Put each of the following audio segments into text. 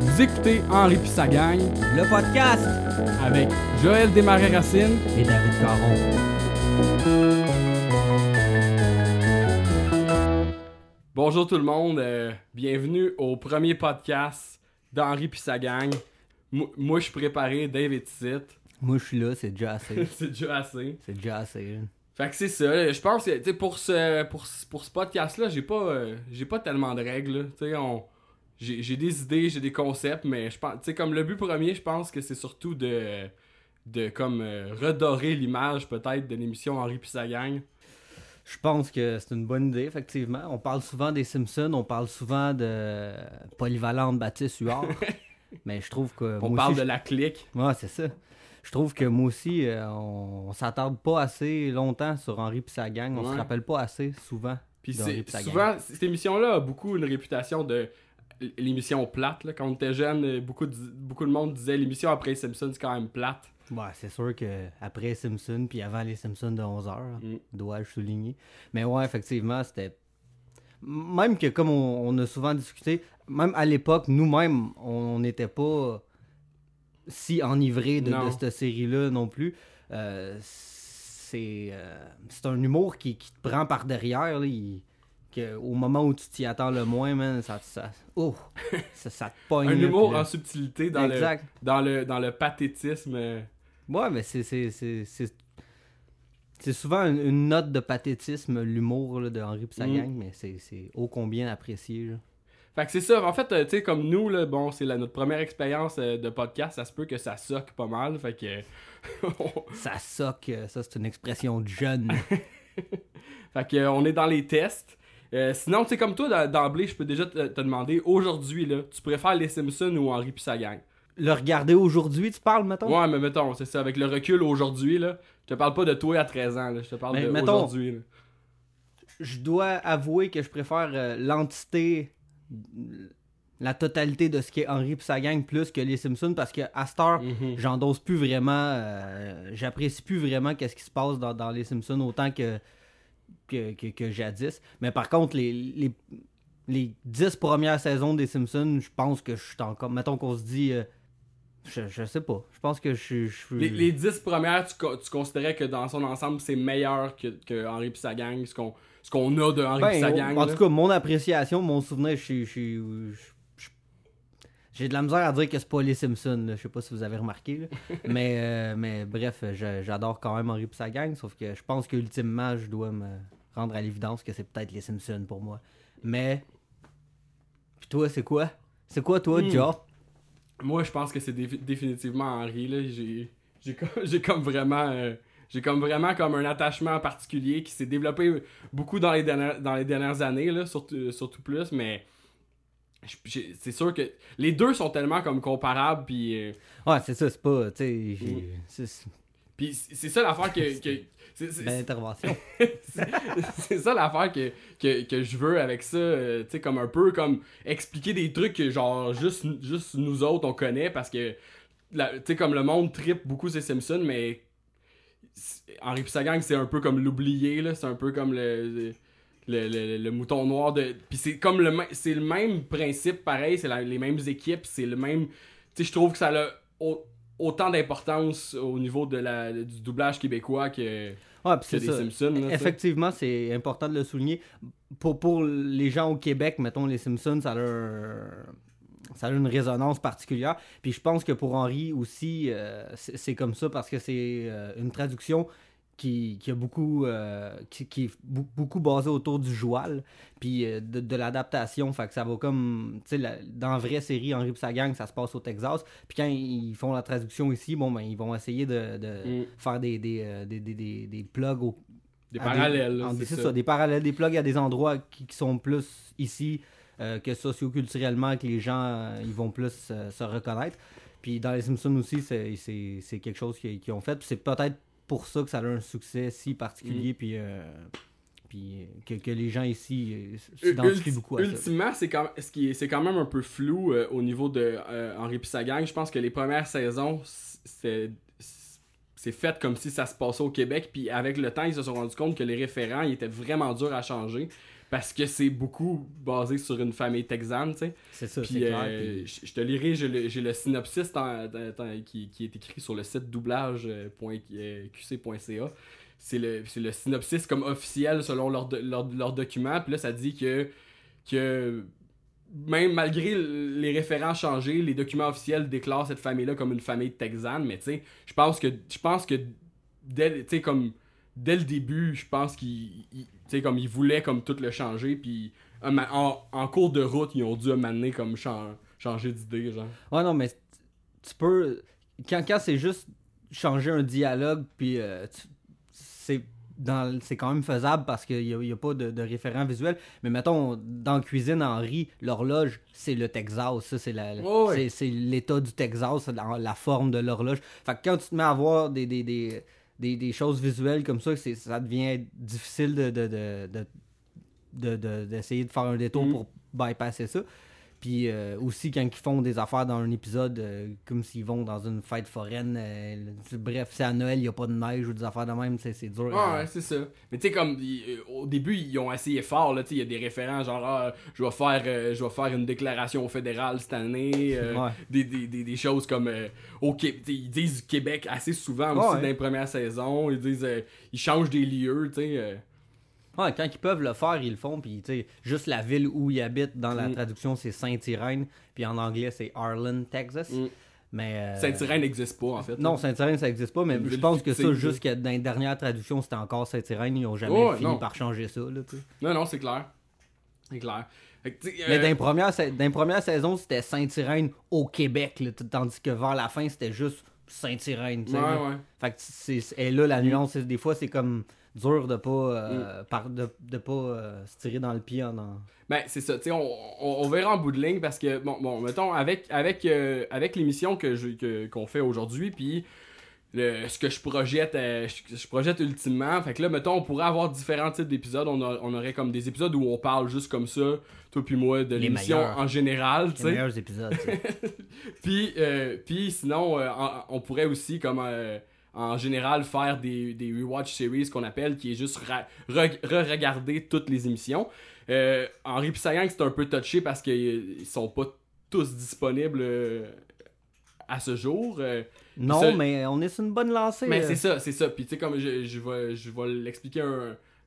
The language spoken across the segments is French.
Vous écoutez Henri sa gang Le podcast avec Joël Desmarais-Racine. et David Caron. Bonjour tout le monde, euh, bienvenue au premier podcast d'Henri pis sa gang. Mo- moi je suis préparé, David Sit. Moi, je suis là, c'est déjà assez. C'est déjà assez. C'est déjà assez. Fait que c'est ça, je pense que pour ce, pour, pour ce podcast-là, j'ai pas, euh, j'ai pas tellement de règles. on- J'ai j'ai des idées, j'ai des concepts, mais je pense, comme le but premier, je pense que c'est surtout de, de comme euh, redorer l'image peut-être de l'émission Henri pis sa gang. Je pense que c'est une bonne idée, effectivement. On parle souvent des Simpsons, on parle souvent de Polyvalente Baptiste Huard. mais je trouve que. On parle aussi, de la clique. Ouais, c'est ça. Je trouve que moi aussi, euh, on, on s'attarde pas assez longtemps sur Henri et sa gang. On Ouais. se rappelle pas assez souvent. Puis d'Henri c'est sa souvent, cette émission-là a beaucoup une réputation de l- l'émission plate. Là. Quand on était jeune, euh, beaucoup de, beaucoup de monde disait l'émission après les Simpsons, c'est quand même plate. Ouais, c'est sûr que après Simpsons, puis avant les Simpsons de 11h, Mm. dois-je souligner. Mais ouais, effectivement, c'était. Même que, comme on, on a souvent discuté, même à l'époque, nous-mêmes, on n'était pas si enivrés de, cette série-là non plus. Euh, c'est euh, c'est un humour qui, qui te prend par derrière. Là, il- que, au moment où tu t'y attends le moins, man, ça, ça, oh, ça, ça te pogne. Un humour là- en subtilité dans le, dans, le, dans le pathétisme. euh, Ouais, mais c'est. Souvent une, une note de pathétisme, l'humour de Henri sa Mm. gang, mais c'est, c'est ô combien apprécié. Là. Fait que c'est ça. En fait, euh, tu sais, comme nous, là, bon, c'est notre première expérience euh, de podcast. Ça se peut que ça soque pas mal. Fait que. Ça soque, euh, ça c'est une expression de jeune. fait que, on est dans les tests. Euh, sinon, tu sais, comme toi, d'em- d'emblée, je peux déjà te, te demander, aujourd'hui, là, tu préfères les Simpsons ou Henri pis sa gang? le regarder aujourd'hui, tu parles, mettons? Ouais, mais mettons, c'est ça, avec le recul aujourd'hui, là, je te parle pas de toi à 13 ans, là, je te parle Mais de aujourd'hui. Je dois avouer que je préfère euh, l'entité, la totalité de ce qui est Henri et sa gang plus que les Simpsons parce que à cette heure, Mhm. j'endosse plus vraiment, euh, j'apprécie plus vraiment qu'est-ce qui se passe dans, dans les Simpsons autant que, que, que, que jadis. Mais par contre, les, les, les 10 premières saisons des Simpsons, je pense que je suis encore. Mettons qu'on se dit. euh, je, je sais pas. Je pense que je suis. Les, les 10 premières, tu, tu considérais que dans son ensemble, c'est meilleur que, que Henri pis sa gang, ce qu'on ce qu'on a de Henri Ben, pis sa gang. en là? tout cas, mon appréciation, mon souvenir, je suis. J'ai de la misère à dire que c'est pas les Simpsons, là. je sais pas si vous avez remarqué. là. mais, euh, mais bref, j'adore quand même Henri et sa gang, sauf que je pense qu'ultimement, je dois me rendre à l'évidence que c'est peut-être les Simpsons pour moi. Mais. Puis toi, c'est quoi? C'est quoi, toi, Hmm. Ja Moi, je pense que c'est défi- définitivement Henri. Là. J'ai, j'ai, comme, comme vraiment. euh, j'ai comme vraiment comme un attachement particulier qui s'est développé beaucoup dans les dernières, dans les dernières années, là, surtout, surtout plus, mais. C'est sûr que les deux sont tellement comme comparables, puis euh, Ouais, c'est ça, c'est pas. Tu sais, puis c'est ça l'affaire que, que c'est, c'est- une belle intervention. c'est ça l'affaire que, que, que je veux avec ça, euh, tu sais, comme un peu comme expliquer des trucs que genre juste, juste nous autres on connaît parce que, tu sais, comme le monde tripe beaucoup ces Simpsons, mais Henri pis sa gang c'est un peu comme l'oublié, là, c'est un peu comme le, le, le, le mouton noir de. Puis c'est comme le, même- c'est le même principe, pareil, c'est les mêmes équipes, c'est le même. Tu sais, je trouve que ça a au- autant d'importance au niveau de la, du doublage québécois que, Ouais, que c'est des ça. Simpsons. là. Effectivement, c'est important de le souligner. Pour, pour les gens au Québec, mettons les Simpsons, ça a, un- ça a une résonance particulière. Puis je pense que pour Henri aussi, euh, c'est c'est comme ça parce que c'est euh, une traduction qui, qui a beaucoup euh, qui, qui est beaucoup basée autour du joual puis euh, de, de l'adaptation fait que ça va comme tu sais dans la vraie série Henri sa gang ça se passe au Texas puis quand ils font la traduction ici bon ben ils vont essayer de, de Mm. faire des des, euh, des, des, des, des plugs au, Des parallèles, là, c'est ça. ça. des parallèles, des plugs à des endroits qui, qui sont plus ici euh, que socioculturellement, que les gens ils vont plus se reconnaître. Puis dans les Simpsons aussi, c'est- c'est c'est quelque chose qu'ils qu'ils ont fait. Puis c'est peut-être pour ça que ça a un succès si Mm. particulier. Puis, euh, puis que, que les gens ici euh, s'identifient Ulti- beaucoup à ça. Ultimement, c'est quand, ce qui est- c'est quand même un peu flou euh, au niveau de euh, Henri pis sa gang. Je pense que les premières saisons, c'est c'est fait comme si ça se passait au Québec. Puis avec le temps, ils se sont rendus compte que les référents ils étaient vraiment durs à changer. Parce que c'est beaucoup basé sur une famille texane, tu sais. C'est ça, Puis c'est clair. euh, puis- je te lirai, j'ai le, synopsis qui, qui est écrit sur le site euh, doublage.qc.ca. C'est le, c'est le synopsis comme officiel selon leur, do- leur, leur document. Puis là, ça dit que, que même malgré les référents changés, les documents officiels déclarent cette famille-là comme une famille texane. Mais tu sais, je pense que je pense que dès, tu sais, comme, dès le début, je pense qu'ils ils- tu sais, comme ils voulaient comme tout le changer. Puis ma- en, en cours de route, ils ont dû m'amener comme chan- changer d'idée, genre. Ouais, non, mais tu peux. Quand, quand c'est juste changer un dialogue, puis euh, c'est dans c'est quand même faisable parce qu'il n'y a, a pas de, de référent visuel. Mais mettons, dans Cuisine Henri, l'horloge, c'est le Texas. Ça, c'est la, l'état du Texas, la, la forme de l'horloge. Fait que quand tu te mets à voir des, des, des, des, des choses visuelles comme ça, c'est, ça devient difficile de, de, de, de- de- de- d'essayer de faire un détour Mm. pour bypasser ça. Puis euh, aussi quand ils font des affaires dans un épisode euh, comme s'ils vont dans une fête foraine, euh, bref, c'est à Noël, il n'y a pas de neige ou des affaires de même, c'est, dur. Ouais, ouais, c'est ça. Mais tu sais, comme au début, ils ont essayé fort, là, tu sais, il y a des référents, genre, ah, je vais faire, je vais faire une déclaration au fédéral cette année, Ouais. des, des, des, des choses comme, au ils disent Québec assez souvent aussi Ouais. dans les premières saisons, ils disent, euh, ils changent des lieux, tu sais. Ouais, quand ils peuvent le faire, ils le font. Puis, tu sais, juste la ville où ils habitent, dans la Mm. traduction, c'est Saint-Irène. Puis en anglais, c'est Arlen, Texas. Mm. Mais. euh, Saint-Irène n'existe pas, en fait. Non, Saint-Irène, ça n'existe pas, mais je pense que ça, juste que dans les dernières traductions, c'était encore Saint-Irène. Ils n'ont jamais fini non. par changer ça. Là. Non, non, c'est clair. C'est clair. Mais euh, dans les premières, dans les premières saisons, c'était Saint-Irène au Québec. là, tandis que vers la fin, c'était juste Saint-Irène. Ouais, ouais. Fait que c'est et là la nuance. c'est- Des fois, c'est comme dur de pas, euh, par- de, de pas euh, se tirer dans le pied en. en- Ben, c'est ça, tu sais, on, on, on verra en bout de ligne parce que, bon, bon mettons, avec, avec, euh, avec l'émission que je- qu'on fait aujourd'hui, puis le- ce que je projette, euh, je, je projette ultimement, fait que là, mettons, on pourrait avoir différents types d'épisodes. On, a- on aurait comme des épisodes où on parle juste comme ça, toi puis moi, de Les l'émission en général, tu Les sais. meilleurs épisodes. Puis, euh, puis sinon, euh, en- on pourrait aussi, comme euh, en général, faire des, des rewatch series qu'on appelle, qui est juste re-regarder toutes les émissions. Euh, Henri Pissagang, c'est un peu touché parce qu'ils sont pas tous disponibles euh, à ce jour. euh, non, Ça- mais on est sur une bonne lancée. mais euh. c'est ça, c'est ça. Puis tu sais, comme je, je vais, je vais l'expliquer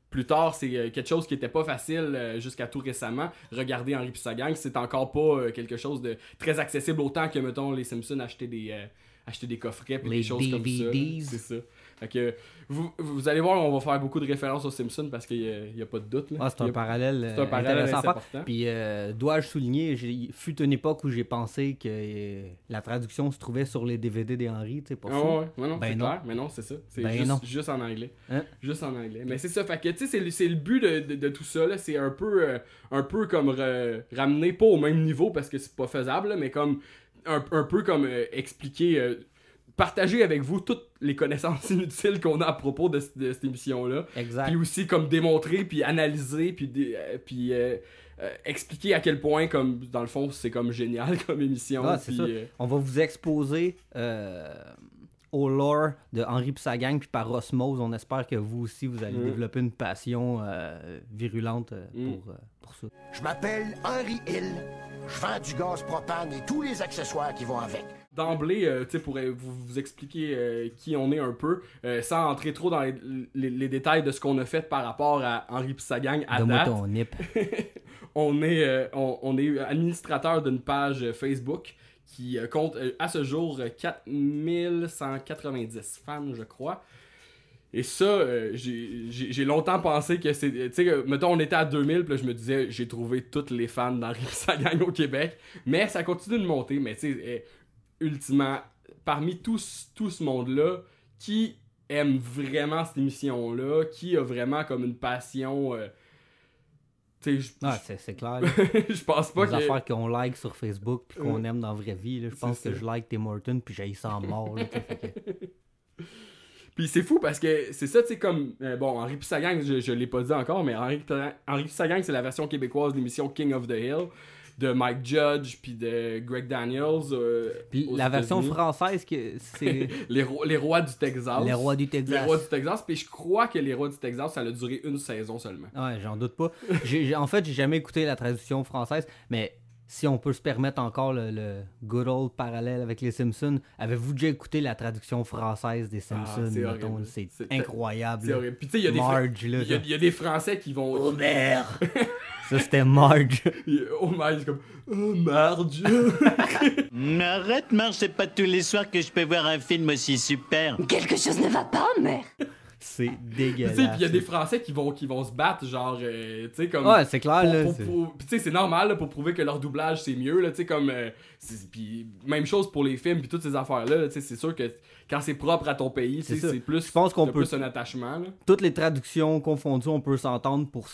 plus tard, c'est euh, quelque chose qui était pas facile euh, jusqu'à tout récemment. Regarder Henri Pissagang, c'est encore pas euh, quelque chose de très accessible autant que, mettons, les Simpsons acheter des, euh, acheter des coffrets puis Les des choses comme ça. C'est ça. Fait que vous, vous allez voir, on va faire beaucoup de références aux Simpsons parce qu'il n'y a, pas de doute. Ah, c'est Il un a- parallèle, c'est un euh, parallèle important. Puis, euh, dois-je souligner, j'ai fut une époque où j'ai pensé que euh, la traduction se trouvait sur les DVD des Henry, tu sais, pas Ah fou. ouais, ouais, non, Ben c'est non. clair, mais non, c'est ça. C'est Ben juste, non. juste en anglais. Hein? Juste en anglais. Mais c'est ça, fait que, tu sais, c'est le- c'est le but de, de- de tout ça, là. C'est un peu, euh, un peu comme ramener, pas au même niveau parce que c'est pas faisable, là, mais comme, un, un peu comme euh, expliquer, euh, partager avec vous toutes les connaissances inutiles qu'on a à propos de, ce- de cette émission-là. Exact. Puis aussi, comme démontrer, puis analyser, puis, dé- euh, puis expliquer à quel point, comme, dans le fond, c'est comme génial comme émission. Ah, c'est puis, ça. On va vous exposer au lore de Henri Pissagang, puis par osmose, on espère que vous aussi, vous allez Mm. développer une passion euh, virulente euh, Mm. pour, euh, pour ça. Je m'appelle Henry Hill. Je vends du gaz propane et tous les accessoires qui vont avec. d'emblée, euh, tu sais, pour vous, vous expliquer euh, qui on est un peu, euh, sans entrer trop dans les, les- les détails de ce qu'on a fait par rapport à Henri Pissagang à Donne-moi date. ton nip. on, est, euh, on, on est administrateur d'une page euh, Facebook qui euh, compte euh, à ce jour euh, 4190 fans, je crois. Et ça, euh, j'ai longtemps pensé que c'est. Tu sais, euh, mettons, on était à 2000, puis je me disais, j'ai trouvé toutes les fans d'Henri Pissagang au Québec. Mais ça continue de monter. Mais tu sais, euh, ultimement, parmi tout, tout ce monde-là, qui aime vraiment cette émission-là, qui a vraiment comme une passion. euh, Ah, c'est clair. je pense pas Les que. affaires qu'on like sur Facebook puis qu'on aime dans la vraie vie. là. Je pense que ça. je like Tim Hortons puis j'ai ça en mort. là, que- Puis c'est fou parce que c'est ça, tu sais, comme. euh, bon, Henri Pissagang, je, je l'ai pas dit encore, mais Henri, Henri Pissagang, c'est la version québécoise de l'émission King of the Hill. De Mike Judge puis de Greg Daniels. euh, Puis la version française, que c'est les, rois, les rois du Texas. Les Rois du Les Texas. rois du Texas. Puis je crois que les rois du Texas, ça a duré une saison seulement. Ouais, j'en doute pas. En fait, j'ai jamais écouté la traduction française, mais si on peut se permettre encore le, le good old parallèle avec les Simpsons, avez-vous déjà écouté la traduction française des Simpsons Ah, c'est incroyable. Puis tu sais, il y a des Fra- Marge, là. il y a- il y a des Français qui vont. Homer! Ça, c'était Marge. Oh c'est comme. Oh Marge! Mais Arrête, Marge, c'est pas tous les soirs que je peux voir un film aussi super. Quelque chose ne va pas, mère. C'est Tu dégueulasse. sais, puis il y a des Français qui vont, qui vont se battre, genre, euh, tu sais, comme. Ouais, c'est clair, pour- là. pour- tu sais, c'est normal là, pour prouver que leur doublage c'est mieux, là, tu sais, comme. euh, puis même chose pour les films, puis toutes ces affaires-là, là, tu sais, c'est sûr que quand c'est propre à ton pays, tu sais, C'est plus. Je pense qu'on peut- plus un attachement, là. Toutes les traductions confondues, on peut s'entendre pour,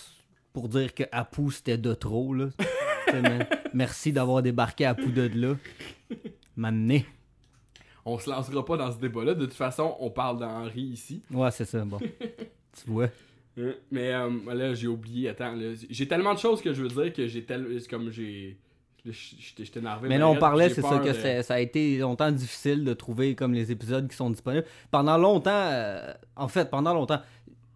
pour dire que Apu, c'était de trop, là. Tu sais, Merci d'avoir débarqué Apu de là. M'amener. On se lancera pas dans ce débat-là. De toute façon, on parle d'Henri ici. Ouais, c'est ça, bon. tu vois. Euh, Mais euh, là, j'ai oublié. Attends, j'ai tellement de choses que je veux dire que j'ai tel... c'est comme j'ai. J'étais énervé. Mais là, on parlait, c'est ça, que de- ça a été longtemps difficile de trouver comme les épisodes qui sont disponibles. Pendant longtemps, euh, en fait, pendant longtemps,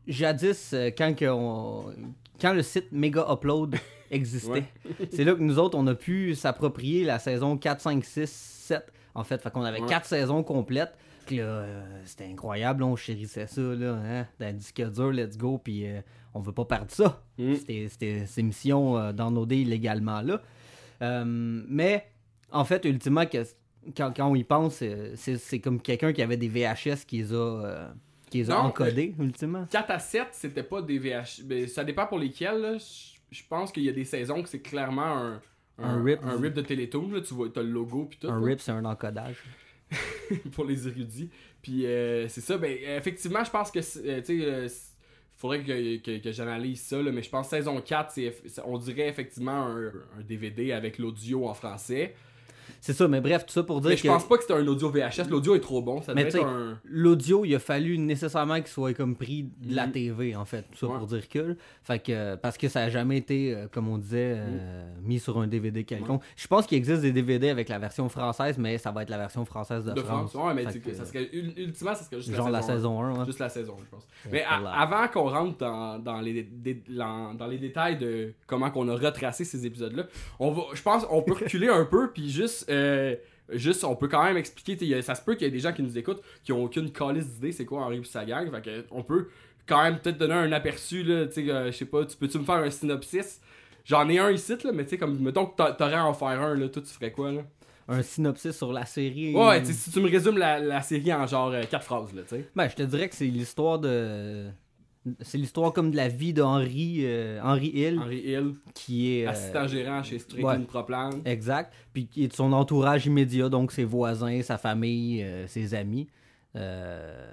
jadis, quand, que on- quand le site Mega Upload existait, c'est là que nous autres, on a pu s'approprier la saison 4, 5, 6, 7. En fait, fait qu'on avait Ouais. quatre saisons complètes. Puis là, euh, c'était incroyable, on chérissait ça, là, hein, dans le disque dur, let's go, puis euh, on veut pas perdre ça. Mm. C'était- ces missions euh, downloadées illégalement là. Mais en fait, ultimement, que- quand, quand on y pense, c'est comme quelqu'un qui avait des VHS qui les a, qui les a Non, encodés, ultimement. 4 à 7, c'était pas des VH. Ben, ça dépend pour lesquels. je pense qu'il y a des saisons que c'est clairement un, Un rip. un rip de Télétoon. Là. Tu vois, t'as le logo puis tout. Un là, RIP, c'est un encodage. pour les érudits. Puis euh, c'est ça. Ben, effectivement, je pense que. euh, tu sais. euh, faudrait que, que, que j'analyse ça, là, mais je pense que saison 4, c'est, on dirait effectivement un, un DVD avec l'audio en français. C'est ça, mais bref, tout ça pour dire Mais je que pense pas que c'était un audio VHS. L'audio est trop bon. Ça Mais un. l'audio, il a fallu nécessairement qu'il soit comme pris de la Mhm. TV, en fait. Tout ça Ouais. pour dire que. Fait que, parce que ça a jamais été, euh, comme on disait, euh, mis sur un DVD quelconque. Je pense qu'il existe des DVD avec la version française, mais ça va être la version française de, De France. Ouais, mais que, ça serait, ul- ultimement, ça serait juste genre la la saison. saison 1. ouais. Juste la saison, je pense. Mais à- avant qu'on rentre dans, dans les, dans les détails de comment qu'on a retracé ces épisodes-là, on va, je pense on peut reculer un peu, puis juste, euh, juste, on peut quand même expliquer, ça se peut qu'il y ait des gens qui nous écoutent qui ont aucune calice d'idée c'est quoi Henri sa gang, fait que on peut quand même peut-être donner un aperçu, là, tu sais, euh, je sais pas, tu peux-tu me faire un synopsis? J'en ai un ici, là, mais tu sais, comme, mettons que t'a- t'aurais à en faire un, là, toi, tu ferais quoi, là? Un synopsis sur la série. Ouais, si tu me résumes la, la série en genre 4 phrases, là, tu sais. Ben, je te dirais que c'est l'histoire de. C'est l'histoire comme de la vie d'Henri euh, Henri Hill, Henri Hill, qui est. euh, assistant gérant chez Strictly ouais. Proplan. Exact. Puis qui est de son entourage immédiat, donc ses voisins, sa famille, euh, ses amis. Euh,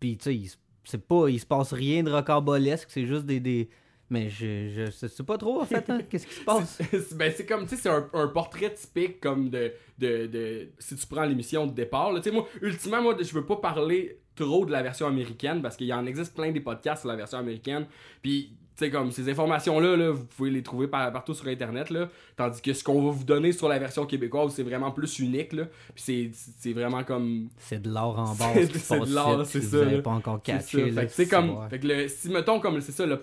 Puis tu sais, il, c'est pas, il se passe rien de rocambolesque, c'est juste des. des... Mais je, je sais- sais pas trop en fait, hein, qu'est-ce qui se passe? C'est- ben, c'est comme, tu sais, c'est un, un portrait typique comme de, de, de- si tu prends l'émission de départ. Tu sais, moi, ultimement, moi, je veux pas parler trop de la version américaine parce qu'il y en existe plein des podcasts sur la version américaine. Puis, tu sais, comme ces informations-là, là, vous pouvez les trouver par- partout sur Internet. Là, tandis que ce qu'on va vous donner sur la version québécoise, c'est vraiment plus unique. Là, puis c'est, c'est vraiment comme. C'est de l'or en bas. C'est- de l'or, c'est ça, Vous là. pas encore C'est catché. ça. là, Fait que comme. Fait que le, si mettons comme c'est ça le.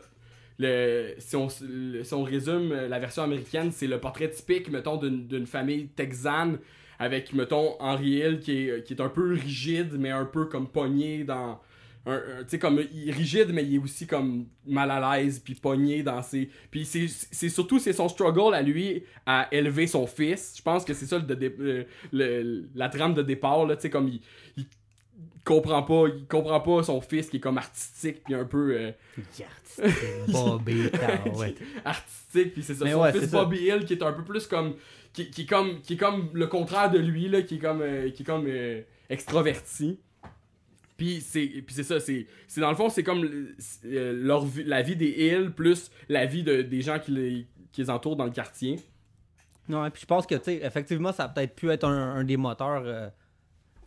Si, on, si on résume euh, la version américaine, c'est le portrait typique, mettons, d'une famille texane avec, mettons, Henry Hill qui est, qui est un peu rigide, mais un peu comme pogné dans. un- Tu sais, comme rigide, mais il est aussi comme mal à l'aise, puis pogné dans ses. Puis c'est surtout c'est son struggle à lui à élever son fils. Je pense que c'est ça le, dé- le- la trame de départ, là, tu sais, comme il comprend pas il comprend pas son fils qui est comme artistique puis un peu euh, Bobby, ouais. artistique puis c'est ça Mais son ouais, fils. Bobby Hill qui est un peu plus comme qui, qui est comme qui est comme le contraire de lui là qui est comme euh, qui est comme euh, extraverti puis c'est ça c'est c'est dans le fond c'est comme euh, leur vie- la vie des Hills plus la vie de, des gens qui les qui les entourent dans le quartier Non, et puis je pense que, tu sais, effectivement, ça a peut-être pu être un, un des moteurs.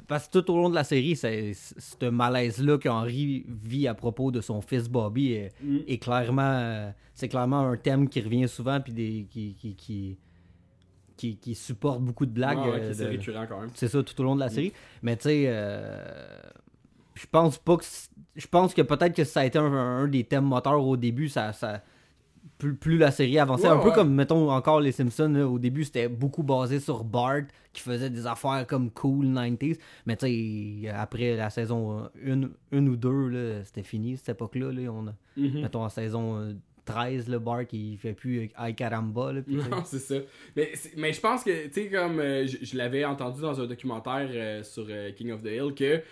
Parce que tout au long de la série, c'est ce malaise-là qu'Henri vit à propos de son fils Bobby est, Mm. est clairement. euh, c'est clairement un thème qui revient souvent, puis des, qui, qui, qui, qui, qui supporte beaucoup de blagues. Ouais, ouais, euh, c'est de- récurrent quand même. c'est ça tout au long de la série. Mais tu sais, euh, je pense pas que. Je pense que peut-être que ça a été un, un des thèmes moteurs au début. Ça, ça, plus, plus la série avançait, Ouais, un peu comme, mettons, encore les Simpsons, là, au début, c'était beaucoup basé sur Bart, qui faisait des affaires comme cool 90s. Mais tu sais, après la saison 1 une, ou 2, là, c'était fini, cette époque-là. là. on a, Mhm. Mettons, en saison euh, 13, le Bart, il fait plus euh, Ay Caramba. Là. Non, c'est ça. Mais, mais je pense que, tu sais, comme euh, je, je l'avais entendu dans un documentaire euh, sur euh, King of the Hill, que,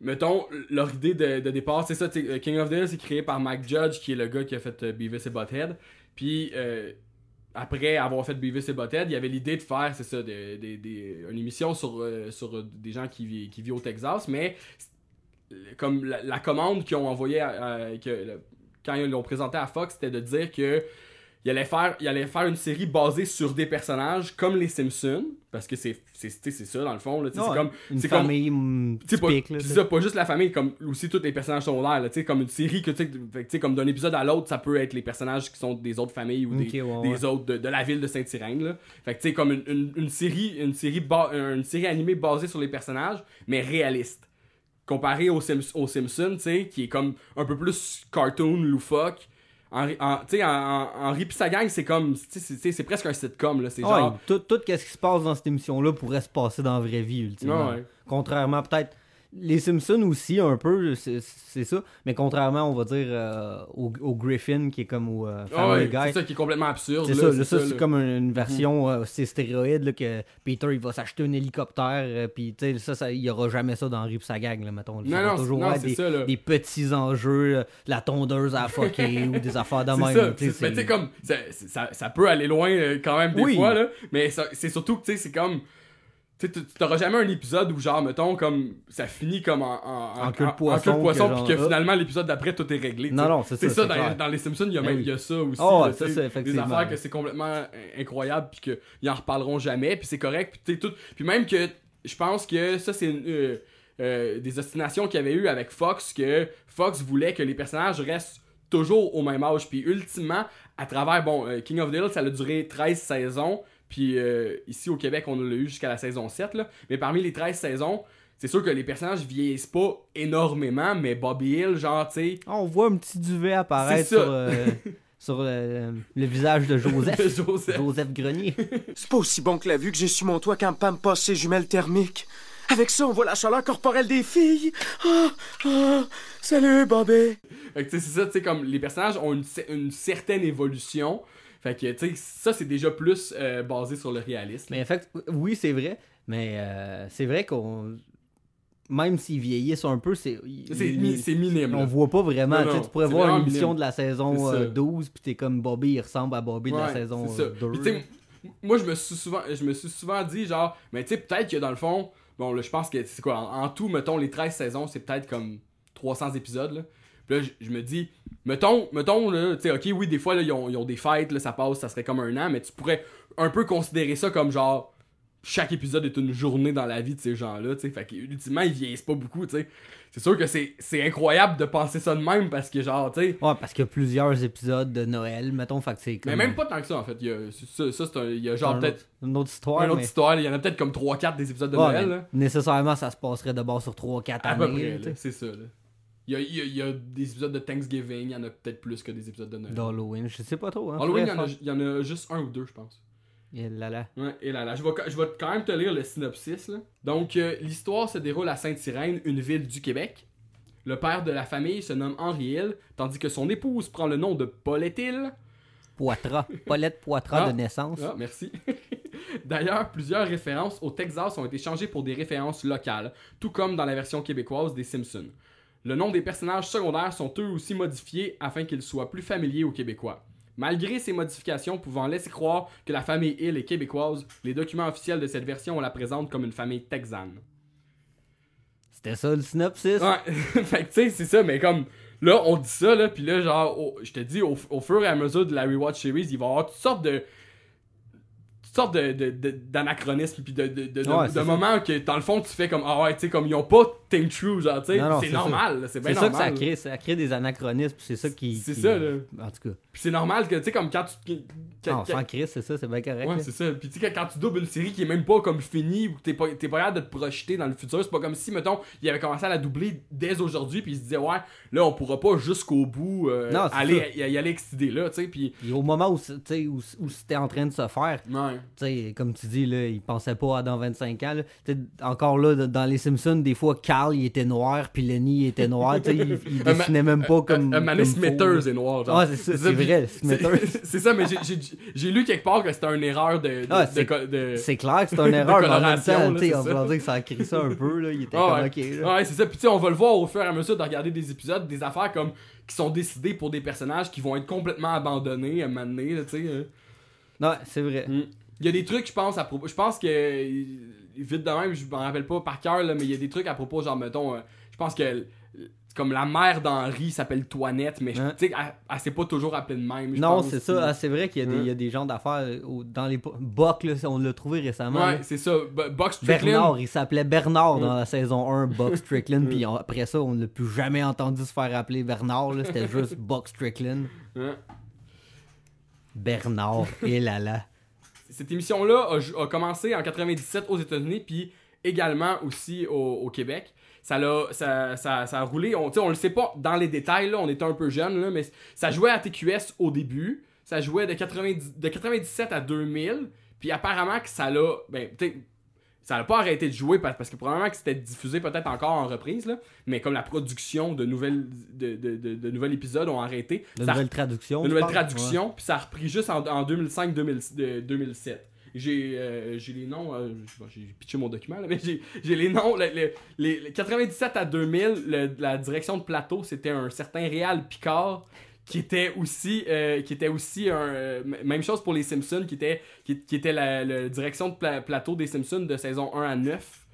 mettons, leur idée de, départ, c'est ça, King of the Hill, c'est créé par Mike Judge, qui est le gars qui a fait euh, Beavis et Butthead. Puis, euh, après avoir fait Beavis et Butthead, il y avait l'idée de faire, c'est ça, de- une émission sur, euh, sur des gens qui, vivent au Texas, mais comme la, commande qu'ils ont envoyée, à- que, quand ils l'ont présenté à Fox, c'était de dire que il allait faire il allait faire une série basée sur des personnages comme les Simpsons parce que c'est ça dans le fond c'est comme une comme famille mm, tu sais, pas, typique. là, ça, pas juste la famille, comme aussi tous les personnages secondaires, là, comme une série que, tu comme d'un épisode à l'autre, ça peut être les personnages qui sont des autres familles ou des, ouais, des ouais. autres de, de la ville de Saint-Irène, là. Fait que, tu sais, comme une, une, une série, une série, ba- une série animée basée sur les personnages, mais réaliste. Comparé aux, Sims- aux Simpsons, tu sais, qui est comme un peu plus cartoon, loufoque. Henri, en, tu sais, Henri sa gang, c'est comme, c'est- presque un sitcom, là. C'est Ouais, genre, tout, tout ce qui se passe dans cette émission-là pourrait se passer dans la vraie vie, ultimement. Ouais. Contrairement, peut-être. Les Simpsons aussi, un peu, c'est ça. Mais contrairement, on va dire, euh, au, au Griffin, qui est comme au euh, Ah Family Guy. c'est ça qui est complètement absurde. C'est ça, c'est comme une, une version, euh, c'est stéroïde, là, que Peter, il va s'acheter un hélicoptère, euh, puis tu sais, ça, ça, il y aura jamais ça dans Rip sa gang, là, mettons. Non, non, toujours non, des, ça, là. des petits enjeux, la tondeuse à fucker, ou des affaires de C'est même. ça, là, tu sais, c'est- mais tu sais, comme, ça, ça, peut aller loin quand même des Oui. fois, là, mais c'est surtout que, tu sais, c'est comme, tu t'auras jamais un épisode où, genre, mettons, comme, ça finit comme en, en, En queue de poisson, de poisson, que puis que ah. finalement, l'épisode d'après, tout est réglé. Non, non, c'est ça, C'est ça, dans, les Simpsons, il y a, Ben même, oui. y a ça aussi. Ouais, là, ça, Des affaires que c'est complètement incroyable, puis qu'ils en reparleront jamais, puis c'est correct, puis tu sais, tout. Puis même que, je pense que ça, c'est euh, euh, des ostinations qu'il y avait eu avec Fox, que Fox voulait que les personnages restent toujours au même âge. Puis ultimement, à travers, bon, euh, King of the Hill, ça a duré 13 saisons. Puis euh, ici au Québec, on l'a eu jusqu'à la saison 7. Là. Mais parmi les 13 saisons, c'est sûr que les personnages vieillissent pas énormément, mais Bobby Hill, genre, tu sais. Ah, on voit un petit duvet apparaître sur, euh, sur euh, le visage de Joseph. Joseph. Joseph Grenier. C'est pas aussi bon que la vue que j'ai sur mon toit quand Pam passe ses jumelles thermiques. Avec ça, on voit la chaleur corporelle des filles. Ah, ah, salut, Bobby. Fait que tu sais, c'est ça, tu sais, comme les personnages ont une, une certaine évolution. Fait que, tu sais, ça, c'est déjà plus euh, basé sur le réalisme. Mais en fait, oui, c'est vrai. Mais euh, c'est vrai qu'on. Même s'ils vieillissent un peu, c'est. C'est mi- c'est minime. On là. voit pas vraiment. Non, tu sais, non, tu pourrais voir une émission de la saison C'est ça. euh, 12, puis t'es comme Bobby, il ressemble à Bobby de la saison ça. 2. Puis, tu sais, m- moi, je me suis souvent, je me suis souvent dit, genre, mais tu sais, peut-être que dans le fond, bon, là, je pense que c'est quoi, en, en tout, mettons, les 13 saisons, c'est peut-être comme 300 épisodes, là. Puis là, je me dis, mettons, mettons, là, tu sais, ok, oui, des fois, là, ils ont, ils ont des fêtes, là, ça passe, ça serait comme un an, mais tu pourrais un peu considérer ça comme genre, chaque épisode est une journée dans la vie de ces gens-là, tu sais. Fait qu'ultimement, ils vieillissent pas beaucoup, tu sais. C'est sûr que c'est c'est incroyable de penser ça de même parce que, genre, tu sais. Ouais, parce qu'il y a plusieurs épisodes de Noël, mettons, fait que c'est comme. Mais même pas tant que ça, en fait. Il y a, ça, ça, c'est un- il y a genre un peut-être. une autre histoire. une autre mais- histoire, il y en a peut-être comme 3-4 des épisodes de Ouais, Noël. là. Nécessairement, ça se passerait de bord sur 3-4 À années. peu près, c'est ça. Là. Il, y a, y a, il y a des épisodes de Thanksgiving, il y en a peut-être plus que des épisodes de Noël. D'Halloween, je sais pas trop. Hein, Halloween, il y, en a, faudrait il y en a juste un ou deux, je pense. Et là là. Ouais, et là là, je vais, je vais quand même te lire le synopsis. Là. Donc, euh, l'histoire se déroule à Sainte-Irène, une ville du Québec. Le père de la famille se nomme Henri Hill, tandis que son épouse prend le nom de Paulette Hill. Poitras. Paulette Poitras Ah. de naissance. Ah, merci. D'ailleurs, plusieurs références au Texas ont été changées pour des références locales, tout comme dans la version québécoise des Simpsons. Le nom des personnages secondaires sont eux aussi modifiés afin qu'ils soient plus familiers aux Québécois. Malgré ces modifications pouvant laisser croire que la famille Hill est québécoise, les documents officiels de cette version la présentent comme une famille texane. C'était ça le synopsis? Ouais, fait que tu sais, c'est ça, mais comme là, on dit ça, là, puis là, genre, je te dis, au, au fur et à mesure de la Rewatch Series, il va y avoir toutes sortes de. toutes sortes de, de, de- d'anachronismes, puis de, de, de, Ouais, moments que, dans le fond, tu fais comme, ah ouais, tu sais, comme ils ont pas true, genre, tu sais. C'est normal, c'est bien C'est ça que ça crée, ça crée des anachronismes, c'est ça qui. C'est qui- ça, là. En tout cas. Puis c'est normal que, tu sais, comme quand tu. quand- Non, quand- sans Chris, c'est ça, c'est bien correct. Ouais, c'est ça. Puis tu sais, quand quand tu doubles une série qui est même pas comme finie ou que t'es pas, pas capable de te projeter dans le futur, c'est pas comme si, mettons, il avait commencé à la doubler dès aujourd'hui, puis il se disait, ouais, là, on pourra pas jusqu'au bout euh, Non, aller, y, y aller avec cette idée-là, tu sais. Puis. Au moment où, où, où c'était en train de se faire, Ouais. tu sais, comme tu dis, là, il pensait pas à dans 25 ans. là. Encore là, dans les Simpsons, des fois, Carl, il était noir, puis Lenny, il était noir. tu sais, il, il dessinait même pas comme. Un, Mané Smithers est noir, genre. Ah, c'est ça, c'est vrai, Smithers. C'est ça, mais j'ai- lu quelque part que c'était une erreur de. de, Ah, de c'est- de- clair que c'est une erreur, mais en même temps, on va dire que ça a créé ça un peu. Là. Il était Ah comme ouais. ok. Là. Ouais, c'est ça. Puis tu sais, on va le voir au fur et à mesure de regarder des épisodes, des affaires comme qui sont décidées pour des personnages qui vont être complètement abandonnés à un moment donné, tu sais. euh. Non, c'est vrai. Mm. Il y a des trucs, je pense, à propos. Je pense que. Vite de même, je m'en rappelle pas par cœur, là, mais il y a des trucs à propos, genre, mettons, euh, je pense que. Comme la mère d'Henri s'appelle Toinette, mais Hein? tu sais, elle, elle s'est pas toujours appelée de même. Non, c'est ça. Ah, c'est vrai qu'il y, a des- Hein? y a des gens d'affaires euh, dans les Buck, là, on l'a trouvé récemment. Ouais, c'est ça. B- Buck Strickland. Bernard, il s'appelait Bernard Mm. dans la saison 1, Buck Strickland, puis après ça, on ne l'a plus jamais entendu se faire appeler Bernard, c'était juste Buck Strickland. Hein? Bernard, et là là. Cette émission-là a, a commencé en 97 aux États-Unis, puis également aussi au, Québec. Ça, l'a- ça, ça, ça a roulé, on, le sait pas dans les détails, là, on était un peu jeune, là, mais ça jouait à TQS au début. Ça jouait de, 90, de 97 à 2000, puis apparemment que ça l'a. Ben. Ça n'a pas arrêté de jouer parce, que probablement que c'était diffusé peut-être encore en reprise, là, mais comme la production de nouvelles, de, de, de, de nouveaux épisodes ont arrêté. De nouvelles traductions. de nouvelles traductions, puis ça a repris juste en, en 2005-2007. J'ai euh, j'ai les noms, euh, j'ai pitché mon document, là, mais j'ai j'ai les noms. le- le- les, les 97 à 2000, le- la direction de plateau, c'était un certain Réal Picard qui était aussi, euh, qui était aussi un. euh, même chose pour les Simpsons, qui était, qui, était la, direction de pla- plateau des Simpsons de saison 1 à 9.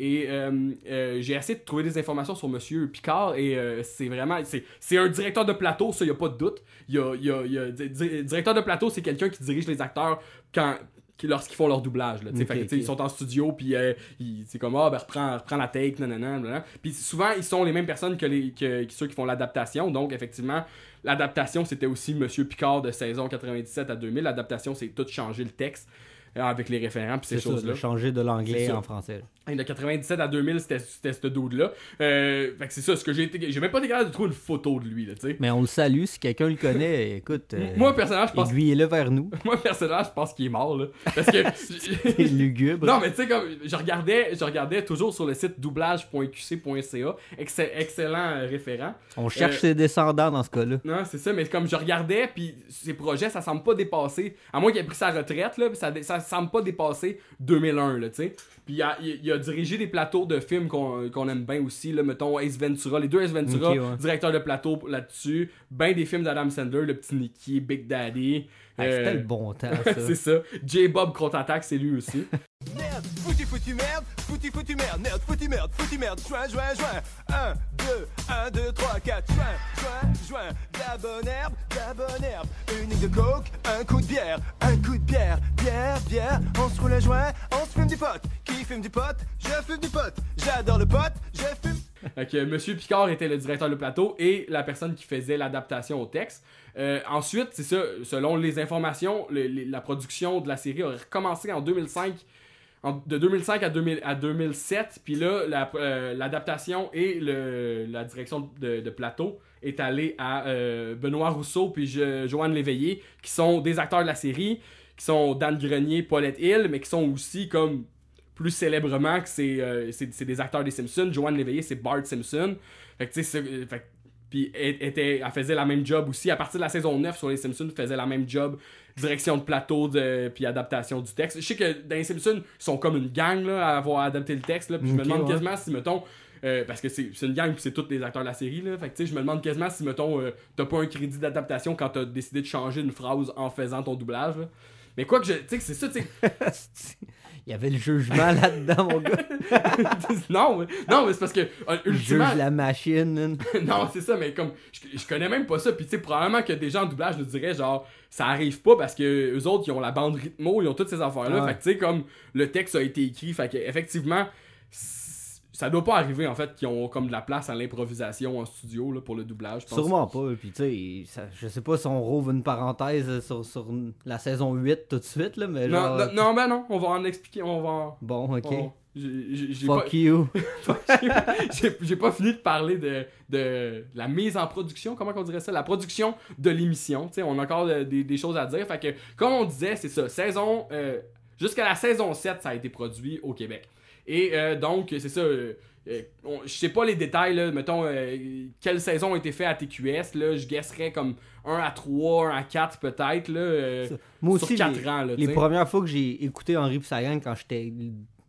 Et euh, j'ai essayé de trouver des informations sur Monsieur Picard et c'est vraiment. C'est un directeur de plateau, ça, y a pas de doute. Y a, y a- y a- di- di- directeur de plateau, c'est quelqu'un qui dirige les acteurs quand. Qui- Lorsqu'ils font leur doublage, là, tu sais. Ok, Fait que, tu sais, ok. ils sont en studio, puis euh, c'est comme, ah, ben, reprends, reprends la take, nanana, nanana. Puis souvent, ils sont les mêmes personnes que, les, que, que ceux qui font l'adaptation. Donc, effectivement, l'adaptation, c'était aussi Monsieur Picard de saison 97 à 2000. L'adaptation, c'est tout changer le texte avec les référents, puis ces choses-là. changer de l'anglais en français. Et de 97 à 2000, c'était ce dude-là. Euh, fait que c'est ça, ce que j'ai été. J'ai même pas été capable de trouver une photo de lui, là, tu sais. Mais on le salue, si quelqu'un le connaît, écoute, euh, Moi, personnellement, je pense. aiguillez-le vers nous. Moi, personnellement, je pense qu'il est mort, là. Parce que. C'est lugubre. non, mais tu sais, comme. Je regardais, je regardais toujours sur le site doublage.qc.ca. Excell- excellent euh, référent. On cherche euh, ses descendants dans ce cas-là. Non, c'est ça, mais comme je regardais, puis ses projets, ça semble pas dépasser. À moins qu'il ait pris sa retraite, là, ça, ça semble pas dépasser 2001, là, tu sais. Puis il a, il- il a dirigé des plateaux de films qu'on qu'on aime bien aussi, là, mettons Ace Ventura, les deux Ace Ventura, Ok, ouais. directeur de plateau là-dessus. Ben des films d'Adam Sandler, le petit Nicky, Big Daddy. Ah, C'était euh, le bon temps, ça. c'est ça. J-Bob contre-attaque, c'est lui aussi. Foutu, merde, foutu, foutu, merde, merde, foutu, merde, foutu, merde, joint, joint, joint. 1, 2, 1, 2, 3, 4, joint, joint, joint. De la bonne herbe, de la bonne herbe. Une de coke, un coup de bière, un coup de bière, bière, bière. On se roule un joint, on se fume du pot. Qui fume du pot? Je fume du pot. J'adore le pot, je fume. Monsieur Picard était le directeur de plateau et la personne qui faisait l'adaptation au texte. Euh, ensuite, c'est ça, selon les informations, la production de la série a recommencé en 2005, de 2005 à, 2000 à 2007. Puis là, euh, l'adaptation et la direction de, plateau est allée à euh, Benoît Rousseau puis je- Joanne Léveillé, qui sont des acteurs de la série, qui sont Dan Grenier, Paulette Hill, mais qui sont aussi comme plus célèbrement que c'est euh, des acteurs des Simpsons. Joanne Léveillé, c'est Bart Simpson. Fait que tu sais, puis elle, elle faisait la même job aussi. À partir de la saison 9 sur les Simpsons, elle faisait la même job. Direction de plateau, de, puis adaptation du texte. Je sais que dans les Simpsons, ils sont comme une gang là, à avoir adapté le texte. Là, puis je me demande ouais. quasiment si, mettons, euh, parce que c'est une gang, puis c'est tous les acteurs de la série. Là, fait que tu sais, je me demande quasiment si, mettons, euh, t'as pas un crédit d'adaptation quand t'as décidé de changer une phrase en faisant ton doublage. là. Mais quoi que je. Tu sais, que c'est ça, tu sais. Il y avait le jugement là-dedans, mon gars. non, mais, non, mais c'est parce que. euh, ultimement, juge la machine. non, c'est ça, mais comme je, je connais même pas ça, puis tu sais, probablement que des gens en doublage nous diraient genre ça arrive pas parce que eux autres ils ont la bande rythmo, ils ont toutes ces affaires-là, fait que tu sais, comme le texte a été écrit, fait que effectivement, ça doit pas arriver en fait qu'ils ont comme de la place à l'improvisation en studio là, pour le doublage. pense. Sûrement pas. Puis, tu sais, je sais pas si on rouvre une parenthèse sur, sur la saison 8 tout de suite, là, mais Non, genre. non, non, ben non, on va en expliquer. On va. en- Bon, ok. on- j'ai- pas- Fuck you. j'ai pas fini de parler de, de la mise en production, comment on dirait ça, la production de l'émission. Tu sais, on a encore de- des, des choses à dire. Fait que, comme on disait, c'est ça, saison, euh, jusqu'à la saison 7, ça a été produit au Québec. Et euh, donc, c'est ça. euh, euh, on- je sais pas les détails, là, mettons, quelle saison a été fait à TQS, là, je guesserais comme 1 à 3, 1 à 4 peut-être, là, Moi sur aussi, 4 les, ans, là, les premières fois que j'ai écouté Henri Pissagan quand j'étais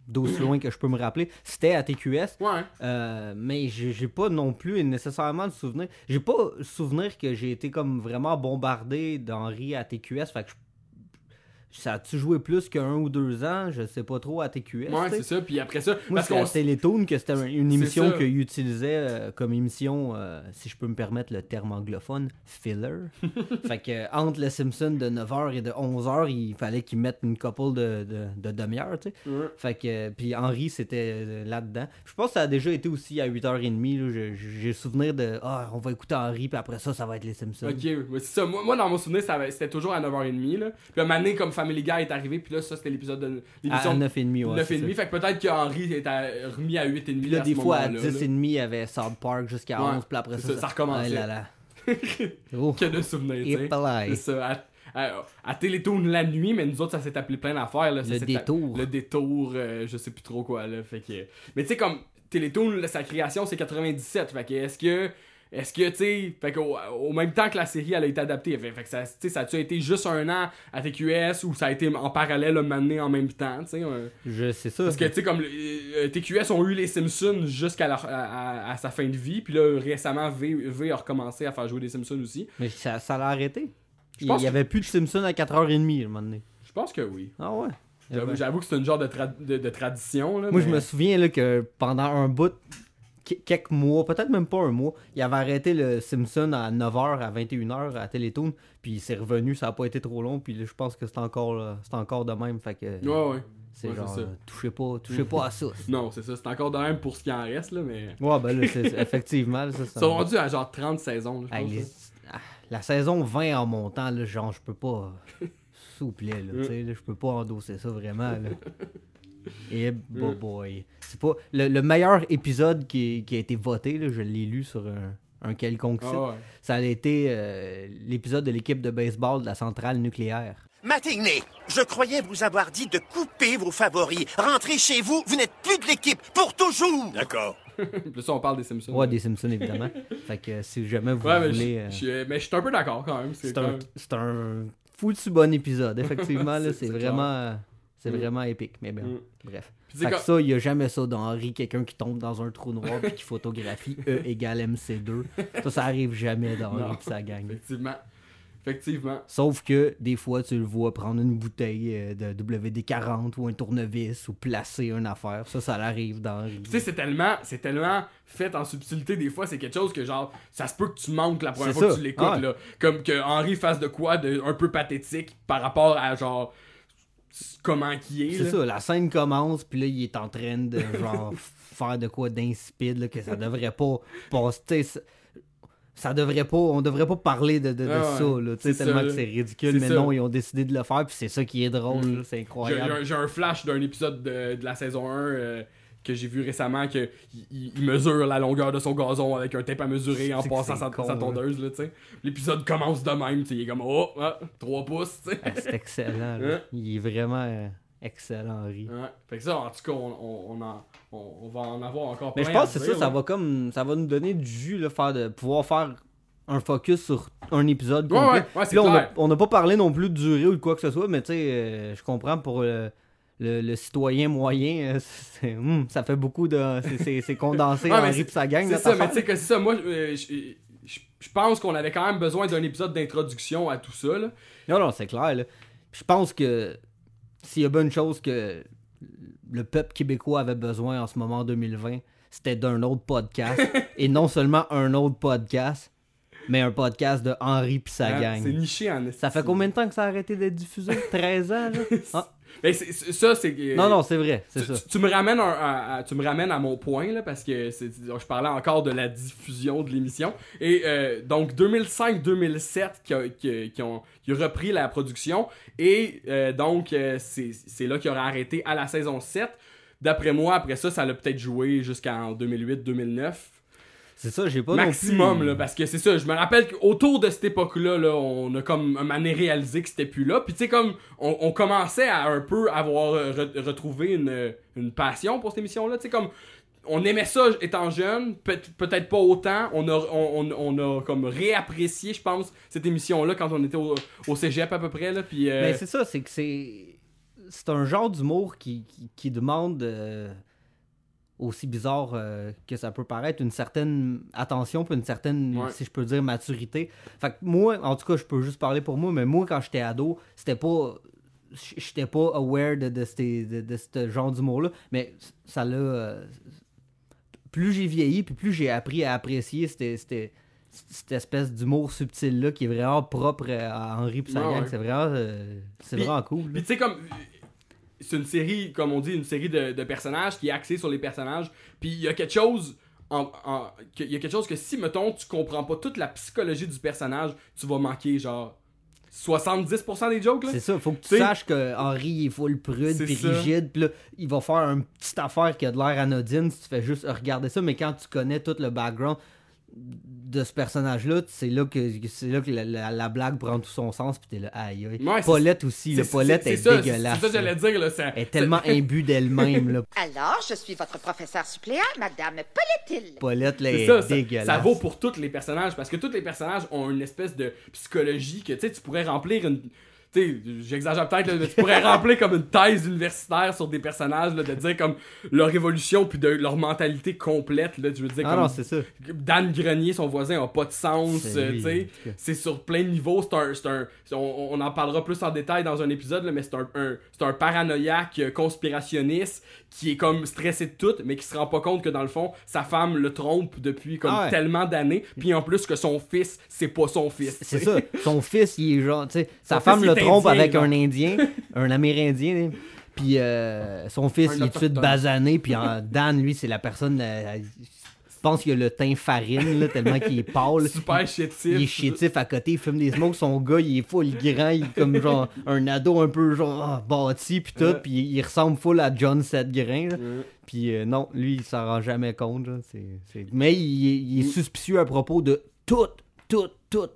d'aussi loin que je peux me rappeler, c'était à TQS. Ouais. Euh, mais j'ai pas non plus nécessairement le souvenir. J'ai pas le souvenir que j'ai été comme vraiment bombardé d'Henri à TQS. Fait que je- ça a-tu joué plus qu'un ou deux ans? Je sais pas trop à TQS. Ouais, c'est ça. Puis après ça, Moi, parce qu'on à Télétoon que c'était une émission qu'ils utilisaient euh, comme émission, euh, si je peux me permettre le terme anglophone, filler. fait que entre le Simpson de 9h et de 11h, il fallait qu'ils mettent une couple de, de, de demi-heure, tu sais. Ouais. Fait que, puis Henri, c'était euh, là-dedans. Je pense que ça a déjà été aussi à 8h30. là. Je- je- J'ai souvenir de, ah, on va écouter Henri, puis après ça, ça va être les Simpsons. Ok, ouais, c'est ça. Moi, moi, dans mon souvenir, c'était toujours à 9h30. Là. Puis un moment donné, comme Family Guy est arrivé, puis là, ça, c'était l'épisode de À, l'émission à de 9h30, ouais. 9h30. c'est ça. Fait que peut-être qu'Henri est à- remis à 8h30. Puis là, à des fois, à moment-là, 10h30, il y avait South Park jusqu'à Ouais, 11, puis après ça, ça, ça recommençait. Ah là là. Que de souvenirs. C'est ça. À, à, à Télétoon la nuit, mais nous autres, ça s'est appelé plein d'affaires. là. Ça Le détour. Le détour, euh, je sais plus trop quoi. Là. Fait que... Mais tu sais, comme Télétoon, sa création, c'est 97. Fait que est-ce que. Est-ce que, tu sais, fait qu'au au même temps que la série, elle a été adaptée, fait, fait que ça, ça a-tu été juste un an à TQS ou ça a été en parallèle, un moment donné, en même temps, tu sais? un- Je sais ça. Parce que, tu sais, comme euh, TQS ont eu les Simpsons jusqu'à à, à- à sa fin de vie, puis là, récemment, V, v a recommencé à faire jouer des Simpsons aussi. Mais ça, ça l'a arrêté. Il pense y avait plus de Simpsons à 4h30 à un moment donné. Je pense que oui. Ah ouais. J'avoue, que c'est une genre de, tra- de, de tradition. Là, Moi, mais- je me souviens là, que pendant un bout, quelques mois, peut-être même pas un mois, il avait arrêté le Simpson à 9h, à 21h à Télétoon, puis c'est revenu, ça a pas été trop long, puis là, je pense que c'est encore, là, c'est encore de même, fait que Ouais, ouais. c'est ouais, genre, euh, touchez pas, touchez pas à ça. Non, c'est ça. C'est encore de même pour ce qui en reste, là, mais. Ouais, ben là, c'est- effectivement, là, ça, ça Ils sont rendus à genre 30 saisons, là, je Hey, pense. les- là. ah, La saison 20 en montant, là, genre, je peux pas. S'il vous plaît, là, tu sais, là, je peux pas endosser ça vraiment. Là. Et boy, boy. C'est pas. Le, le meilleur épisode qui, qui a été voté, là, je l'ai lu sur un, un quelconque site. Ah ouais. Ça a été euh, l'épisode de l'équipe de baseball de la centrale nucléaire. Matigné, je croyais vous avoir dit de couper vos favoris. Rentrez chez vous, vous n'êtes plus de l'équipe, pour toujours. D'accord. Ça, on parle des Simpsons. Ouais, des Simpsons, évidemment. fait que si jamais vous Ouais, mais voulez. je- euh, je- mais je suis un peu d'accord quand même. C'est un, même- un foutu bon épisode, effectivement. là, C'est- vraiment, c'est Mm. vraiment épique. Mais Mm. bref. Fait que ça, il n'y a jamais ça d'Henri, quelqu'un qui tombe dans un trou noir puis qui photographie E égale MC2. Ça, ça arrive jamais d'Henri et sa gang. Effectivement. Effectivement. Sauf que des fois, tu le vois prendre une bouteille euh, de WD-40 ou un tournevis ou placer une affaire. Ça, ça l'arrive d'Henri. Tu sais, c'est tellement, c'est tellement fait en subtilité des fois, c'est quelque chose que genre, ça se peut que tu manques la première fois ça. que tu l'écoutes, Ah ouais. là. Comme que Henry fasse de quoi de un peu pathétique par rapport à genre, comment qui est, C'est ça, la scène commence, puis là, il est en train de genre faire de quoi d'insipide, que ça devrait pas passer. Ça, ça devrait pas, on devrait pas parler de, de, de Ah ouais, ça, là, tellement que c'est ridicule, mais ça. non, ils ont décidé de le faire, puis c'est ça qui est drôle, Mm. c'est incroyable. J'ai j'ai un flash d'un épisode de, de la saison 1 euh, que j'ai vu récemment que il, il mesure la longueur de son gazon avec un tape à mesurer en passant sa, con, sa là. tondeuse, là, tu sais. L'épisode commence de même, tu il est comme, oh, ah, 3 pouces. Ah, c'est excellent, là. Hein? il est vraiment euh, excellent, Henri. Ouais. Fait que ça, en tout cas, on, on, on en- on- va en avoir encore Mais plein je pense que c'est ça, ça va comme, ça va nous donner du jus, là, faire de pouvoir faire un focus sur un épisode Ouais, complet. ouais, là, on n'a pas parlé non plus de durée ou de quoi que ce soit, mais tu sais, euh, je comprends pour le- le citoyen moyen, euh, hum, ça fait beaucoup de. c'est- condensé Ouais, c'est- et sa gang. C'est ça, mais tu sais que ça, moi, euh, je je- je pense qu'on avait quand même besoin d'un épisode d'introduction à tout ça, là. Non, non, c'est clair. Là. Je pense que s'il y a bien une chose que le peuple québécois avait besoin en ce moment en 2020, c'était d'un autre podcast. et non seulement un autre podcast, mais un podcast de Henri et sa Hein, gang. C'est niché en Ça fait combien de temps que ça a arrêté d'être diffusé? 13 ans, là? Ah, Mais c'est- ça, c'est. Non, non, c'est vrai, c'est tu, ça. tu- tu me ramènes un- à, à- tu me ramènes à mon point là parce que je parlais encore de la diffusion de l'émission et euh, donc 2005-2007 qui, a- qui- qui ont, qui repris la production et euh, donc euh, c'est c'est là qu'il aurait arrêté à la saison 7 d'après moi après ça ça l'a peut-être joué jusqu'en 2008-2009 C'est ça, j'ai pas maximum non plus... là parce que c'est ça je me rappelle qu'autour de cette époque là on a comme un année réalisé que c'était plus là puis tu sais comme on, on commençait à un peu avoir euh, re- retrouvé une, une passion pour cette émission là tu sais comme on aimait ça étant jeune, peut- peut-être pas autant. On a, on, on- on a comme réapprécié, je pense, cette émission-là quand on était au, au cégep à peu près. Là, puis, euh, Mais c'est ça, c'est que c'est. C'est un genre d'humour qui, qui, qui demande, euh, aussi bizarre euh, que ça peut paraître, une certaine attention, puis une certaine, Ouais. si je peux dire, maturité. Fait que moi, en tout cas, je peux juste parler pour moi, mais moi, quand j'étais ado, c'était pas. J'étais pas aware de, de, ces- de, de ce genre d'humour-là, mais ça l'a. euh, plus j'ai vieilli, puis plus j'ai appris à apprécier cette, cette- cette espèce d'humour subtil-là qui est vraiment propre à Henri et sa Ouais, gang. ouais. C'est vraiment, euh, c'est vraiment cool. là. Puis tu sais, comme. C'est une série, comme on dit, une série de, de personnages qui est axée sur les personnages. Puis il y a quelque chose. en- en- que- Il y a quelque chose que si, mettons, tu comprends pas toute la psychologie du personnage, tu vas manquer, genre. 70% des jokes, là. C'est ça, faut que tu T'sais- saches que Henri il est full prude ça. rigide, puis là, il va faire une petite affaire qui a de l'air anodine si tu fais juste regarder ça, mais quand tu connais tout le background de ce personnage-là, c'est là que c'est là que la, la- la blague prend tout son sens, puis t'es là, aïe aïe. Ouais, c'est- Paulette aussi, le Paulette c'est- est, ça, c'est- dégueulasse. C'est ça j'allais dire, là. ça- Elle est tellement imbue d'elle-même, là. Alors, je suis votre professeur suppléant, Madame Paulette-Hill. Paulette, là, C'est est ça, ça, dégueulasse. ça vaut pour tous les personnages parce que tous les personnages ont une espèce de psychologie que tu sais tu pourrais remplir une j'exagère peut-être mais tu pourrais remplir comme une thèse universitaire sur des personnages là, de dire comme leur évolution puis de leur mentalité complète là je veux dire Ah comme non, c'est ça. Dan Grenier son voisin a pas de sens C'est tu c'est sur plein de niveaux c'est un, c'est un on, on en parlera plus en détail dans un épisode là, mais c'est un, un- c'est un paranoïaque euh, conspirationniste qui est comme stressé de tout mais qui se rend pas compte que dans le fond sa femme le trompe depuis comme Ah ouais. tellement d'années puis en plus que son fils c'est pas son fils C'est tu ça. Son fils, il est genre, tu sais, sa femme fils, le trompe avec un Indien, un Amérindien. hein. Puis euh, son fils, Un il est tout de suite basané. Puis en- Dan, lui, c'est la personne. euh, je pense qu'il a le teint farine, là, tellement qu'il est pâle. super chétif Il est chétif à côté, il fume des smokes. Son gars, il est full grand. Il est comme genre un ado un peu genre ah, bâti. Puis tout. Puis il, ressemble full à John Setgrain. Puis euh, non, lui, il s'en rend jamais compte. là. Mais il, est- il est suspicieux à propos de tout, tout, tout,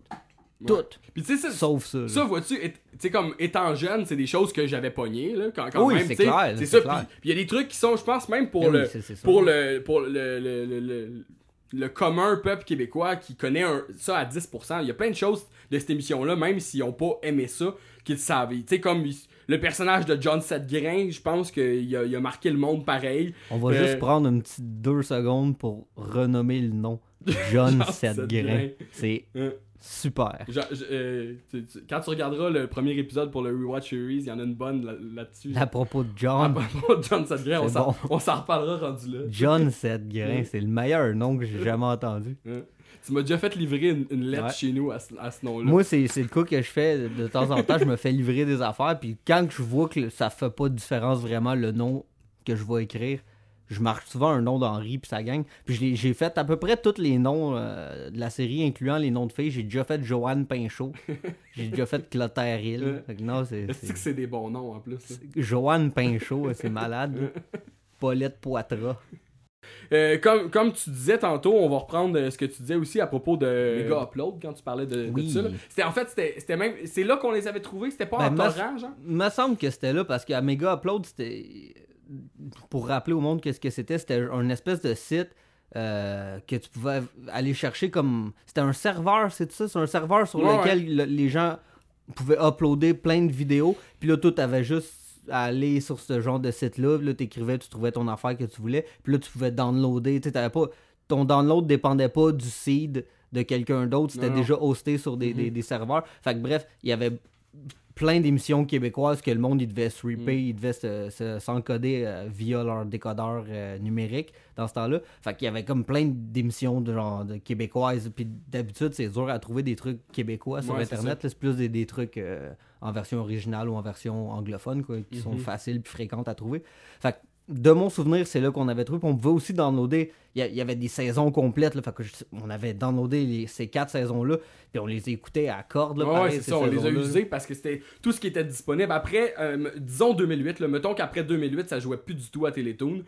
tout. puis tu sais ça- Sauf ça. là. Ça, vois-tu, tu sais, comme étant jeune, c'est des choses que j'avais pognées, là, quand, quand Oui, même. c'est clair, C'est ça, clair. puis il y a des trucs qui sont, je pense, même pour Ben oui, le. ça. pour le. Pour le, le, le, le- le commun peuple québécois qui connaît un- ça à 10%. Il y a plein de choses de cette émission-là, même s'ils ont pas aimé ça, qu'ils savent. Tu sais, comme il- le personnage de John Setgrain, je pense qu'il a, il a marqué le monde pareil. On va Euh, juste prendre une petite deux secondes pour renommer le nom. John John Setgrain. C'est Hein. Super. Je- je- euh, tu- tu- quand tu regarderas le premier épisode pour le Rewatch Series, il y en a une bonne là- là-dessus. À propos de À John, propos de John Setgrain, on s'en bon. on s'en reparlera rendu là. John Setgrain, c'est le meilleur nom que j'ai jamais entendu. Tu m'as déjà fait livrer une, une lettre Ouais. chez nous à ce, à ce nom-là. Moi, c'est le cas que je fais de, de temps en temps. Je me fais livrer des affaires. Puis quand je vois que ça fait pas de différence vraiment le nom que je vais écrire, je marque souvent un nom d'Henri puis sa gang. Puis j'ai fait à peu près tous les noms euh, de la série, incluant les noms de filles. J'ai déjà fait Joanne Pinchot. J'ai déjà fait Clotaire Hill. Non, c'est. Est-ce c'est- que c'est des bons noms en plus? Joanne Pinchot, c'est malade. Paulette Poitras. Euh, comme, comme tu disais tantôt, on va reprendre euh, ce que tu disais aussi à propos de Mega Upload quand tu parlais de, de Oui. ça. C'était en fait c'était même c'est là qu'on les avait trouvés, c'était pas Ben, en ma- torrent, genre? me semble que c'était là parce qu'à Mega Upload, c'était. Pour rappeler au monde qu'est-ce que c'était, c'était un espèce de site euh, que tu pouvais aller chercher comme. C'était un serveur, c'est ça? C'est un serveur sur Ouais, lequel le- les gens pouvaient uploader plein de vidéos. Puis là, tout avait juste à aller sur ce genre de site-là. Puis Là, t'écrivais, tu trouvais ton affaire que tu voulais. Puis là, tu pouvais downloader. Tu t'avais pas. Ton download dépendait pas du seed de quelqu'un d'autre. C'était déjà hosté sur des, des- des serveurs. Fait que bref, il y avait plein d'émissions québécoises que le monde il devait sweeper, Mm. il devait se- se- s'encoder euh, via leur décodeur euh, numérique dans ce temps-là. Fait qu'il y avait comme plein d'émissions de genre de québécoises. Puis d'habitude, c'est dur à trouver des trucs québécois sur Ouais, Internet. C'est plus des, des trucs euh, en version originale ou en version anglophone quoi, qui sont Mhm. faciles puis fréquentes à trouver. Fait que de mon souvenir, c'est là qu'on avait trouvé. Puis on pouvait aussi downloader. Il y, a- il y avait des saisons complètes. Là, fait que je- on avait downloadé les- ces quatre saisons-là. Puis on les écoutait à cordes. Là, pareil, ça, on les a usés parce que c'était tout ce qui était disponible. Après, euh, disons 2008, là, mettons qu'après 2008, ça jouait plus du tout à Télétoon.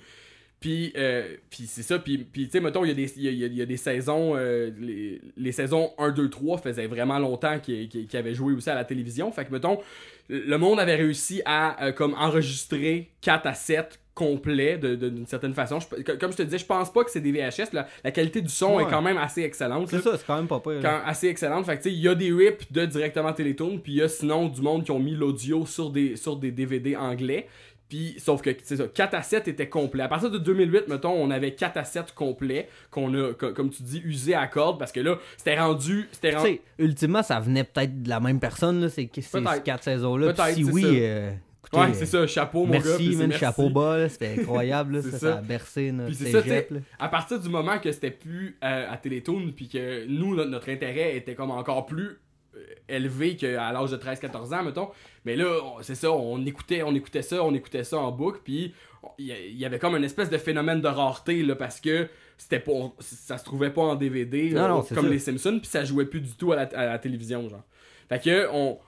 Puis, euh, puis c'est ça, puis, puis tu sais, mettons, il y, a des- il y a- il y a- des saisons, euh, les, les saisons 1, 2, 3 faisaient vraiment longtemps qu'ils avaient joué aussi à la télévision. Fait que, mettons, le monde avait réussi à euh, comme enregistrer 4 à 7 de- de- d'une certaine façon. Je- comme je te disais, je pense pas que c'est des VHS. La, la qualité du son Ouais. est quand même assez excellente. C'est ça, c'est quand même pas pire. quand- assez excellente. Fait que, tu sais, il y a des rips de directement Télétoon, puis il y a sinon du monde qui ont mis l'audio sur des, sur des DVD anglais. Puis, sauf que, c'est ça, 4 à 7 étaient complets. À partir de 2008, mettons, on avait 4 à 7 complets qu'on a, co- comme tu dis, usés à cordes parce que là, c'était rendu. C'était rendu. ultimement, ça venait peut-être de la même personne, là, ces, ces Peut-être. quatre saisons-là. Puis Peut-être, si oui, euh, Ouais, c'est ça, chapeau, mon gars. puis Merci, man, merci. chapeau là, c'était incroyable, là, ça, ça. ça a bercé notre Puis c'est ça, cégep, là. à partir du moment que c'était plus euh, à Télétoon, puis que nous, notre, notre intérêt était comme encore plus euh, élevé qu'à l'âge de 13-14 ans, mettons. Mais là, c'est ça, on écoutait, on écoutait ça, on écoutait ça en boucle, puis il y, avait comme une espèce de phénomène de rareté, là, parce que c'était pas, ça se trouvait pas en DVD, Non, euh, non, c'est comme ça. les Simpsons, puis ça jouait plus du tout à la, à la télévision, genre. Fait que, on...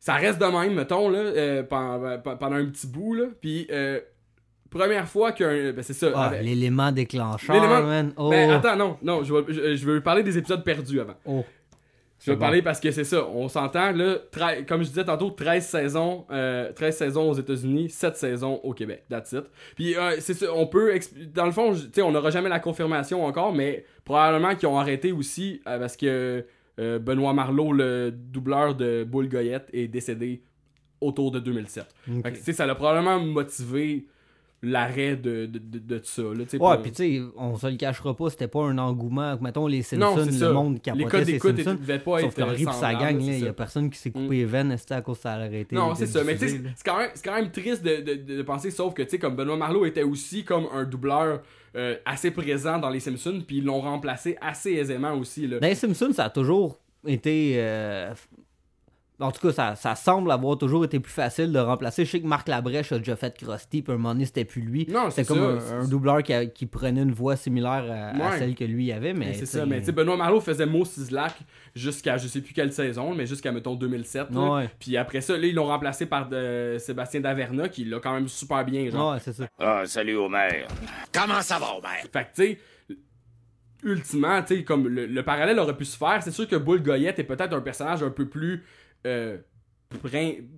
Ça reste de même, mettons, là, euh, pendant, pendant un petit bout, là, puis... euh, Première fois qu'un. Ben c'est ça. Ah, avec- l'élément déclencheur, L'élément- man. Oh, ben attends, non, non, je vais, je, je veux parler des épisodes perdus avant. oh. Je C'est parler parce que c'est ça, on s'entend, là, comme je disais tantôt, 13 saisons, euh, 13 saisons aux États-Unis, 7 saisons au Québec, that's it. Puis euh, c'est ça, on peut, dans le fond, tu sais, on n'aura jamais la confirmation encore, mais probablement qu'ils ont arrêté aussi euh, parce que euh, Benoît Marleau, le doubleur de Boule Goyette, est décédé autour de 2007. Ok. Fait que, tu sais, ça l'a probablement motivé l'arrêt de, de, de, de ça, là, Ouais, puis tu sais, on se le cachera pas, c'était pas un engouement. Mettons, les Non, Simpsons, c'est le monde Les capotait codes ces d'écoute devaient pas Sauf être que Henri pis sa gang, il y a personne qui s'est coupé Mm. les veines c'était à cause que ça a arrêté. Non, c'est ça. Mais tu sais, diffuser, c'est quand, même- triste de, penser, sauf que, tu sais, comme Benoît Marleau était aussi comme un doubleur euh, assez présent dans les Simpsons, puis ils l'ont remplacé assez aisément aussi. Là. Les Simpsons, ça a toujours été. euh, En tout cas, ça, ça semble avoir toujours été plus facile de remplacer. Je sais que Marc Labrèche a déjà fait Krusty, puis à un moment donné, c'était plus lui. Non, c'est C'était comme ça, un, doubleur qui, a- qui prenait une voix similaire à, celle que lui avait. Mais Mais c'est ça, mais tu sais, Benoît Marleau faisait Mo Sislak jusqu'à je sais plus quelle saison, mais jusqu'à mettons 2007. là. Ouais. Puis après ça, là, ils l'ont remplacé par de- Sébastien Daverna, qui l'a quand même super bien. Genre. Ouais, c'est ça. Ah, salut Homer. Comment ça va, Homer? Fait que, tu sais, ultimement, tu sais, comme le, le parallèle aurait pu se faire, c'est sûr que Boule Goyette est peut-être un personnage un peu plus. Euh,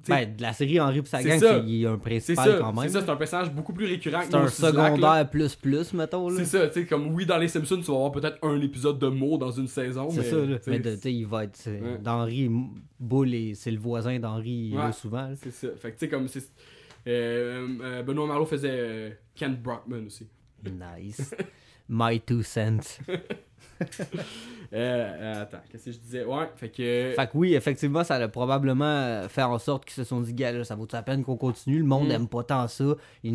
Ben, de la série Henri pis sa C'est un principal quand même. c'est ça, c'est un personnage beaucoup plus récurrent C'est un secondaire plus plus, mettons. C'est ça, tu sais, comme oui, dans les Simpsons, tu vas avoir peut-être un épisode de mots dans une saison. C'est mais, ça, là. tu sais, Mais tu sais, il va être. Ouais. D'Henri et- c'est le voisin d'Henri, Ouais. souvent. C'est ça. Fait que, tu sais, comme euh, euh, Benoît Marleau faisait euh, Ken Brockman aussi. Nice. My two cents. Euh, euh, attends, qu'est-ce que je disais? Ouais, fait que. Fait que oui, effectivement, ça a probablement euh, fait en sorte qu'ils se sont dit, gars, là, ça vaut la peine qu'on continue? Le monde Mm. aime pas tant ça. Il y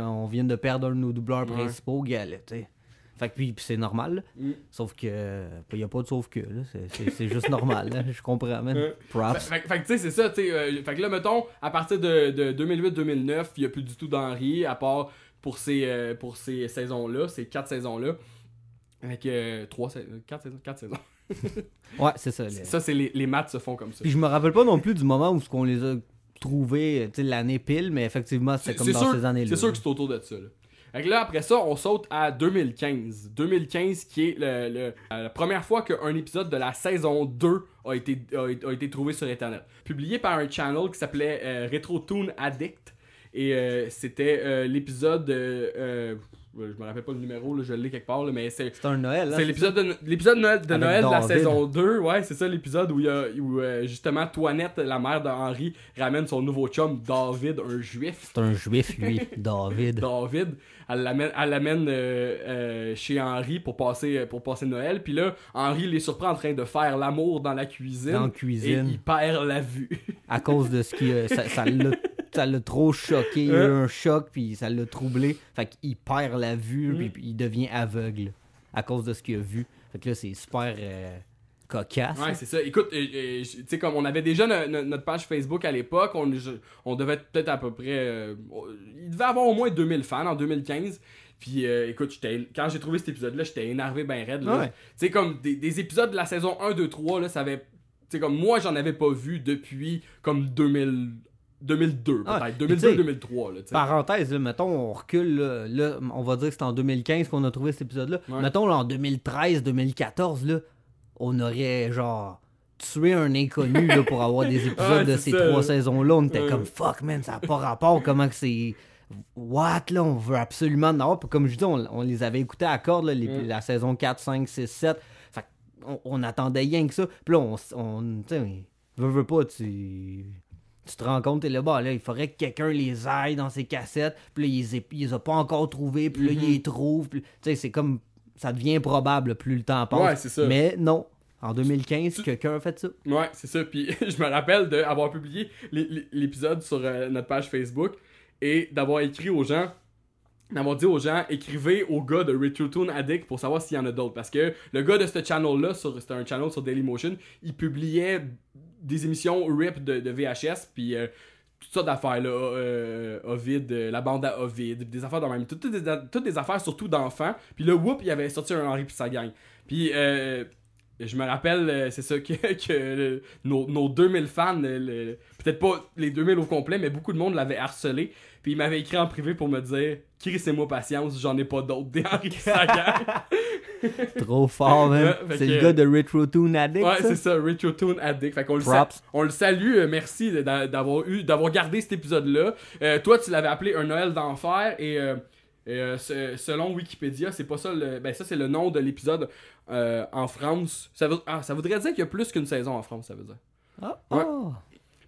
on vient de perdre un de nos doubleurs Ouais. principaux, gars, là, tu sais. Fait que puis, puis c'est normal. là. Mm. Sauf que, il n'y a pas de sauf que, là. C'est- juste normal, là. Je comprends. Ouais. Props. Fait, que tu sais, c'est ça, tu sais. euh, fait que là, mettons, à partir de, de 2008-2009, il n'y a plus du tout d'Henri, à part pour ces, euh, pour ces saisons-là, ces quatre saisons-là. Avec euh, trois quatre saisons, quatre saisons. Ouais, c'est ça. là. Ça, c'est les, les maths se font comme ça. Puis je me rappelle pas non plus du moment où ce qu'on les a trouvés, sais, l'année pile, mais effectivement, c'était C'est comme dans sûr, ces années-là. c'est sûr que c'est autour de ça. Là. Fait que là, après ça, on saute à 2015. 2015, qui est le, le- la première fois qu'un épisode de la saison 2 a été, a, a été trouvé sur Internet. Publié par un channel qui s'appelait euh, Retro Toon Addict. Et euh, c'était euh, l'épisode. Je me rappelle pas le numéro, là, je l'ai quelque part, là, mais c'est. C'est un Noël, là. C'est l'épisode de, l'épisode de Noël, de, Noël de la saison 2, ouais, c'est ça l'épisode où, il y a, où euh, justement Toinette, la mère d'Henri, ramène son nouveau chum David, un juif. C'est un juif, lui, David. David, elle l'amène, elle l'amène euh, euh, chez Henri pour passer, pour passer Noël. Puis là, Henri les surprend en train de faire l'amour dans la cuisine. Dans la Et cuisine. il perd la vue. À cause de ce qui. ça, ça l'a. Ça l'a trop choqué, il a eu un choc, puis ça l'a troublé. Fait qu'il perd la vue, puis, puis il devient aveugle à cause de ce qu'il a vu. Fait que là, c'est super euh, cocasse. Ouais, c'est ça. Écoute, euh, euh, tu sais, comme on avait déjà no- no- notre page Facebook à l'époque, on, on devait être peut-être à peu près. euh, il devait avoir au moins 2000 fans en 2015. Puis euh, écoute, quand j'ai trouvé cet épisode-là, j'étais énervé ben raide. là. Ouais. Tu sais, comme des, des épisodes de la saison 1, 2, 3, là, ça avait. Tu sais, comme moi, j'en avais pas vu depuis comme 2000, 2002, Ah, peut-être. puis tu sais, 2002-2003, là, tu sais. Parenthèse, là, mettons, on recule, là, là, on va dire que c'est en 2015 qu'on a trouvé cet épisode-là. Ouais. Mettons, là, en 2013-2014, là, on aurait, genre, tué un inconnu là, pour avoir des épisodes Ouais, de ces ça, trois là. saisons-là. On était Ouais. comme, fuck, man, ça n'a pas rapport, comment que c'est... What, là, on veut absolument. Puis comme je dis, on, on les avait écoutés à corde, là, les- Mm. la saison 4, 5, 6, 7. Fait on, on attendait rien que ça. Puis là, on, on tu sais, veux, veux pas, tu tu te rends compte, t'es là, bah, là, il faudrait que quelqu'un les aille dans ses cassettes, puis là, il les, a- il les a pas encore trouvés, puis là, il les trouve, puis, tu sais, c'est comme, ça devient probable plus le temps passe. Ouais, c'est ça. Mais non, en 2015, quelqu'un a fait ça. Ouais, c'est ça. Puis je me rappelle d'avoir publié l'é- l'é- l'épisode sur euh, notre page Facebook et d'avoir écrit aux gens, d'avoir dit aux gens, écrivez au gars de Toon Addict pour savoir s'il y en a d'autres. Parce que le gars de ce channel-là, sur- c'était un channel sur Dailymotion, il publiait des émissions RIP de, de VHS, puis euh, toutes sortes d'affaires, là, euh, Ovid, euh, la bande à Ovid, des affaires dans même, toutes, toutes des, toutes des affaires surtout d'enfants. Puis là, whoop, il avait sorti un Henri puis sa gang. Puis euh, je me rappelle, euh, c'est ça, que, que le- nos, nos 2000 fans, euh, peut-être pas les 2000 au complet, mais beaucoup de monde l'avait harcelé. Puis il m'avait écrit en privé pour me dire Chris, moi patience, j'en ai pas d'autres des Henri puis sa gang. Trop fort. Ouais, fait c'est que- le gars de Retro Toon Addict, Ouais, c'est ça, Retro Toon Addict. Fait qu'on le, sa- on le salue, euh, merci d'avoir eu, d'avoir gardé cet épisode-là. Euh, toi, tu l'avais appelé Un Noël d'enfer et, euh, et, euh, ce- selon Wikipédia, c'est pas ça le, ben ça c'est le nom de l'épisode en France. Ça, veut- ah, ça voudrait dire qu'il y a plus qu'une saison en France, ça veut dire. Ah, Ouais. ah,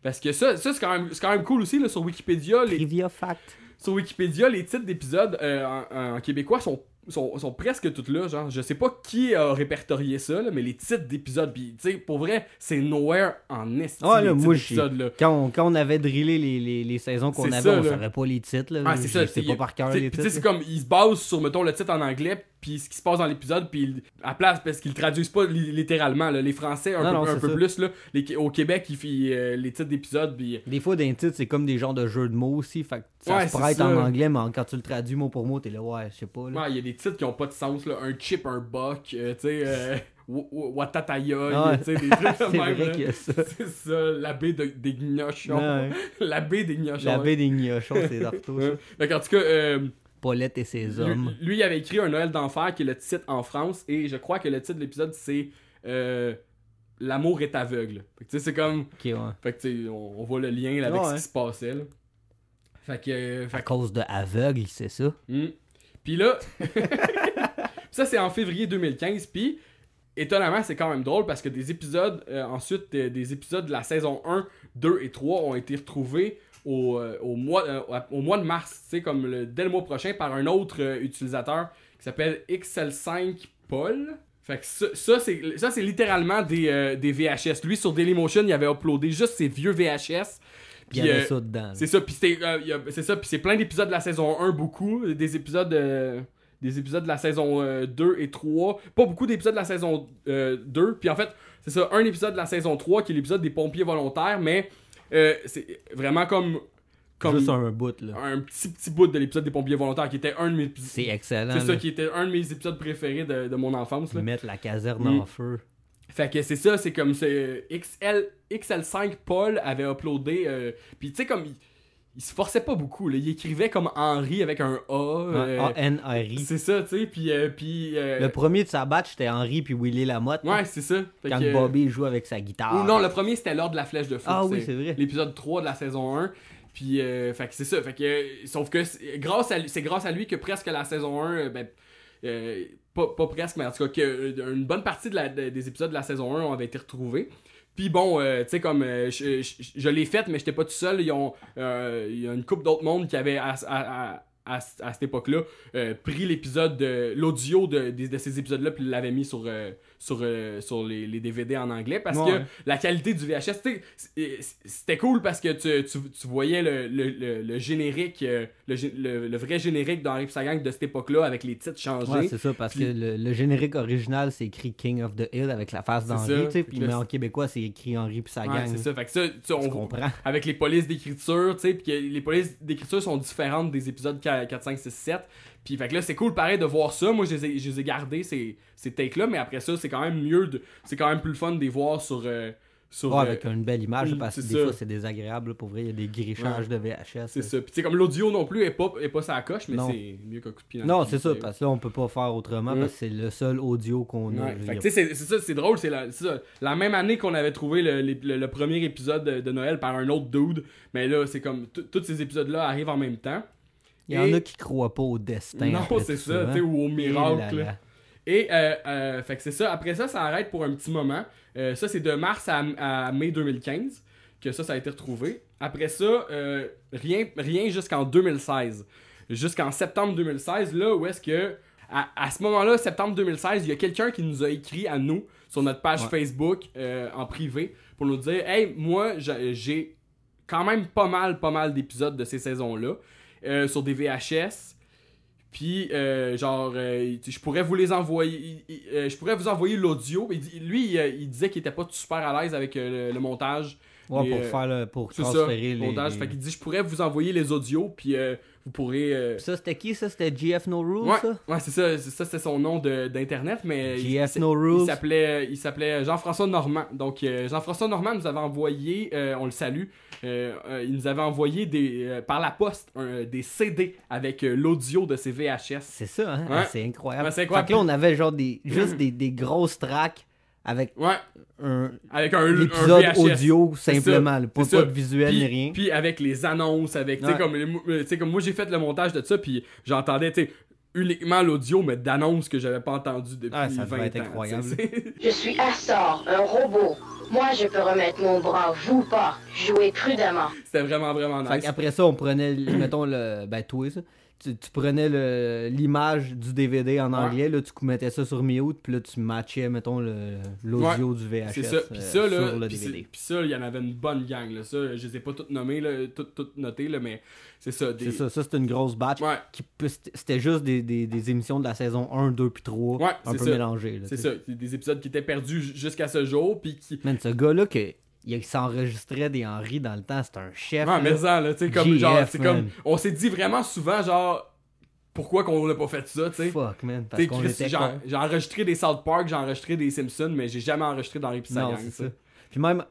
Parce que ça, ça c'est quand même, c'est quand même cool aussi là, sur Wikipédia. Les, trivia fact. sur Wikipédia, les titres d'épisodes en, en québécois sont, sont, sont presque tous là. Genre, je sais pas qui a répertorié ça, là, mais les titres d'épisodes, pis tu sais, pour vrai, c'est nowhere en. Ouais, là, les moi, d'épisodes, là. Quand on, quand on avait drillé les, les, les saisons qu'on avait, ça, on là. savait pas les titres. Là. Ah, c'est ça. C'est- pas par cœur les titres. c'est comme, ils se basent sur, mettons, le titre en anglais, puis ce qui se passe dans l'épisode, puis à place, parce qu'ils traduisent pas li- littéralement, là. Les Français, un Non, peu, non, un plus, là. Les- au Québec, ils font euh, les titres d'épisodes, puis Des fois, dans les titres, c'est comme des genres de jeux de mots aussi. Fait que ça Ouais, se prête ça. en anglais, mais en- quand tu le traduis mot pour mot, t'es là, ouais, je sais pas. Là. Ouais, il y a des titres qui ont pas de sens, là. Un chip, un buck, euh, tu sais, euh, Wa- Wa- Watataya, tu sais, des trucs de même, ça. C'est ça, l'abbé de, des gnochons. Ouais. La baie des gnochons. La baie des gnochons, c'est d'Arto, qu'en tout cas, euh, Paulette et ses lui, hommes. lui, il avait écrit Un Noël d'enfer, qui est le titre en France, et je crois que le titre de l'épisode, c'est euh, L'amour est aveugle. Fait que tu sais, c'est comme. Ouais. Fait que on, on voit le lien là, avec Ouais. ce qui se passait, là. Fait que. euh, fait À cause de aveugle, c'est ça? Hmm. Puis là, ça c'est en février 2015. Puis étonnamment, c'est quand même drôle parce que des épisodes, euh, ensuite, euh, des épisodes de la saison 1, 2 et 3 ont été retrouvés au, euh, au, mois, euh, au mois de mars, tu sais, comme le, dès le mois prochain, par un autre euh, utilisateur qui s'appelle XL5 Paul. Fait que ça, ça, c'est, ça, c'est littéralement des, euh, des VHS. Lui, sur Dailymotion, il avait uploadé juste ses vieux VHS. Puis il y avait euh, ça dedans. c'est ça, puis euh, c'est ça, puis c'est plein d'épisodes de la saison 1, beaucoup, des épisodes, des épisodes de la saison euh, 2 et 3, pas beaucoup d'épisodes de la saison euh, 2, puis en fait, c'est ça, un épisode de la saison 3 qui est l'épisode des pompiers volontaires, mais euh, c'est vraiment comme, comme Juste un bout, là. un petit petit bout de l'épisode des pompiers volontaires qui était un de mes, C'est excellent. c'est ça qui était un de mes épisodes préférés de, de mon enfance. Là. Mettre la caserne Mm. en feu. Fait que c'est ça, c'est comme c'est XL, XL5 Paul avait uploadé. euh, Puis tu sais, comme il, il se forçait pas beaucoup, là, il écrivait comme Henri avec un A. euh, A-N-R-I. c'est ça, tu sais. Puis. euh, puis euh, Le premier de sa batch, c'était Henri puis Willy Lamotte. Ouais, c'est ça. Fait Quand que- Bobby joue avec sa guitare. Ou non, le premier c'était l'ordre de la flèche de feu. Ah oui, c'est vrai. L'épisode 3 de la saison 1. Puis, euh, fait que c'est ça. Fait que, euh, sauf que c'est grâce, à lui- c'est grâce à lui que presque la saison 1, euh, ben, euh, pas, pas presque, mais en tout cas, que, euh, une bonne partie de la- de- des épisodes de la saison 1 avaient été retrouvés. Puis bon, euh, tu sais, comme euh, je, l'ai fait, mais j'étais pas tout seul. Euh, il y a une couple d'autres mondes qui avaient, à, à- cette époque-là, euh, pris l'épisode, de l'audio de, de, ces épisodes-là, puis l'avaient mis sur, sur, euh, sur les, les DVD en anglais. Parce Ouais. que la qualité du VHS, c'était cool parce que tu, tu, tu voyais le, le, le, le générique, euh, le, vrai générique d'Henri Psagang de cette époque-là avec les titres changés. Ouais, c'est ça, parce Puis- que le, générique original, c'est écrit King of the Hill avec la face d'Henri, puis mais en québécois, c'est écrit Henri puis sa Ouais, gang. c'est ça. Fait que ça, on avec les polices d'écriture, tu sais, puis que les polices d'écriture sont différentes des épisodes 4, 5, 6, 7. Puis fait que là, c'est cool pareil de voir ça. Moi, je les ai, je les ai gardés, ces, ces takes-là, mais après ça, c'est quand même mieux, de, c'est quand même plus le fun de les voir sur. euh, sur Ouais, euh, avec une belle image, oui, parce que c'est des ça. fois, c'est désagréable, là, pour vrai. Il y a des grichages de VHS. c'est là. ça. Puis sais, comme l'audio non plus est pas, est pas sa coche, mais c'est mieux qu'un coup de pied dans Non, c'est ça, parce que là, on peut pas faire autrement, Mm. parce que c'est le seul audio qu'on a. Fait que c'est c'est ça, c'est drôle, c'est la, c'est ça. la même année qu'on avait trouvé le, le- le- le premier épisode de, de Noël par un autre dude, mais là, c'est comme, tous ces épisodes-là arrivent en même temps. Il y en a qui croient pas au destin. Non, c'est ça, tu ou au miracle. là là. là. Et, euh, euh, fait que c'est ça. Après ça, ça arrête pour un petit moment. Euh, ça, c'est de mars à, à mai 2015 que ça, ça a été retrouvé. Après ça, euh, rien, rien jusqu'en 2016. Jusqu'en septembre 2016, là, où est-ce que, à, à ce moment-là, septembre 2016, il y a quelqu'un qui nous a écrit à nous sur notre page Ouais. Facebook euh, en privé pour nous dire Hey, moi, j'ai- j'ai quand même pas mal, pas mal d'épisodes de ces saisons-là euh, sur des VHS. Puis, euh, genre, euh, je pourrais vous les envoyer. je pourrais vous envoyer l'audio. Lui, il, disait qu'il était pas super à l'aise avec le montage. Ouais, pour euh, faire le, pour ça, transférer les. montage. les- Fait qu'il dit, je pourrais vous envoyer les audios, puis euh, vous pourrez. euh, Ça, c'était qui ça? C'était GF No Rules, Ouais, ça? ouais c'est ça, ça, c'est son nom d'internet, mais il- GF il, No il Rules. s'appelait, il s'appelait Jean-François Normand. Donc euh, Jean-François Normand nous avait envoyé, euh, on le salue, euh, euh, il nous avait envoyé des, euh, par la poste des CD avec euh, l'audio de ses VHS. C'est ça, hein? Ouais. C'est incroyable. Ouais, c'est incroyable. Fait que là, on avait genre des, juste des, des grosses tracks avec Ouais, un avec un, un épisode audio simplement. là, Pas, de visuel puis, ni rien. Puis avec les annonces, avec, tu sais, Ouais. comme, les mou- euh, comme moi j'ai fait le montage de ça, puis j'entendais, tu sais, uniquement l'audio, mais d'annonces que j'avais pas entendues depuis Ah, ça 20 devait être ans. incroyable. Je suis Astor, un robot. Moi, je peux remettre mon bras, vous pas. Jouez prudemment. C'était vraiment, vraiment Fait nice. qu'après ça, on prenait, le- mettons, le. Ben, toi, ça. Tu, tu prenais l'image du DVD en Ouais. anglais, là, tu mettais ça sur mute, puis là, tu matchais, mettons, l'audio du VHS C'est ça. Euh, là, sur le c'est- DVD. puis ça, il y en avait une bonne gang, là. Ça, je les ai pas toutes nommées, là, toutes, toutes notées, là, mais c'est ça. Des... C'est ça, ça c'était une grosse batch. Ouais, qui C'était juste des, des, des émissions de la saison 1, 2 puis 3, Ouais, un c'est peu ça. mélangées. c'est ça. Des- Des épisodes qui étaient perdus jusqu'à ce jour, puis qui. Man, ce gars-là, que, il s'enregistrait des Henri dans le temps, c'est un chef. Ouais, mais ça, là, tu sais, comme, GF, genre, c'est man. comme. On s'est dit vraiment souvent, genre, pourquoi qu'on n'a pas fait ça, tu sais? Fuck, man, parce T'sais, qu'on Chris, était j'ai enregistré des South Park, j'ai enregistré des Simpsons, mais j'ai jamais enregistré dans gang, c'est ça. Puis même,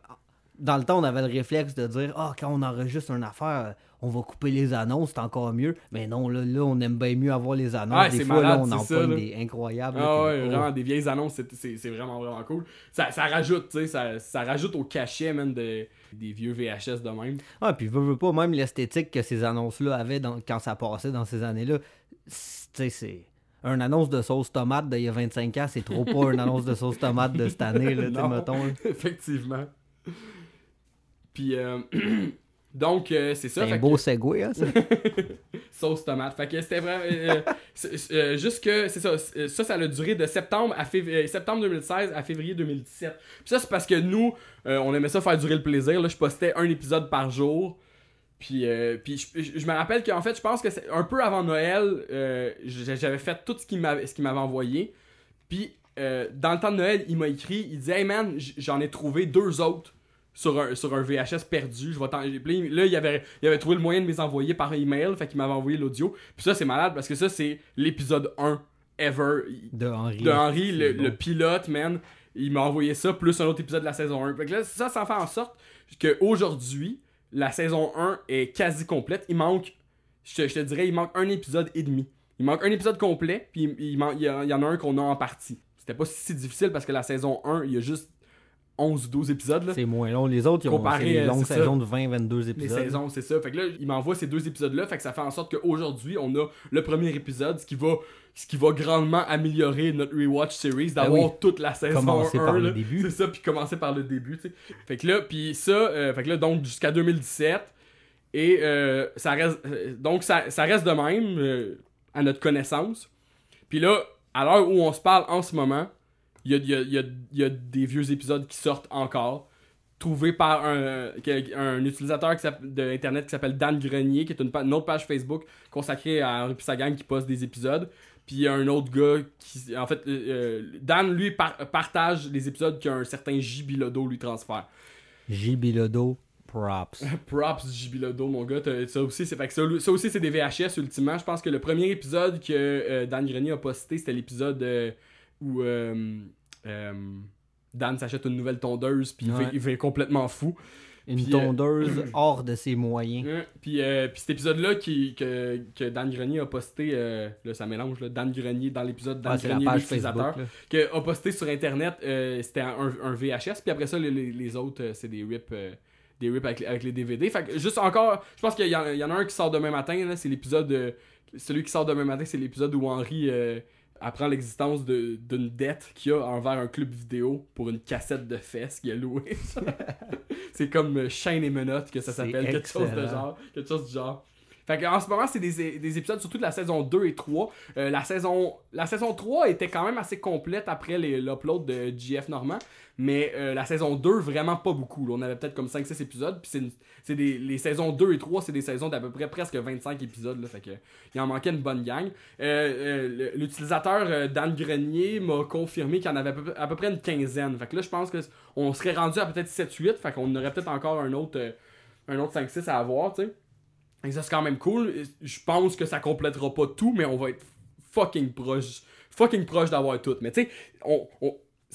dans le temps, on avait le réflexe de dire Ah, quand on enregistre une affaire, on va couper les annonces, c'est encore mieux. Mais non, là, là on aime bien mieux avoir les annonces. Ouais, des c'est fois, là, on en ça, là. des incroyables. Ah ouais, oh. vraiment, des vieilles annonces, c'est- vraiment, vraiment cool. Ça, ça rajoute, tu sais, ça, ça rajoute au cachet, de, des vieux VHS de même. Ouais, puis veux, veux pas, même l'esthétique que ces annonces-là avaient dans- quand ça passait dans ces années-là, tu sais, c'est. Une annonce de sauce tomate d'il y a 25 ans, c'est trop pas une annonce de sauce tomate de cette année, là, Non. mettons. là. Effectivement. Puis, euh, donc, euh, c'est ça. C'est fait un beau que- segway, hein, ça? sauce tomate. Fait que c'était vraiment. euh, euh, juste que, c'est ça. c'est- Ça, ça a duré de septembre, à fév- euh, septembre 2016 à février 2017. Puis ça, c'est parce que nous, euh, on aimait ça faire durer le plaisir. Là, je postais un épisode par jour. Puis, euh, puis je, me rappelle qu'en fait, je pense que c'est un peu avant Noël, euh, j'avais fait tout ce qu'il m'avait envoyé. Puis, euh, dans le temps de Noël, il m'a écrit, il disait Hey man, j'en ai trouvé deux autres sur un, sur un VHS perdu. Je vais Là, il avait, il avait trouvé le moyen de me les envoyer par email, fait qu'il m'avait envoyé l'audio. Puis ça, c'est malade parce que ça, c'est l'épisode 1 ever De Henri. de Henry, le, bon. le pilote, man. Il m'a envoyé ça, plus un autre épisode de la saison 1. Fait que là, ça, ça fait en sorte qu'aujourd'hui, la saison 1 est quasi complète. Il manque, je te, je te dirais, il manque un épisode et demi. Il manque un épisode complet, puis il, il il y en a un qu'on a en partie. C'était pas si difficile parce que la saison 1, il y a juste 11 ou 12 épisodes. C'est moins long. Les autres, ils ont des euh, longues saisons de 20-22 Les épisodes. saisons, c'est ça. Fait que là, il m'envoie ces deux épisodes-là. Fait que ça fait en sorte qu'aujourd'hui, on a le premier épisode, ce qui va, ce qui va grandement améliorer notre rewatch series, d'avoir oui. toute la saison Commencer 1. par le là. début. C'est ça, puis commencer par le début, tu sais. Fait que là, puis ça, euh, fait que là, donc jusqu'à 2017. Et euh, ça reste. euh, donc ça, ça reste de même, euh, à notre connaissance. Puis là, à l'heure où on se parle en ce moment, il y a, y a- y a- il y a des vieux épisodes qui sortent encore trouvé par un, un utilisateur qui s'appelle- de internet qui s'appelle Dan Grenier, qui est une, autre page Facebook consacrée à Henri et sa gang qui poste des épisodes. Puis il y a un autre gars qui. En fait, euh, euh, Dan, lui, par- partage les épisodes qu'un certain J. Bilodeau lui transfère. J. Bilodeau, props. Props J. Bilodeau, mon gars. Ça aussi, c'est ça, ça aussi, c'est des VHS, ultimement. Je pense que le premier épisode que euh, Dan Grenier a posté, c'était l'épisode euh, où. euh, euh, Dan s'achète une nouvelle tondeuse, puis il Ouais. fait- il fait complètement fou. Une euh, tondeuse hors de ses moyens. Puis, euh, puis cet épisode-là qui, que, que Dan Grenier a posté, là ça mélange, là, Dan Grenier dans l'épisode Dan Ah, Grenier, page l'utilisateur, a posté sur internet, c'était un, un VHS, puis après ça, les, autres, c'est des rips. des rips avec, avec les DVD. Fait que juste encore, je pense qu'il y, y en a un qui sort demain matin, c'est l'épisode. celui qui sort demain matin, c'est l'épisode où Henry apprend l'existence de- d'une dette qu'il a envers un club vidéo pour une cassette de fesses qu'il a loué. c'est comme euh, Chaîne et Menottes que ça s'appelle, quelque chose de genre. Quelque chose du genre. Fait que en ce moment, c'est des, des épisodes surtout de la saison 2 et 3. Euh, la, saison, la saison 3 était quand même assez complète après l'upload de JF Normand. Mais euh, la saison 2, vraiment pas beaucoup. On avait peut-être comme 5-6 épisodes. Puis c'est les saisons 2 et 3, c'est des saisons d'à peu près presque 25 épisodes. Là, fait que il en manquait une bonne gang. Euh, euh, L'utilisateur Dan Grenier m'a confirmé qu'il y en avait à peu, près une quinzaine. Fait que là, je pense qu'on serait rendu à peut-être 7-8. Fait qu'on aurait peut-être encore un autre, un autre 5-6 à avoir, tu sais. Et ça, c'est quand même cool. Je pense que ça complétera pas tout, mais on va être fucking proche. Fucking proche d'avoir tout. Mais tu sais, on-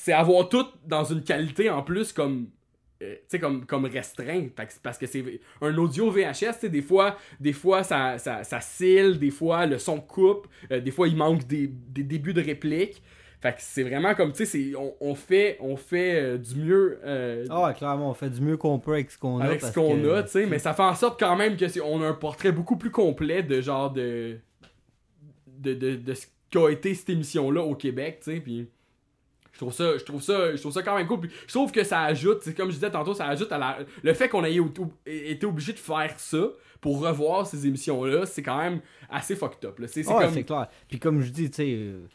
c'est avoir tout dans une qualité en plus comme. euh, tu sais, comme, comme restreint. Parce que c'est un audio VHS, des fois, des fois ça, ça, ça cille, des fois le son coupe, euh, des fois il manque des, des débuts de réplique. Fait que c'est vraiment comme, tu sais, on, on fait, on fait euh, du mieux euh, Ah ouais, clairement, on fait du mieux qu'on peut avec ce qu'on a. avec ce qu'on que- a, tu sais, mais ça fait en sorte quand même que c'est- on a un portrait beaucoup plus complet de genre de de, de, de ce qu'a été cette émission là au Québec, tu sais, puis je trouve ça je trouve ça je trouve ça quand même cool puis je trouve que ça ajoute c'est comme je disais tantôt ça ajoute à la le fait qu'on ait été obligé de faire ça pour revoir ces émissions là c'est quand même assez fucked up c'est c'est Ouais, comme c'est clair. Puis comme je dis, tu sais, euh,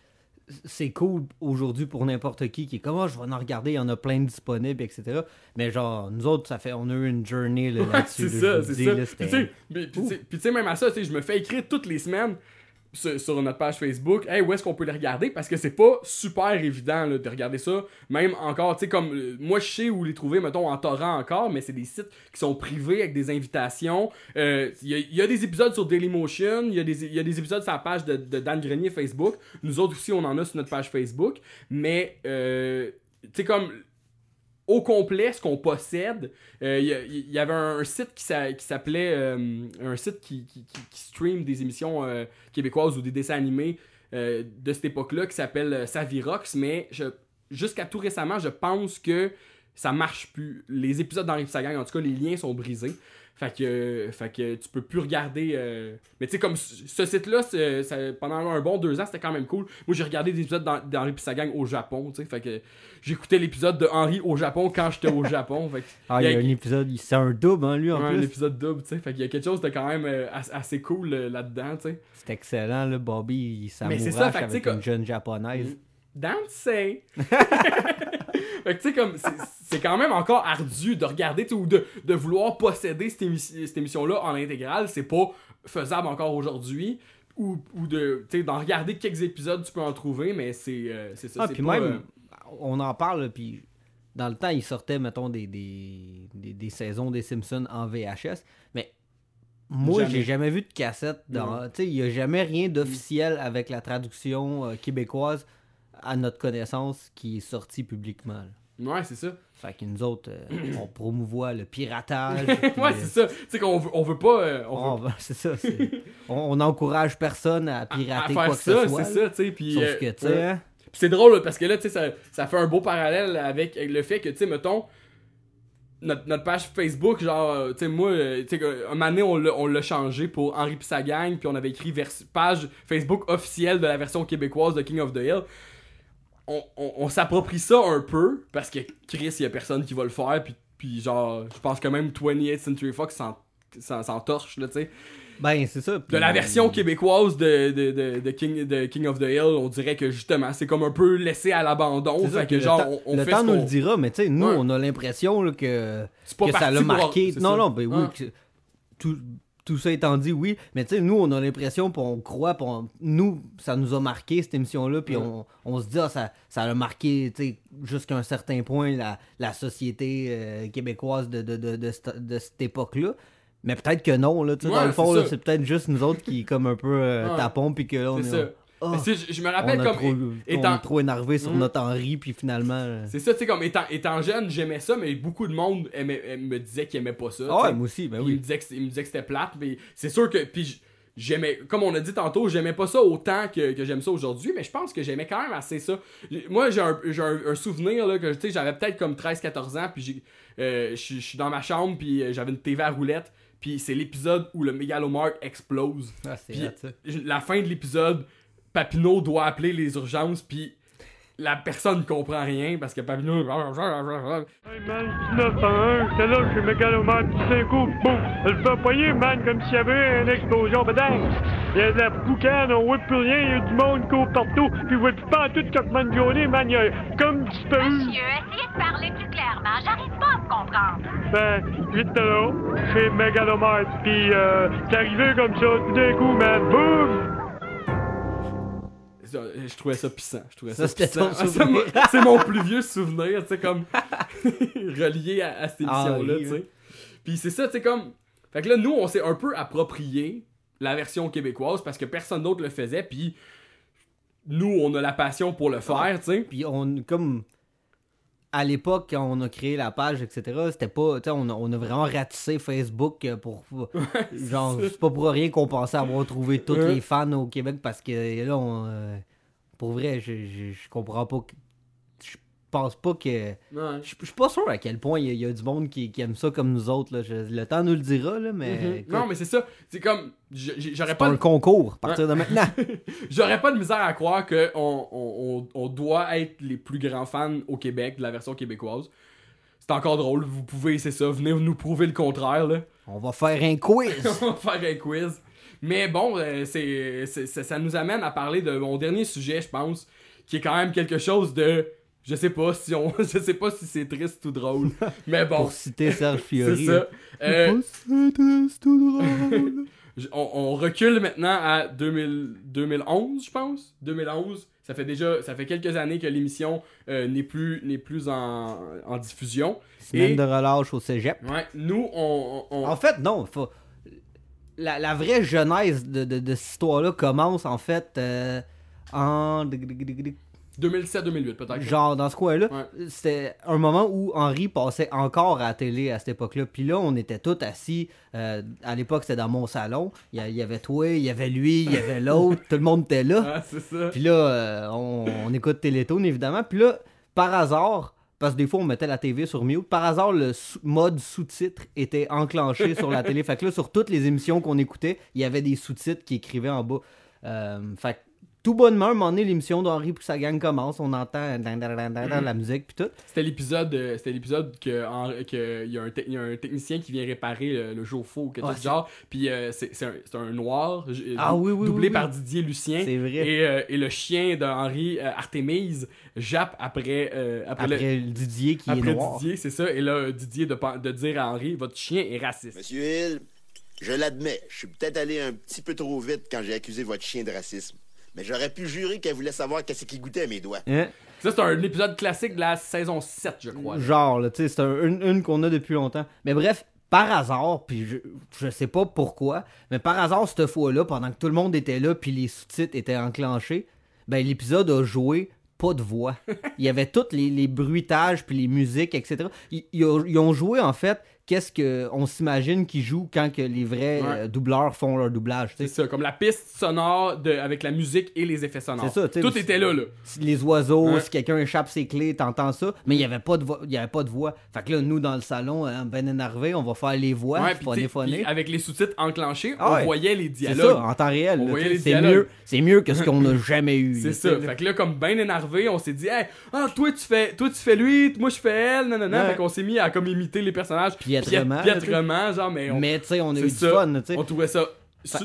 c'est cool aujourd'hui pour n'importe qui qui est comme, Ah, je vais en regarder, il y en a plein de disponibles, etc. Mais genre, nous autres, ça fait, on a eu une journée là, Ouais, là-dessus. c'est là, ça, je vous c'est ça. là, Puis tu sais, même à ça, je me fais écrire toutes les semaines sur, notre page Facebook, hey, où est-ce qu'on peut les regarder? Parce que c'est pas super évident là, de regarder ça. Même encore, tu sais, comme euh, moi, je sais où les trouver, mettons, en torrent encore, mais c'est des sites qui sont privés avec des invitations. Euh, Il y, a, il y a des épisodes sur Dailymotion, il y, y a des épisodes sur la page de, de Dan Grenier Facebook. Nous autres aussi, on en a sur notre page Facebook. Mais, euh, tu sais, comme au complet ce qu'on possède. Euh, Il y, avait un, site qui s'a- qui s'appelait euh, un site qui, qui, stream des émissions euh, québécoises ou des dessins animés de cette époque-là qui s'appelle Savirox, mais jusqu'à tout récemment, je pense que ça marche plus. Les épisodes d'Henri Sagan, en tout cas, les liens sont brisés. Fait que, fait que tu peux plus regarder. euh, Mais tu sais, comme ce site-là, pendant un bon deux ans, c'était quand même cool. Moi, j'ai regardé des épisodes d'Hen- d'Henri Pissagang au Japon, tu sais. Fait que j'écoutais l'épisode de Henri au Japon quand j'étais au Japon. Fait que Ah, il y a un épisode, c'est un double, hein, lui, en Ouais, un plus. épisode double, tu sais. Fait qu'il y a quelque chose de quand même euh, as- assez cool euh, là-dedans, tu sais. C'est excellent, là, Bobby, il s'amourache ça, fait avec comme- une jeune japonaise. Dancing! fait que tu sais, comme, c'est- quand même encore ardu de regarder, ou de, de vouloir posséder cette, émi- cette émission-là en intégrale. C'est pas faisable encore aujourd'hui. Ou, ou de, tu sais, d'en regarder quelques épisodes, tu peux en trouver, mais c'est euh, c'est ça. Ah, puis même, euh, on en parle, puis dans le temps, il sortait, mettons, des, des, des, des saisons des Simpsons en VHS, mais moi, j'ai jamais vu de cassette. dans-. Tu sais, il n'y a jamais rien d'officiel avec la traduction euh, québécoise à notre connaissance qui est sorti publiquement. là. Ouais, c'est ça. Fait que nous autres, euh, on promouvoit le piratage. ouais, puis, euh, c'est ça. Tu sais qu'on veut, on veut pas. euh, on on veut va- c'est ça. c'est- On on n'encourage personne à à pirater faire quoi que ça, ce soit. c'est là. ça, tu sais. Puis, Sauf euh, que, tu sais, hein, Puis c'est drôle là, parce que là, tu sais, ça, ça fait un beau parallèle avec le fait que, tu sais, mettons, notre, notre page Facebook, genre, euh, tu sais, moi, euh, tu sais, un moment donné, on l'a- on l'a changé pour Henri pis sa gang, puis on avait écrit vers- page Facebook officielle de la version québécoise de King of the Hill. On, on, on s'approprie ça un peu, parce que Chris, il y a personne qui va le faire, puis, puis genre, je pense que même 28th Century Fox s'en- torche, là, tu sais. Ben, c'est ça. De la version québécoise de, de, de, de King, de King of the Hill, on dirait que justement, c'est comme un peu laissé à l'abandon. Fait que le genre, temps, on, on le fait temps ce nous le dira, mais tu sais, nous, Ouais. on a l'impression que, que ça l'a marqué. Non, ça. non, ben oui. Que- tout, tout ça étant dit, oui. Mais tu sais, nous, on a l'impression, puis on croit, puis on- nous, ça nous a marqué, cette émission-là, puis Ouais. on, on se dit, ah, ça, ça a marqué, tu sais, jusqu'à un certain point, la, la société euh, québécoise de, de, de, de, cette- de cette époque-là. Mais peut-être que non, là, tu sais, Ouais, dans le fond, c'est là, ça. c'est peut-être juste nous autres qui, comme un peu, euh, Ouais. tapons, puis que là, on C'est est... Ah, Mais je, je me on, rappelle a comme. trop, on est trop énervé sur Mhm. notre Henri, puis finalement... euh, C'est ça, tu sais, comme étant, étant jeune, j'aimais ça, mais beaucoup de monde aimait- aimait- me disait qu'il aimait pas ça. Ah ouais, moi aussi, ben oui. me disait que, il que c'était plate, mais c'est sûr que. Puis j'aimais, comme on a dit tantôt, j'aimais pas ça autant que, que j'aime ça aujourd'hui, mais je pense que j'aimais quand même assez ça. Moi, j'ai un, un, un souvenir, là, que tu sais, j'avais peut-être comme 13-14 ans, puis j'ai- euh, je suis- dans ma chambre, puis euh, j'avais une TV à roulette, puis c'est l'épisode où le Megalomark explose. Ah, c'est Puis la fin de l'épisode, Papineau doit appeler les urgences, puis la personne comprend rien parce que Papineau. Hey man, 1901, j'étais là chez Megaloman, puis d'un coup, boum, elle fait poigner, man, comme s'il y avait une explosion, bedang! Il y a de la boucane, on voit plus rien, il y a du monde qui court partout, puis on voit plus pas tout Cockman Johnny, man, il a comme disparu. Monsieur, essayez de parler plus clairement. J'arrive pas à vous comprendre. Ben, j'étais là, chez Megalomart, puis euh, c'est arrivé comme ça, tout d'un coup, man, boum! Je trouvais ça pissant. Je trouvais Ça, pissant. C'est mon plus vieux souvenir, tu sais, comme relié à, à cette Ah, émission-là, oui, tu sais. Puis c'est ça, tu sais, comme. Fait que là, nous, on s'est un peu approprié la version québécoise parce que personne d'autre le faisait, puis nous, on a la passion pour le faire, tu sais. Puis on, comme à l'époque, quand on a créé la page, etc., c'était pas, on, a- on a vraiment ratissé Facebook euh, pour, genre, c'est pas pour rien qu'on pensait avoir trouvé tous Ouais. les fans au Québec parce que là, on, euh, pour vrai, je, je, je comprends pas, pense pas que, Ouais. je je suis pas sûr à quel point il y, a- il y a du monde qui, qui aime ça comme nous autres, là. Je- le temps nous le dira, là, mais Mhm. écoute, Non, mais c'est ça. C'est comme. J'aurais pas. un concours à partir de maintenant. J'aurais pas de misère à croire qu'on on, on, on doit être les plus grands fans au Québec de la version québécoise. C'est encore drôle, vous pouvez, c'est ça, venez nous prouver le contraire, là. on va faire un quiz. On va faire un quiz. Mais bon, euh, c'est, ça nous amène à parler de mon dernier sujet, je pense, qui est quand même quelque chose de. Je sais pas si on. Je sais pas si c'est triste ou drôle. mais bon. Pour citer Serge C'est Fiori. ça. Euh, C'est triste ou drôle. On, on recule maintenant à 2000 2011, je pense. 2011. Ça fait déjà, ça fait quelques années que l'émission euh, n'est plus, n'est plus en, en diffusion. Semaine Et- de relâche au cégep. Ouais, nous, on, on- on- En fait, non. faut- La, la vraie genèse de, de, de cette histoire-là commence en fait euh, en. 2007-2008 peut-être. Genre dans ce coin-là. Ouais. C'était un moment où Henri passait encore à la télé à cette époque-là. Puis là, on était tous assis. euh, à l'époque, c'était dans mon salon. Il y, avait toi, il y avait lui, il y avait l'autre. tout le monde était là. Ah, ça. Puis là, euh, on, on écoute Télétoon, évidemment. Puis là, par hasard, parce que des fois, on mettait la TV sur mute, par hasard, le sous- mode sous-titre était enclenché sur la télé. Fait que là, sur toutes les émissions qu'on écoutait, il y avait des sous-titres qui écrivaient en bas. Euh, fait que tout bonnement, un moment donné, l'émission d'Henri pour sa gang commence. On entend dan, dan, dan, dan, dan, la musique, puis tout. C'était l'épisode, euh, c'était l'épisode que, que il y, y a un technicien qui vient réparer le, le chauffe-eau ou quelque Ouais, chose du genre. Puis euh, c'est c'est un, noir, Ah oui, oui, doublé oui, par. Didier Lucien. C'est vrai. Et, euh, et le chien d'Henri euh, Artémise jappe après, euh, après, le- Après le Didier qui après est noir. Didier, c'est ça. Et là, Didier de, de dire à Henri, votre chien est raciste. Monsieur Hill, je l'admets, je suis peut-être allé un petit peu trop vite quand j'ai accusé votre chien de racisme. Mais j'aurais pu jurer qu'elle voulait savoir qu'est-ce qui goûtait à mes doigts. Hein? Ça, c'est un épisode classique de la saison 7, je crois. là. Genre, là, tu sais, c'est un- une, une qu'on a depuis longtemps. Mais bref, par hasard, puis je, je sais pas pourquoi, mais par hasard, cette fois-là, pendant que tout le monde était là, puis les sous-titres étaient enclenchés, ben l'épisode a joué pas de voix. Il y avait tous les, les bruitages, puis les musiques, etc. Ils, ils ont, ils ont joué, en fait, qu'est-ce que on s'imagine qu'ils jouent quand que les vrais Ouais. euh, doubleurs font leur doublage. C'est ça, comme la piste sonore de, avec la musique et les effets sonores. C'est ça, Tout était là, là. Les oiseaux, Ouais. si quelqu'un échappe ses clés, t'entends ça, mais il n'y avait pas de y avait pas de voix. Fait que là, nous dans le salon, hein, ben énervé, on va faire les voix, Ouais, phoner. puis avec les sous-titres enclenchés, Ah on voyait les C'est dialogues. ça, en temps réel. C'est mieux, c'est mieux que ce qu'on n'a jamais eu. C'est ça. Fait que là, comme bien énervé, on s'est dit, hey, ah, toi tu fais, toi tu fais lui, moi je fais elle, nanana. Ouais. Fait qu'on s'est mis à comme imiter les personnages. Piètrement, pièt- Piètrement, genre, mais on. Mais tu sais, on a eu du ça. fun, tu sais. On trouvait ça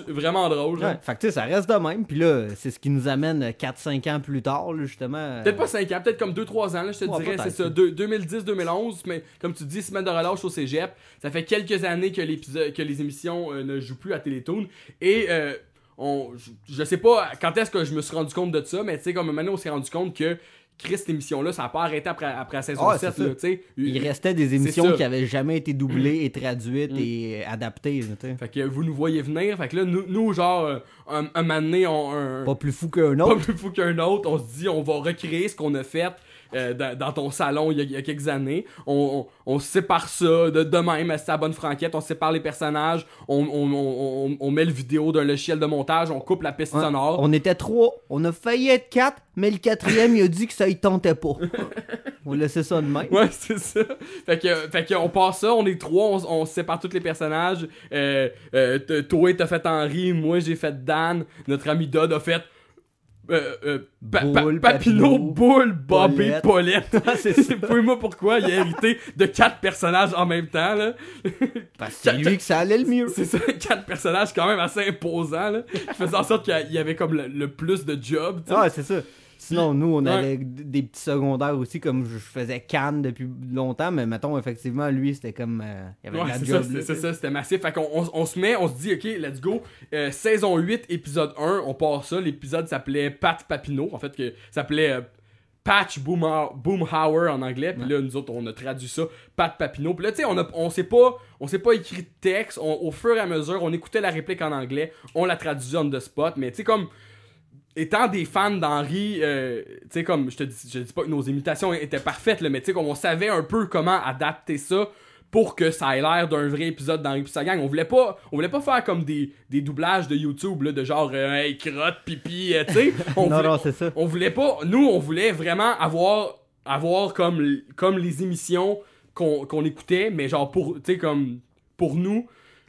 vraiment drôle. genre. Ouais, fait que tu sais, ça reste de même. Puis là, c'est ce qui nous amène 4-5 ans plus tard, là, justement. Peut-être pas 5 ans, peut-être comme 2-3 ans, là, je te Ouais, dirais, c'est ça, deux- 2010-2011, mais comme tu dis, semaine de relâche au cégep, ça fait quelques années que, que les émissions euh, ne jouent plus à Télétoon, et euh, on, je, je sais pas quand est-ce que je me suis rendu compte de ça, mais tu sais, comme maintenant on s'est rendu compte que Chris, cette émission-là, ça a pas arrêté après, après la saison Ah, 7, c'est ça. là, tu sais. Il restait des émissions qui avaient jamais été doublées et traduites Mm. et adaptées. là, tu sais. Fait que vous nous voyez venir, fait que là, nous, nous genre, euh, un, un moment donné, on, un, Pas plus fou qu'un pas autre. plus fou qu'un autre. On se dit, on va recréer ce qu'on a fait euh, dans, dans ton salon il y a, il y a quelques années. On, on, on sépare ça de, de même, c'est la bonne franquette. On sépare les personnages. On, on, on, on, on met le vidéo d'un logiciel de montage. On coupe la piste Ouais. sonore. On était trois. On a failli être quatre, mais le quatrième, il a dit que ça y tentait pas. on laissait ça de même. Ouais, c'est ça. Fait que, fait que on passe ça, on est trois, on, on sépare tous les personnages. Euh, euh, toi, t'as fait Henri, moi, j'ai fait Dan. Notre ami Dodd a fait. Euh, euh, pa- pa- Boule, Papineau, Papineau, Boule, Bobby, Paulette. C'est. Fouille-moi pourquoi il a hérité de quatre personnages en même temps, là? Parce que c'est lui que ça allait le mieux. C'est ça, quatre personnages quand même assez imposants, là. Qui faisaient en sorte qu'il y avait comme le, le plus de jobs. Ah, c'est ça. Sinon, nous, on Ouais. avait des petits secondaires aussi, comme je faisais Cannes depuis longtemps, mais mettons, effectivement, lui, c'était comme. euh, il y avait Ouais, la c'est job. ça, c'est- c'était massif. Fait qu'on on, on se met, on se dit, ok, let's go. Euh, saison 8, épisode 1, on part ça. L'épisode s'appelait Pat Papineau. En fait, que s'appelait euh, Patch Boomha- Boomhauer en anglais. Puis là, nous autres, on a traduit ça, Pat Papineau. Puis là, tu sais, on, a- on s'est pas, on s'est pas écrit de texte. On- au fur et à mesure, on écoutait la réplique en anglais. On la traduisait on the spot. Mais tu sais, comme étant des fans d'Henri, euh, tu sais, comme je te dis, je dis pas que nos imitations étaient parfaites, là, mais tu sais, comme on savait un peu comment adapter ça pour que ça ait l'air d'un vrai épisode d'Henri pis sa gang. On voulait pas, on voulait pas faire comme des, des doublages de YouTube, là, de genre, euh, hey, crotte, pipi, euh, tu sais. On Non, voulait- non, c'est ça. on voulait pas nous on voulait vraiment avoir avoir comme comme les émissions qu'on qu'on écoutait mais genre pour tu sais comme pour nous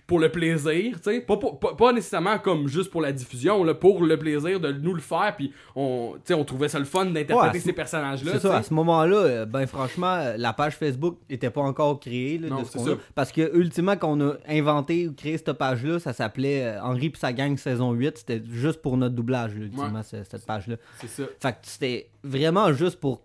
pour le plaisir tu sais pas, pas pas nécessairement comme juste pour la diffusion là pour le plaisir de nous le faire puis on on trouvait ça le fun d'interpréter Ouais, ces personnages là C'est ça, à ce moment-là, euh, ben franchement, euh, la page Facebook était pas encore créée. là, Non, de ce a. Parce que, ultimement, quand on a inventé ou créé cette page-là, ça s'appelait euh, Henri pis sa gang saison 8. C'était juste pour notre doublage, là, ultimement, ce- cette page-là. c'est ça Fait que c'était vraiment juste pour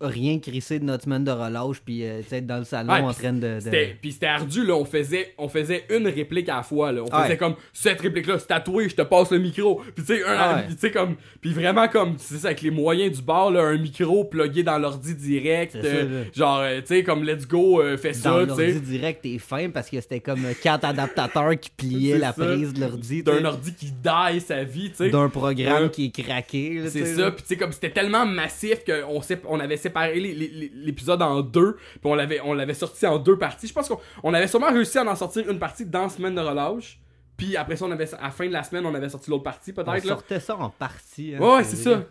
rien crisser de notre semaine de relâche puis euh, tu sais, être dans le salon Ouais, en train de. de- C'était, puis c'était ardu, là. On faisait, on faisait une réplique à la fois, là. On Ouais. faisait comme, cette réplique-là, c'est tatoué, je te passe le micro. Puis tu sais, un- tu sais, comme, puis vraiment comme, c'est ça, avec les moyens du bord, là, un micro plugué dans l'ordi direct. Ça, euh, là. genre, euh, tu sais, comme, let's go, euh, fais dans ça, tu l'ordi sais. direct, t'es fin parce que c'était comme quatre adaptateurs qui pliaient la ça. prise de l'ordi. tu sais, D'un ordi qui die sa vie, tu sais. D'un programme qui est craqué. là, C'est tu sais, ça, là. puis tu sais comme c'était tellement massif qu'on on avait séparé les- l'épisode en deux, puis on l'avait on l'avait sorti en deux parties. Je pense qu'on on avait sûrement réussi à en sortir une partie dans semaine de relâche. Puis après ça on avait à la fin de la semaine, on avait sorti l'autre partie On peut-être là. sortait ça en partie. hein, Ouais, c'est ça.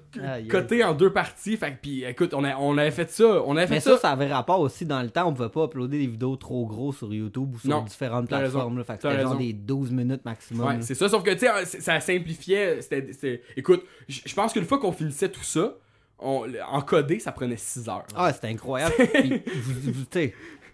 Coté en deux parties. Fait que puis écoute, on, a, on avait fait ça, on avait fait Mais ça. ça, ça avait rapport aussi dans le temps. On pouvait pas uploader des vidéos trop gros sur YouTube ou sur Non, différentes plateformes. là. Fait que c'était genre des 12 minutes maximum. Ouais, c'est ça, sauf que tu sais, ça simplifiait. C'était, Écoute, je je pense qu'une fois qu'on finissait tout ça, on, en codé, ça prenait 6 heures. Ah, c'était incroyable. Puis, vous- vous-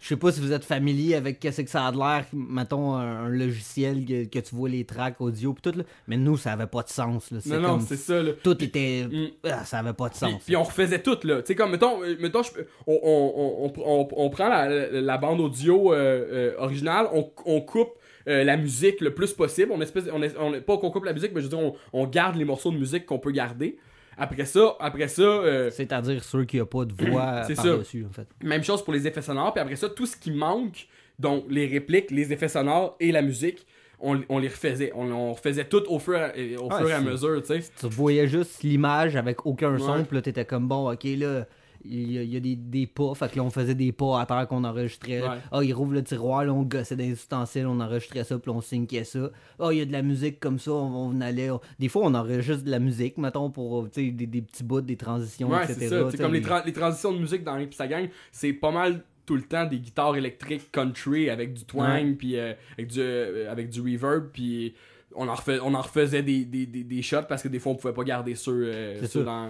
je sais pas si vous êtes familier avec qu'est-ce que ça a de l'air, mettons un, un logiciel que, que tu vois les tracks audio pis tout là. Mais nous, ça avait pas de sens là. non, non, c'est ça, là. Tout était, Mm. ah, ça avait pas de Puis, sens. puis on refaisait tout, là. Tu sais, comme, mettons, euh, mettons je- on, on, on, on, on prend la, bande audio euh, euh, originale, on, on coupe euh, la musique le plus possible. On espèce, on, est- on est- pas qu'on coupe la musique, mais je veux dire, on, on garde les morceaux de musique qu'on peut garder. Après ça, après ça, euh, C'est-à-dire ceux qui a pas de voix par-dessus en fait. même chose pour les effets sonores. Puis après ça, tout ce qui manque, donc les répliques, les effets sonores et la musique, on, on les refaisait. On, on refaisait tout au fur, et- au Ouais, fur et à mesure, tu sais. Tu voyais juste l'image avec aucun son, pis là t'étais comme bon, ok là, il y a, il y a des, des pas, fait que là, on faisait des pas à terre qu'on enregistrait. Ouais. Ah, il rouvre le tiroir, là, on gossait des ustensiles, on enregistrait ça, puis on syncait ça. Ah, il y a de la musique comme ça, on, on allait. on- Des fois, on enregistre de la musique, mettons, pour sais, des, des petits bouts, des transitions, Ouais, etc. c'est ça. comme les, les- tra- les transitions de musique dans Rip sa gang, c'est pas mal tout le temps des guitares électriques country avec du twang, puis euh, avec, du, euh, avec du reverb, puis on en, refais- on en refaisait des, des, des, des shots parce que des fois on pouvait pas garder ceux, euh, dans.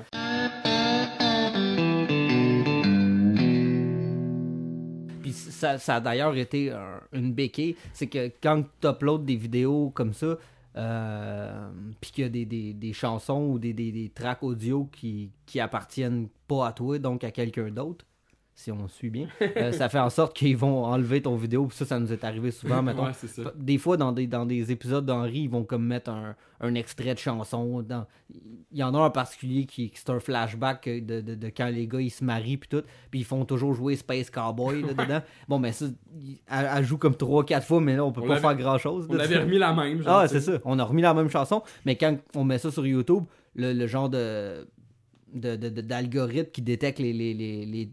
Ça, a d'ailleurs été un- une béquille. C'est que quand tu uploads des vidéos comme ça, euh, puis qu'il y a des, chansons ou des tracks audio qui, qui appartiennent pas à toi, donc à quelqu'un d'autre, si on suit bien, euh, ça fait en sorte qu'ils vont enlever ton vidéo. Puis ça, ça nous est arrivé souvent, mettons. Ouais, ça. Des fois, dans des, dans des épisodes d'Henri, ils vont comme mettre un, un extrait de chanson. Dans... Il y en a un en particulier qui, qui c'est un flashback de, de, de quand les gars ils se marient puis tout. Puis ils font toujours jouer Space Cowboy là, dedans. Bon, mais ça, elle, elle joue comme 3-4 fois, mais là, on peut On pas faire grand chose. On avait remis la même. genre, Ah, c'est ça. On a remis la même chanson, mais quand on met ça sur YouTube, le, le genre de de- de- d'algorithme qui détecte les, les, les, les,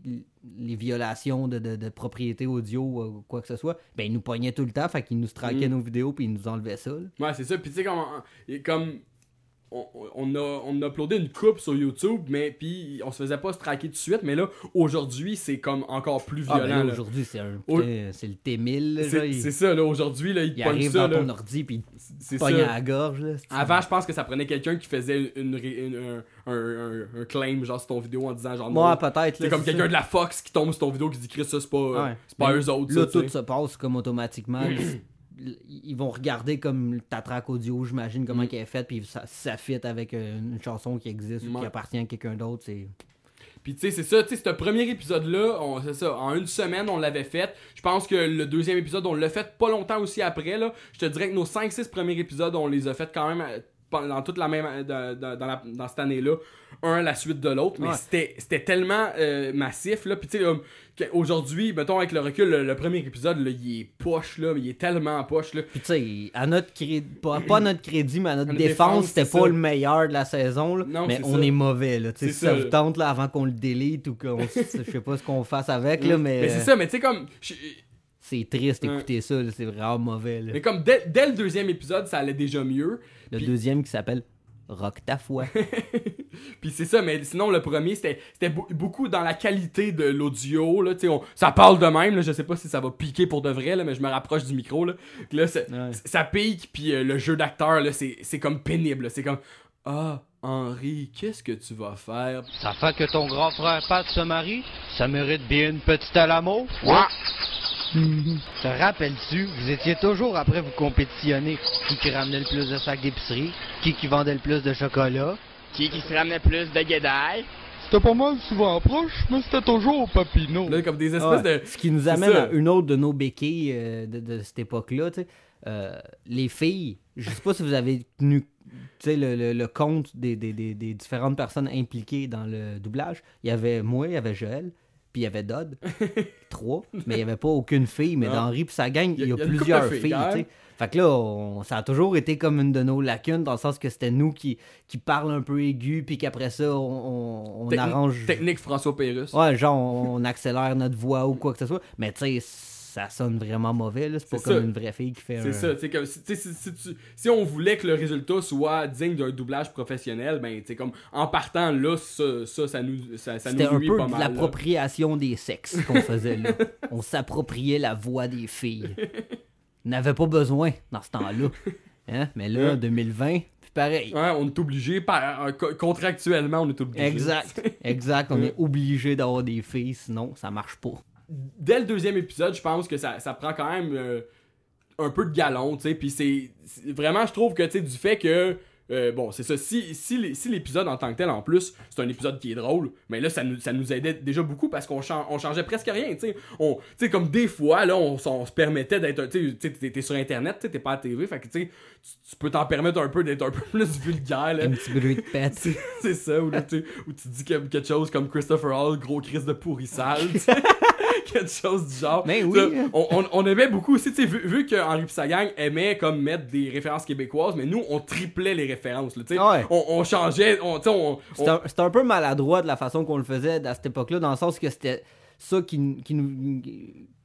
les violations de, de, de propriété audio ou quoi que ce soit, ben il nous pognait tout le temps, fait qu'il nous traquait Mm. nos vidéos puis il nous enlevait ça. là. Ouais, c'est ça. Puis tu sais, comme on, on a, on a uploadé une coupe sur YouTube, mais puis on se faisait pas se traquer tout de suite. Mais là, aujourd'hui, c'est comme encore plus Ah, violent. ben là. aujourd'hui, c'est un Au- c'est le T1000. là, genre, C'est il, ça, là, aujourd'hui, là, il, il arrive ça. dans ton ordi puis C'est il pogne à la gorge. Là, Avant, je pense que ça prenait quelqu'un qui faisait une, un, un, un- claim, genre, sur ton vidéo en disant, genre, Moi, peut-être. C'est comme quelqu'un de la Fox qui tombe sur ton vidéo qui dit, Chris, ça, c'est pas, euh, Ouais. c'est pas Mais eux autres. Là, ça, tout se passe comme automatiquement. Ils vont regarder comme ta track audio, j'imagine, comment Mm. elle est faite, puis ça, ça fit avec euh, une chanson qui existe ou qui appartient à quelqu'un d'autre. C'est... Puis tu sais, c'est ça, tu sais, ce premier épisode-là, c'est ça, en une semaine, on l'avait fait. Je pense que le deuxième épisode, on l'a fait pas longtemps aussi après, là. Je te dirais que nos 5-6 premiers épisodes, on les a fait quand même pendant toute la même, euh, dans, dans- dans la- dans cette année-là, un à la suite de l'autre. Mais Ouais. c'était c'était tellement euh, massif, là. Puis tu sais, aujourd'hui, mettons, avec le recul, le, le premier épisode, là, il est poche, là, il est tellement poche, là. Puis tu sais, à notre crédit, pas, pas à notre crédit, mais à notre À notre défense, c'était pas ça. le meilleur de la saison. là. Non, mais on ça. est mauvais. Là, tu sais, si ça ça, vous tente là, avant qu'on le délite ou qu'on je sais pas ce qu'on fasse avec, là, mais, Mais c'est ça, mais tu sais, comme. c'est triste Ouais. d'écouter ça. c'est vraiment mauvais. là. Mais comme dès, dès le deuxième épisode, ça allait déjà mieux. Le puis- deuxième qui s'appelle Rock ta foi. Puis c'est ça, mais sinon le premier c'était c'était beau- beaucoup dans la qualité de l'audio ça parle de même là, je sais pas si ça va piquer pour de vrai là, mais je me rapproche du micro là. Là Ouais. ça pique puis euh, le jeu d'acteur là, c'est c'est comme pénible, là. c'est comme ah Henri, qu'est-ce que tu vas faire Ça fait que ton grand frère Pat se marie? Ça mérite bien une petite à l'amour? Te rappelles-tu, vous étiez toujours après vous compétitionner qui qui ramenait le plus de sacs d'épicerie, qui qui vendait le plus de chocolat? Qui qui se ramenait plus de guédailles? C'était pas mal souvent proche, mais c'était toujours Papineau. Là comme des espèces Ouais. de Ce qui nous amène à une autre de nos béquilles euh, de, de cette époque-là. tu sais. Euh, les filles, je sais pas si vous avez tenu le, le- le compte des, des- des- des différentes personnes impliquées dans le doublage. Il y avait moi, il y avait Joël, puis il y avait Dodd. Trois. Mais il n'y avait pas aucune fille. Mais Non. dans Henri et sa gang, il y a, y y plusieurs filles. Fait que là, on- ça a toujours été comme une de nos lacunes, dans le sens que c'était nous qui, qui parlent un peu aigu, puis qu'après ça, on, on- arrange. technique François Pérusse. Ouais, genre, on, on accélère notre voix ou quoi que ce soit. Mais tu sais, ça sonne vraiment mauvais, là. C'est pas comme ça. une vraie fille qui fait C'est un... ça, tu sais, comme, si, si, si tu- si on voulait que le résultat soit digne d'un doublage professionnel, ben, tu sais, comme, en partant là, ça, ça, ça nous, ça, ça C'était nous un peu pas de l'appropriation des sexes qu'on faisait là. on s'appropriait la voix des filles. On n'avait pas besoin dans ce temps-là. Hein? Mais là, en 2020, puis pareil. Ouais, on est obligé, par, euh, co- contractuellement, on est obligé. Exact, exact. On est obligé d'avoir des filles, sinon ça marche pas. Dès le deuxième épisode, je pense que ça, ça prend quand même euh, un peu de galon, tu sais, puis c'est vraiment, je trouve que, tu sais, du fait que, euh, bon, c'est ça, si, si, l'é- si l'épisode en tant que tel, en plus, c'est un épisode qui est drôle, mais là, ça nous, ça nous aidait déjà beaucoup parce qu'on chan- on changeait presque rien, tu sais. On- Tu sais, comme des fois, là, on, se permettait d'être, tu sais, t'es- sur Internet, t'es pas à la TV, fait que, tu sais, tu- peux t'en permettre un peu d'être un peu plus vulgaire, là. Un petit bruit de pète. C'est- ça, où, là, tu dis que- quelque chose comme Christopher Hall, gros Chris de sais. quelque chose du genre. Mais oui. Ça, On, on, on aimait beaucoup aussi, tu sais, vu, vu que Henri pis sa gang aimait comme mettre des références québécoises, mais nous, on triplait les références, tu sais. Ouais. On, on changeait, on, tu sais, on... C'était un, peu maladroit de la façon qu'on le faisait à cette époque-là, dans le sens que c'était ça qui, qui nous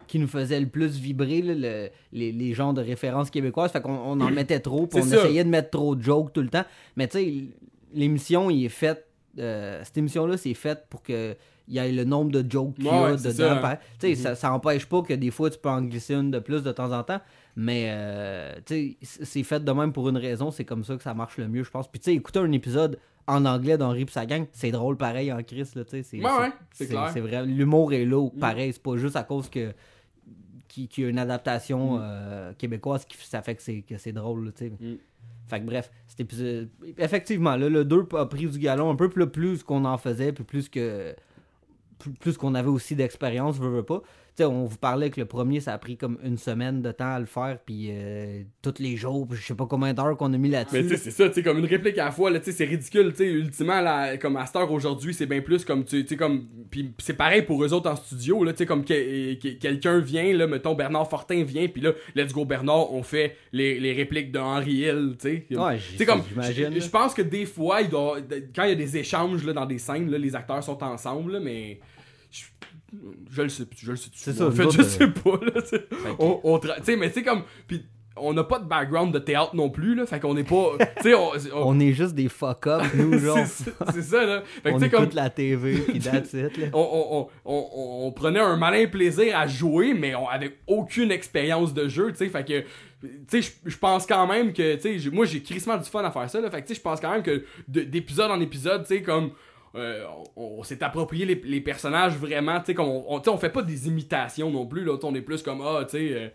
qui nous faisait le plus vibrer, là, le- les, les genres de références québécoises. Fait qu'on on en mettait trop, puis on ça. essayait de mettre trop de jokes tout le temps. Mais tu sais, l'émission, il est faite. euh, cette émission-là, c'est faite pour que il y ait le nombre de jokes qu'il y a dedans. ça. par- Tu sais, ça, ça empêche pas que des fois, tu peux en glisser une de plus de temps en temps. Mais, euh, c'est fait de même pour une raison. C'est comme ça que ça marche le mieux, je pense. Puis, tu sais, écouter un épisode en anglais d'Henri pis sa gang, c'est drôle pareil en Chris, là, tu sais. c'est- Ouais, ouais, c'est- c'est clair. C'est vrai. L'humour est là, Mm. pareil. C'est pas juste à cause que qu'il y a une adaptation Mm. euh, québécoise qui ça fait que c'est que c'est drôle, là, tu sais. Mm. Fait que bref, épisode... Effectivement, là, le 2 a pris du galon un peu, là, plus qu'on en faisait, puis plus que... Plus, qu'on avait aussi d'expérience, veux, veux pas. Sais, on vous parlait que le premier, ça a pris comme une semaine de temps à le faire, puis euh, tous les jours, je sais pas combien d'heures qu'on a mis Mais tu là-dessus. sais, c'est ça, tu sais, comme une réplique à la fois, là, tu sais, c'est ridicule, tu sais, ultimement, là, comme à cette heure aujourd'hui, c'est bien plus comme, tu sais, comme, puis c'est pareil pour eux autres en studio, là, tu sais, comme que- que- quelqu'un vient, là, mettons, Bernard Fortin vient, puis là, let's go Bernard, on fait les, les répliques de Henri Hill, tu sais. Ouais, Tu sais, comme, j'imagine, je pense que des fois, il doit, quand il y a des échanges, là, dans des scènes, là, les acteurs sont ensemble, là, mais... Je, le sais, je le sais. C'est ça, En fait, je sais pas, là, tu sais. On, on tra- tu sais, mais tu sais, comme, puis on n'a pas de background de théâtre non plus, là, fait qu'on est pas, tu sais, on, on- On est juste des fuck-up, nous, genre. c'est ça- là. Fait que, on écoute comme, la TV, puis that's it, là. on, on, prenait un malin plaisir à jouer, mais on avait aucune expérience de jeu, tu sais, fait que, tu sais, je- pense quand même que, tu sais, j'ai- moi, j'ai crissement du fun à faire ça, là, fait que, tu sais, je pense quand même que de- d'épisode en épisode, tu sais, comme, euh, on, on s'est approprié les, les personnages vraiment, tu sais, comme, on, on, on fait pas des imitations non plus, là, on est plus comme, ah, tu sais... euh,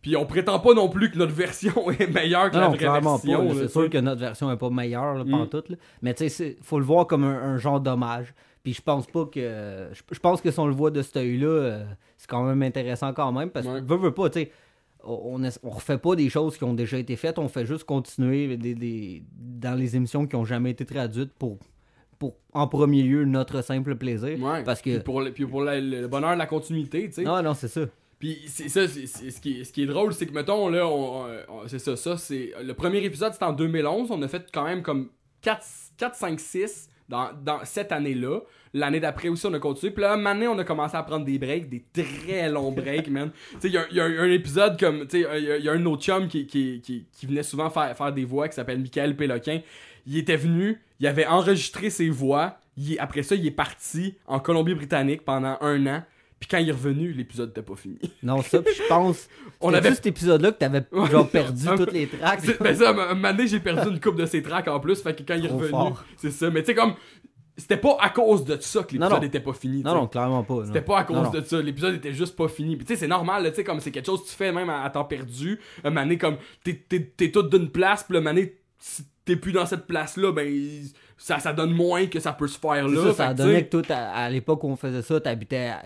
puis on prétend pas non plus que notre version est meilleure que Non, la vraie clairement version. pas. là. là, C'est sûr que notre version est pas meilleure, là, Mm. là. Mais tu sais, faut le voir comme un, un genre d'hommage. Puis je pense pas que. Je, pense que si on le voit de cet œil-là, euh, c'est quand même intéressant quand même. Parce que, veut, veut pas, tu sais. On, refait pas des choses qui ont déjà été faites, on fait juste continuer des, des- dans les émissions qui ont jamais été traduites pour, pour en premier lieu, notre simple plaisir. Ouais. Parce que. Puis pour, le, puis pour le bonheur de la continuité, tu sais. Non, non, c'est ça. Puis c'est ça, c'est- ce, qui est, ce qui est drôle, c'est que, mettons, là, on, on- c'est ça, ça, c'est... Le premier épisode, c'était en 2011, on a fait quand même comme 4, 4 5, 6 dans, dans cette année-là. L'année d'après aussi, on a continué. Puis là, maintenant, on a commencé à prendre des breaks, des très longs breaks, man. Tu sais, il y a, il y a un épisode comme, tu sais, il y a- il y, a un autre chum qui, qui, qui, qui venait souvent faire, faire des voix, qui s'appelle Michael Péloquin. Il était venu, il avait enregistré ses voix. Il- après ça, il est parti en Colombie-Britannique pendant un an. Puis quand il est revenu, l'épisode n'était pas fini. Non, ça, puis je pense. On avait- cet épisode-là que t'avais genre perdu toutes les tracks. Ben ça, un moment j'ai perdu une coupe de ses tracks en plus, fait que quand il est revenu, c'est ça. Mais tu sais, comme, c'était pas à cause de ça que l'épisode était pas fini. Non, non, clairement pas. C'était pas à cause Non, non. de ça, l'épisode était juste pas fini. Puis tu sais, c'est normal, tu sais, comme c'est quelque chose que tu fais même à, à temps perdu. Un moment donné, comme, t'es, tout d'une place, puis le si t'es plus dans cette place-là, ben, ça, ça donne moins que ça peut se faire là. ça, ça donnait que toi, à, à l'époque où on faisait ça, t'habitais à,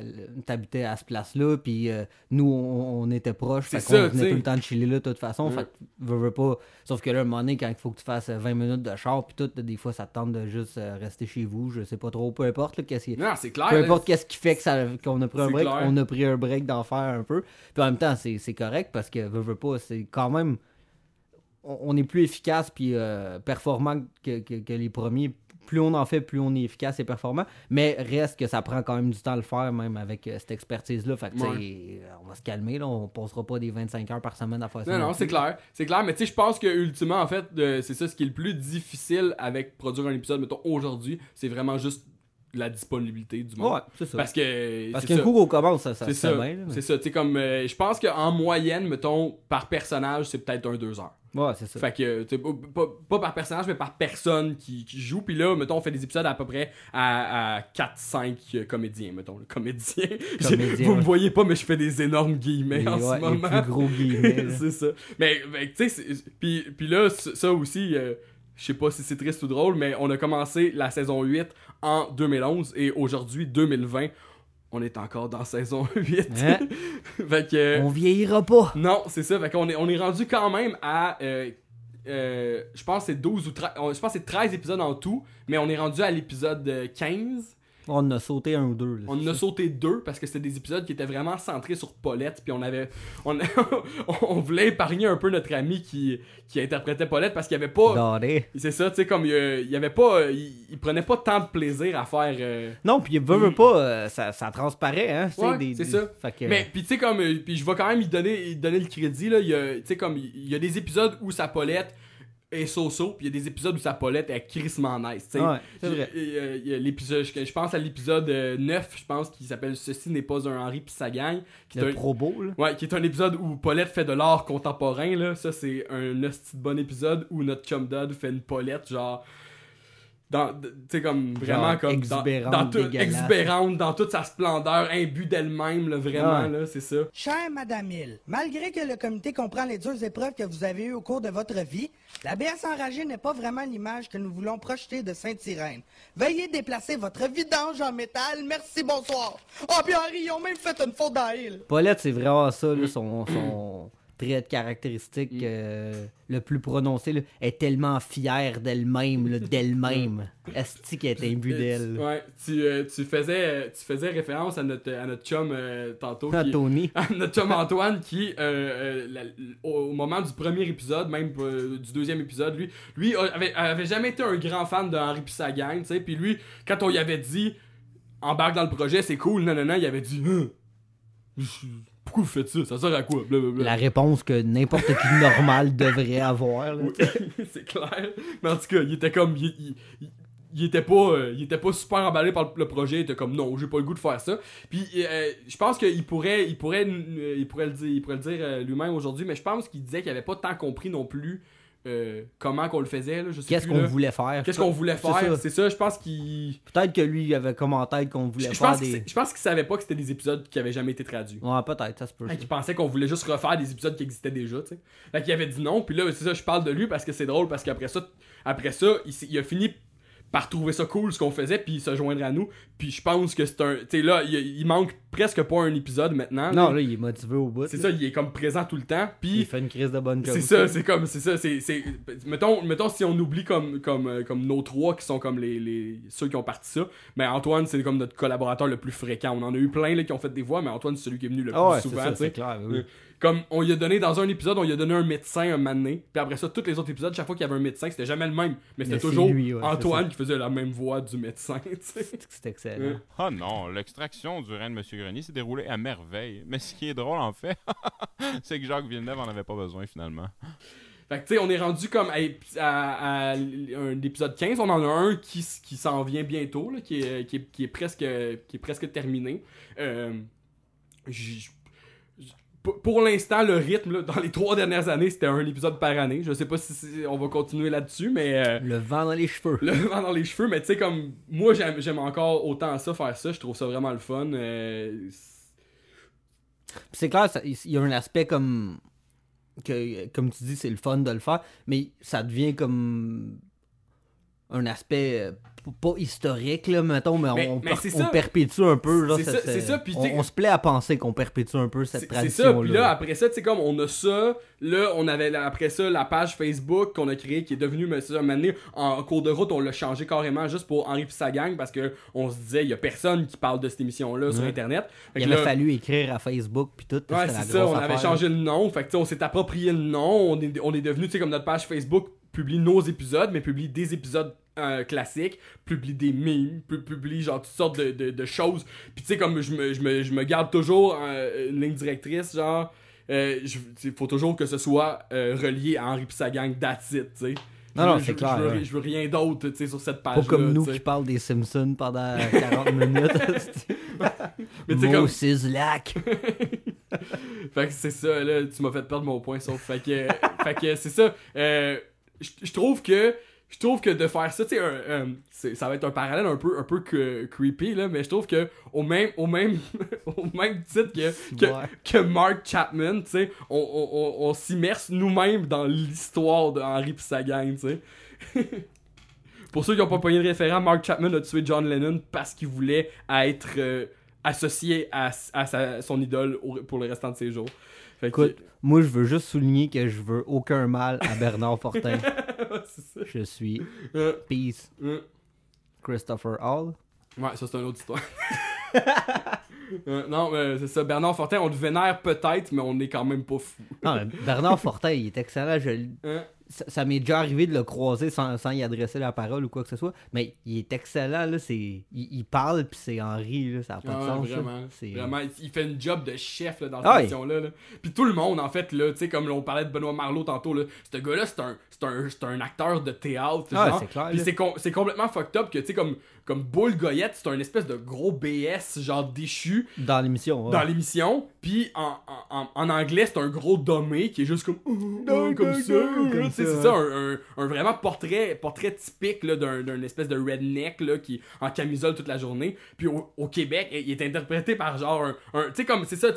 t'habitais à ce place-là, puis euh, nous, on, on était proches, fait qu'on venait tout le temps de chiller là, de toute façon, Mm. fait veux, veux pas. Sauf que là, un moment donné, quand il faut que tu fasses euh, 20 minutes de char, puis tout, des fois, ça te tente de juste euh, rester chez vous, je sais pas trop, peu importe, là, qu'est-ce qui... Non, c'est clair, Peu là. importe qu'est-ce qui fait que ça, qu'on a pris un break, clair. on a pris un break d'en faire un peu, puis en même temps, c'est, c'est correct, parce que, veux, veux pas, c'est quand même... On, est plus efficace puis euh, performant que, que- que les premiers plus on en fait, plus on est efficace et performant. Mais reste que ça prend quand même du temps à le faire, même avec euh, cette expertise-là. Fait que, Ouais. euh, on va se calmer, là. On passera pas des 25 heures par semaine à faire ça. Non, non, c'est clair. C'est clair, mais tu sais, je pense que ultimement, en fait, euh, c'est ça ce qui est le plus difficile avec produire un épisode, mettons, aujourd'hui, c'est vraiment juste la disponibilité du monde. Ouais, c'est ça. Parce que. Parce qu'un coup qu'on commence, ça, ça C'est ça. mais- C'est ça, tu comme. euh, je pense qu'en moyenne, mettons, par personnage, c'est peut-être un deux heures. Ouais, c'est ça. Fait que, pas, pas- par personnage, mais par personne qui, qui joue. Puis là, mettons, on fait des épisodes à peu près à, à 4-5 comédiens, mettons. Le comédien. Comédien, Vous ouais. me voyez pas, mais je fais des énormes guillemets Les- en ouais, ce les moment. plus gros guillemets, c'est ça. Mais, mais, tu sais, puis, puis là, ça aussi, euh, je sais pas si c'est triste ou drôle, mais on a commencé la saison 8 en 2011 et aujourd'hui, 2020, on est encore dans saison 8. Hein? fait que, On vieillira pas. non, c'est ça. Fait qu'on est, on est rendu quand même à. euh, euh, je pense que c'est 12 ou 13. on- Je pense c'est 13 épisodes en tout, mais on est rendu à l'épisode euh, 15. On en a sauté un ou deux. là, On en a sauté deux parce que c'était des épisodes qui étaient vraiment centrés sur Paulette. Puis on avait. On, on voulait épargner un peu notre ami qui, qui interprétait Paulette parce qu'il y avait pas. C'est ça, tu sais, comme il y avait pas. il, il prenait pas tant de plaisir à faire. euh, Non, puis veut, veut pas, euh, ça, ça transparaît, hein. Ouais, des- c'est des- ça. Fait que, Mais puis tu sais comme euh, puis je vais quand même lui donner lui donner le crédit là, il tu sais comme il y a des épisodes où sa Paulette est so-so, puis il y a des épisodes où sa Paulette est crissement nice, tu sais. Ouais, c'est vrai. L'épisode je, je pense à l'épisode euh, 9, je pense qui s'appelle Ceci n'est pas un Henri puis sa gang, qui est un- probo, là. Ouais, qui est un épisode où Paulette fait de l'art contemporain là, ça c'est un de bon épisode où notre chum Dodd fait une Paulette genre dans tu sais comme vraiment Genre comme exubérante, dans, tout- dégueulasse. exubérante dans toute sa splendeur imbue d'elle-même là, vraiment Ouais. là c'est ça Chère Madame Hill, malgré que le comité comprend les dures épreuves que vous avez eues au cours de votre vie, la BS enragée n'est pas vraiment l'image que nous voulons projeter de Sainte-Irène. Veuillez déplacer votre vidange en métal. Merci, bonsoir. Oh, puis Henri, ils ont même fait une faute dans Hill. Paulette, c'est vraiment ça, là, son, son trait de caractéristique euh, le plus prononcé. Là, Elle est tellement fière d'elle-même, d'elle-même. Esti qu'elle est imbue d'elle. Ouais, tu, euh, tu, faisais, tu faisais référence à notre, à notre chum euh, tantôt. Qui- Tony. à notre chum Antoine qui, euh, euh, la- au, moment du premier épisode, même du deuxième épisode, lui, lui avait, avait jamais été un grand fan de Henri pis sa gang, tu sais. Puis lui, quand on lui avait dit embarque dans le projet, c'est cool, non, non, non, il avait dit Hein? Pourquoi vous faites ça? Ça sert à quoi? Blablabla. La réponse que n'importe qui normal devrait avoir. Oui, c'est clair. Mais en tout cas, il était comme. Il, il- il- il était pas euh, il était pas super emballé par le, projet il était comme non j'ai pas le goût de faire ça puis euh, je pense qu'il pourrait il pourrait euh, il pourrait le dire il pourrait le dire euh, lui-même aujourd'hui mais je pense qu'il disait qu'il avait pas tant compris non plus euh, comment qu'on le faisait là, je sais Qu'est-ce qu'on voulait faire. qu'est-ce qu'on voulait faire c'est ça je pense qu'il Peut-être que lui, il avait comme en tête qu'on voulait je, faire des. je pense qu'il savait pas que c'était des épisodes qui avaient jamais été traduits Ouais, peut-être, ça se peut. qu'il pensait qu'on voulait juste refaire des épisodes qui existaient déjà, tu sais. Fait qu'il avait dit non, puis là, c'est ça, je parle de lui parce que c'est drôle, parce qu'après ça, après ça, il, il a fini par trouver ça cool ce qu'on faisait, puis se joindre à nous. Puis je pense que c'est un. Tu sais, là, il, manque presque pas un épisode maintenant. Non, là, il est motivé au bout. C'est ça, il est comme présent tout le temps, puis. Il fait une crise de bonne. C'est ça, c'est comme, c'est ça, c'est, mettons, mettons si on oublie comme, comme, euh, comme nos trois qui sont comme les, les, ceux qui ont parti ça, mais Antoine c'est comme notre collaborateur le plus fréquent. On en a eu plein là qui ont fait des voix, mais Antoine c'est celui qui est venu le plus Ah ouais, c'est souvent, c'est clair, oui. Comme on lui a donné dans un épisode, on lui a donné un médecin un mané, puis après ça, tous les autres épisodes, chaque fois qu'il y avait un médecin, c'était jamais le même, mais c'était toujours lui, ouais, c'est Antoine qui faisait la même voix du médecin, tu sais. C'est excellent. Ah non, l'extraction du rein de Monsieur Grenier s'est déroulée à merveille. Mais ce qui est drôle, en fait, c'est que Jacques Villeneuve en avait pas besoin, finalement. Fait que tu sais, on est rendu comme à, à- à un épisode 15, on en a un qui, qui s'en vient bientôt, là, qui, est, qui, est, qui est presque, qui est presque terminé. Euh, pour- l'instant, le rythme, là, dans les trois dernières années, c'était un épisode par année. Je sais pas si on va continuer là-dessus, mais... euh, Le vent dans les cheveux. le vent dans les cheveux, mais tu sais, comme... Moi, j'aime encore autant ça, faire ça. Je trouve ça vraiment le fun. euh, c'est clair, il y a un aspect comme. que Comme tu dis, c'est le fun de le faire, mais ça devient comme. Un aspect. euh, pas historique, là, mettons, mais, Mais- on, mais perpétue un peu. Là, C'est ça- c'est- puis on, se plaît à penser qu'on perpétue un peu cette tradition. C'est ça, puis là, après ça, tu sais, comme on a ça, là, on avait après ça la page Facebook qu'on a créée qui est devenue, mais c'est ça, donné, en cours de route, on l'a changé carrément juste pour Henri pis sa gang parce que on se disait, il y a personne qui parle de cette émission-là sur Ouais. Internet. Fait Il avait là- fallu écrire à Facebook, puis tout. Ouais, c'était la c'est ça, on avait changé le nom, fait que on s'est approprié le nom, on est, on est devenu, tu sais, comme notre page Facebook publie nos épisodes, mais publie des épisodes euh, classiques, publie des memes, pu- publie genre toutes sortes de, de- de choses. Puis tu sais, comme je me, je, me, je me garde toujours euh, une ligne directrice, genre, euh, il faut toujours que ce soit relié à Henri pis sa gang, that's it, tu sais. Non, non, c'est clair, Je veux, ouais. je veux rien d'autre, tu sais, sur cette page-là. Pas comme nous tu sais. qui parlent des Simpsons pendant 40 minutes. Mais tu sais, comme- Lac. fait que c'est ça, là, tu m'as fait perdre mon point, sauf. Fait que, fait que c'est ça. Euh, je je trouve que. Je trouve que de faire ça, tu sais, c'est- ça va être un parallèle un peu, un peu que- creepy, là, mais je trouve que au même, au même, au même titre que, que, Ouais. que Mark Chapman, tu sais, on, on, on, on s'immerse nous-mêmes dans l'histoire de Henry pis sa gang, tu sais. Pour ceux qui n'ont pas pogné le référent, Mark Chapman a tué John Lennon parce qu'il voulait être euh, associé à, à sa- son idole au- pour le restant de ses jours. Écoute, moi, je veux juste souligner que je veux aucun mal à Bernard Fortin. Ça. Je suis Euh, Peace. euh. Christopher Hall. Ouais, ça c'est une autre histoire. Euh, non, mais c'est ça. Bernard Fortin, on le vénère peut-être, mais on est quand même pas fou. Non, mais Bernard Fortin, il est excellent. Je... Hein? Ça, ça m'est déjà arrivé de le croiser sans, sans y adresser la parole ou quoi que ce soit. Mais il est excellent. Là, c'est... Il, il parle, puis c'est Henri. Là, ça n'a pas de Ah, sens. vraiment. C'est- Vraiment, il- fait une job de chef là, dans cette Ah, émission-là. là. Puis tout le monde, en fait, là, tu sais, comme on parlait de Benoît Marleau tantôt, là, ce gars-là, c'est un, c'est un, c'est un acteur de théâtre. Ah, genre. c'est clair, Puis c'est, com- c'est complètement fucked up que, tu sais, comme, comme Bull Goyette, c'est un espèce de gros BS, genre déchu, Dans l'émission. ouais. dans l'émission. Puis en, en, en- anglais, c'est un gros dommé qui est juste comme. Oh, comme ça. c'est ça, un, un- un vraiment portrait, portrait typique d'un, espèce de redneck là, qui est en camisole toute la journée. Puis au, au Québec, il est interprété par genre un. un- tu sais, comme c'est ça,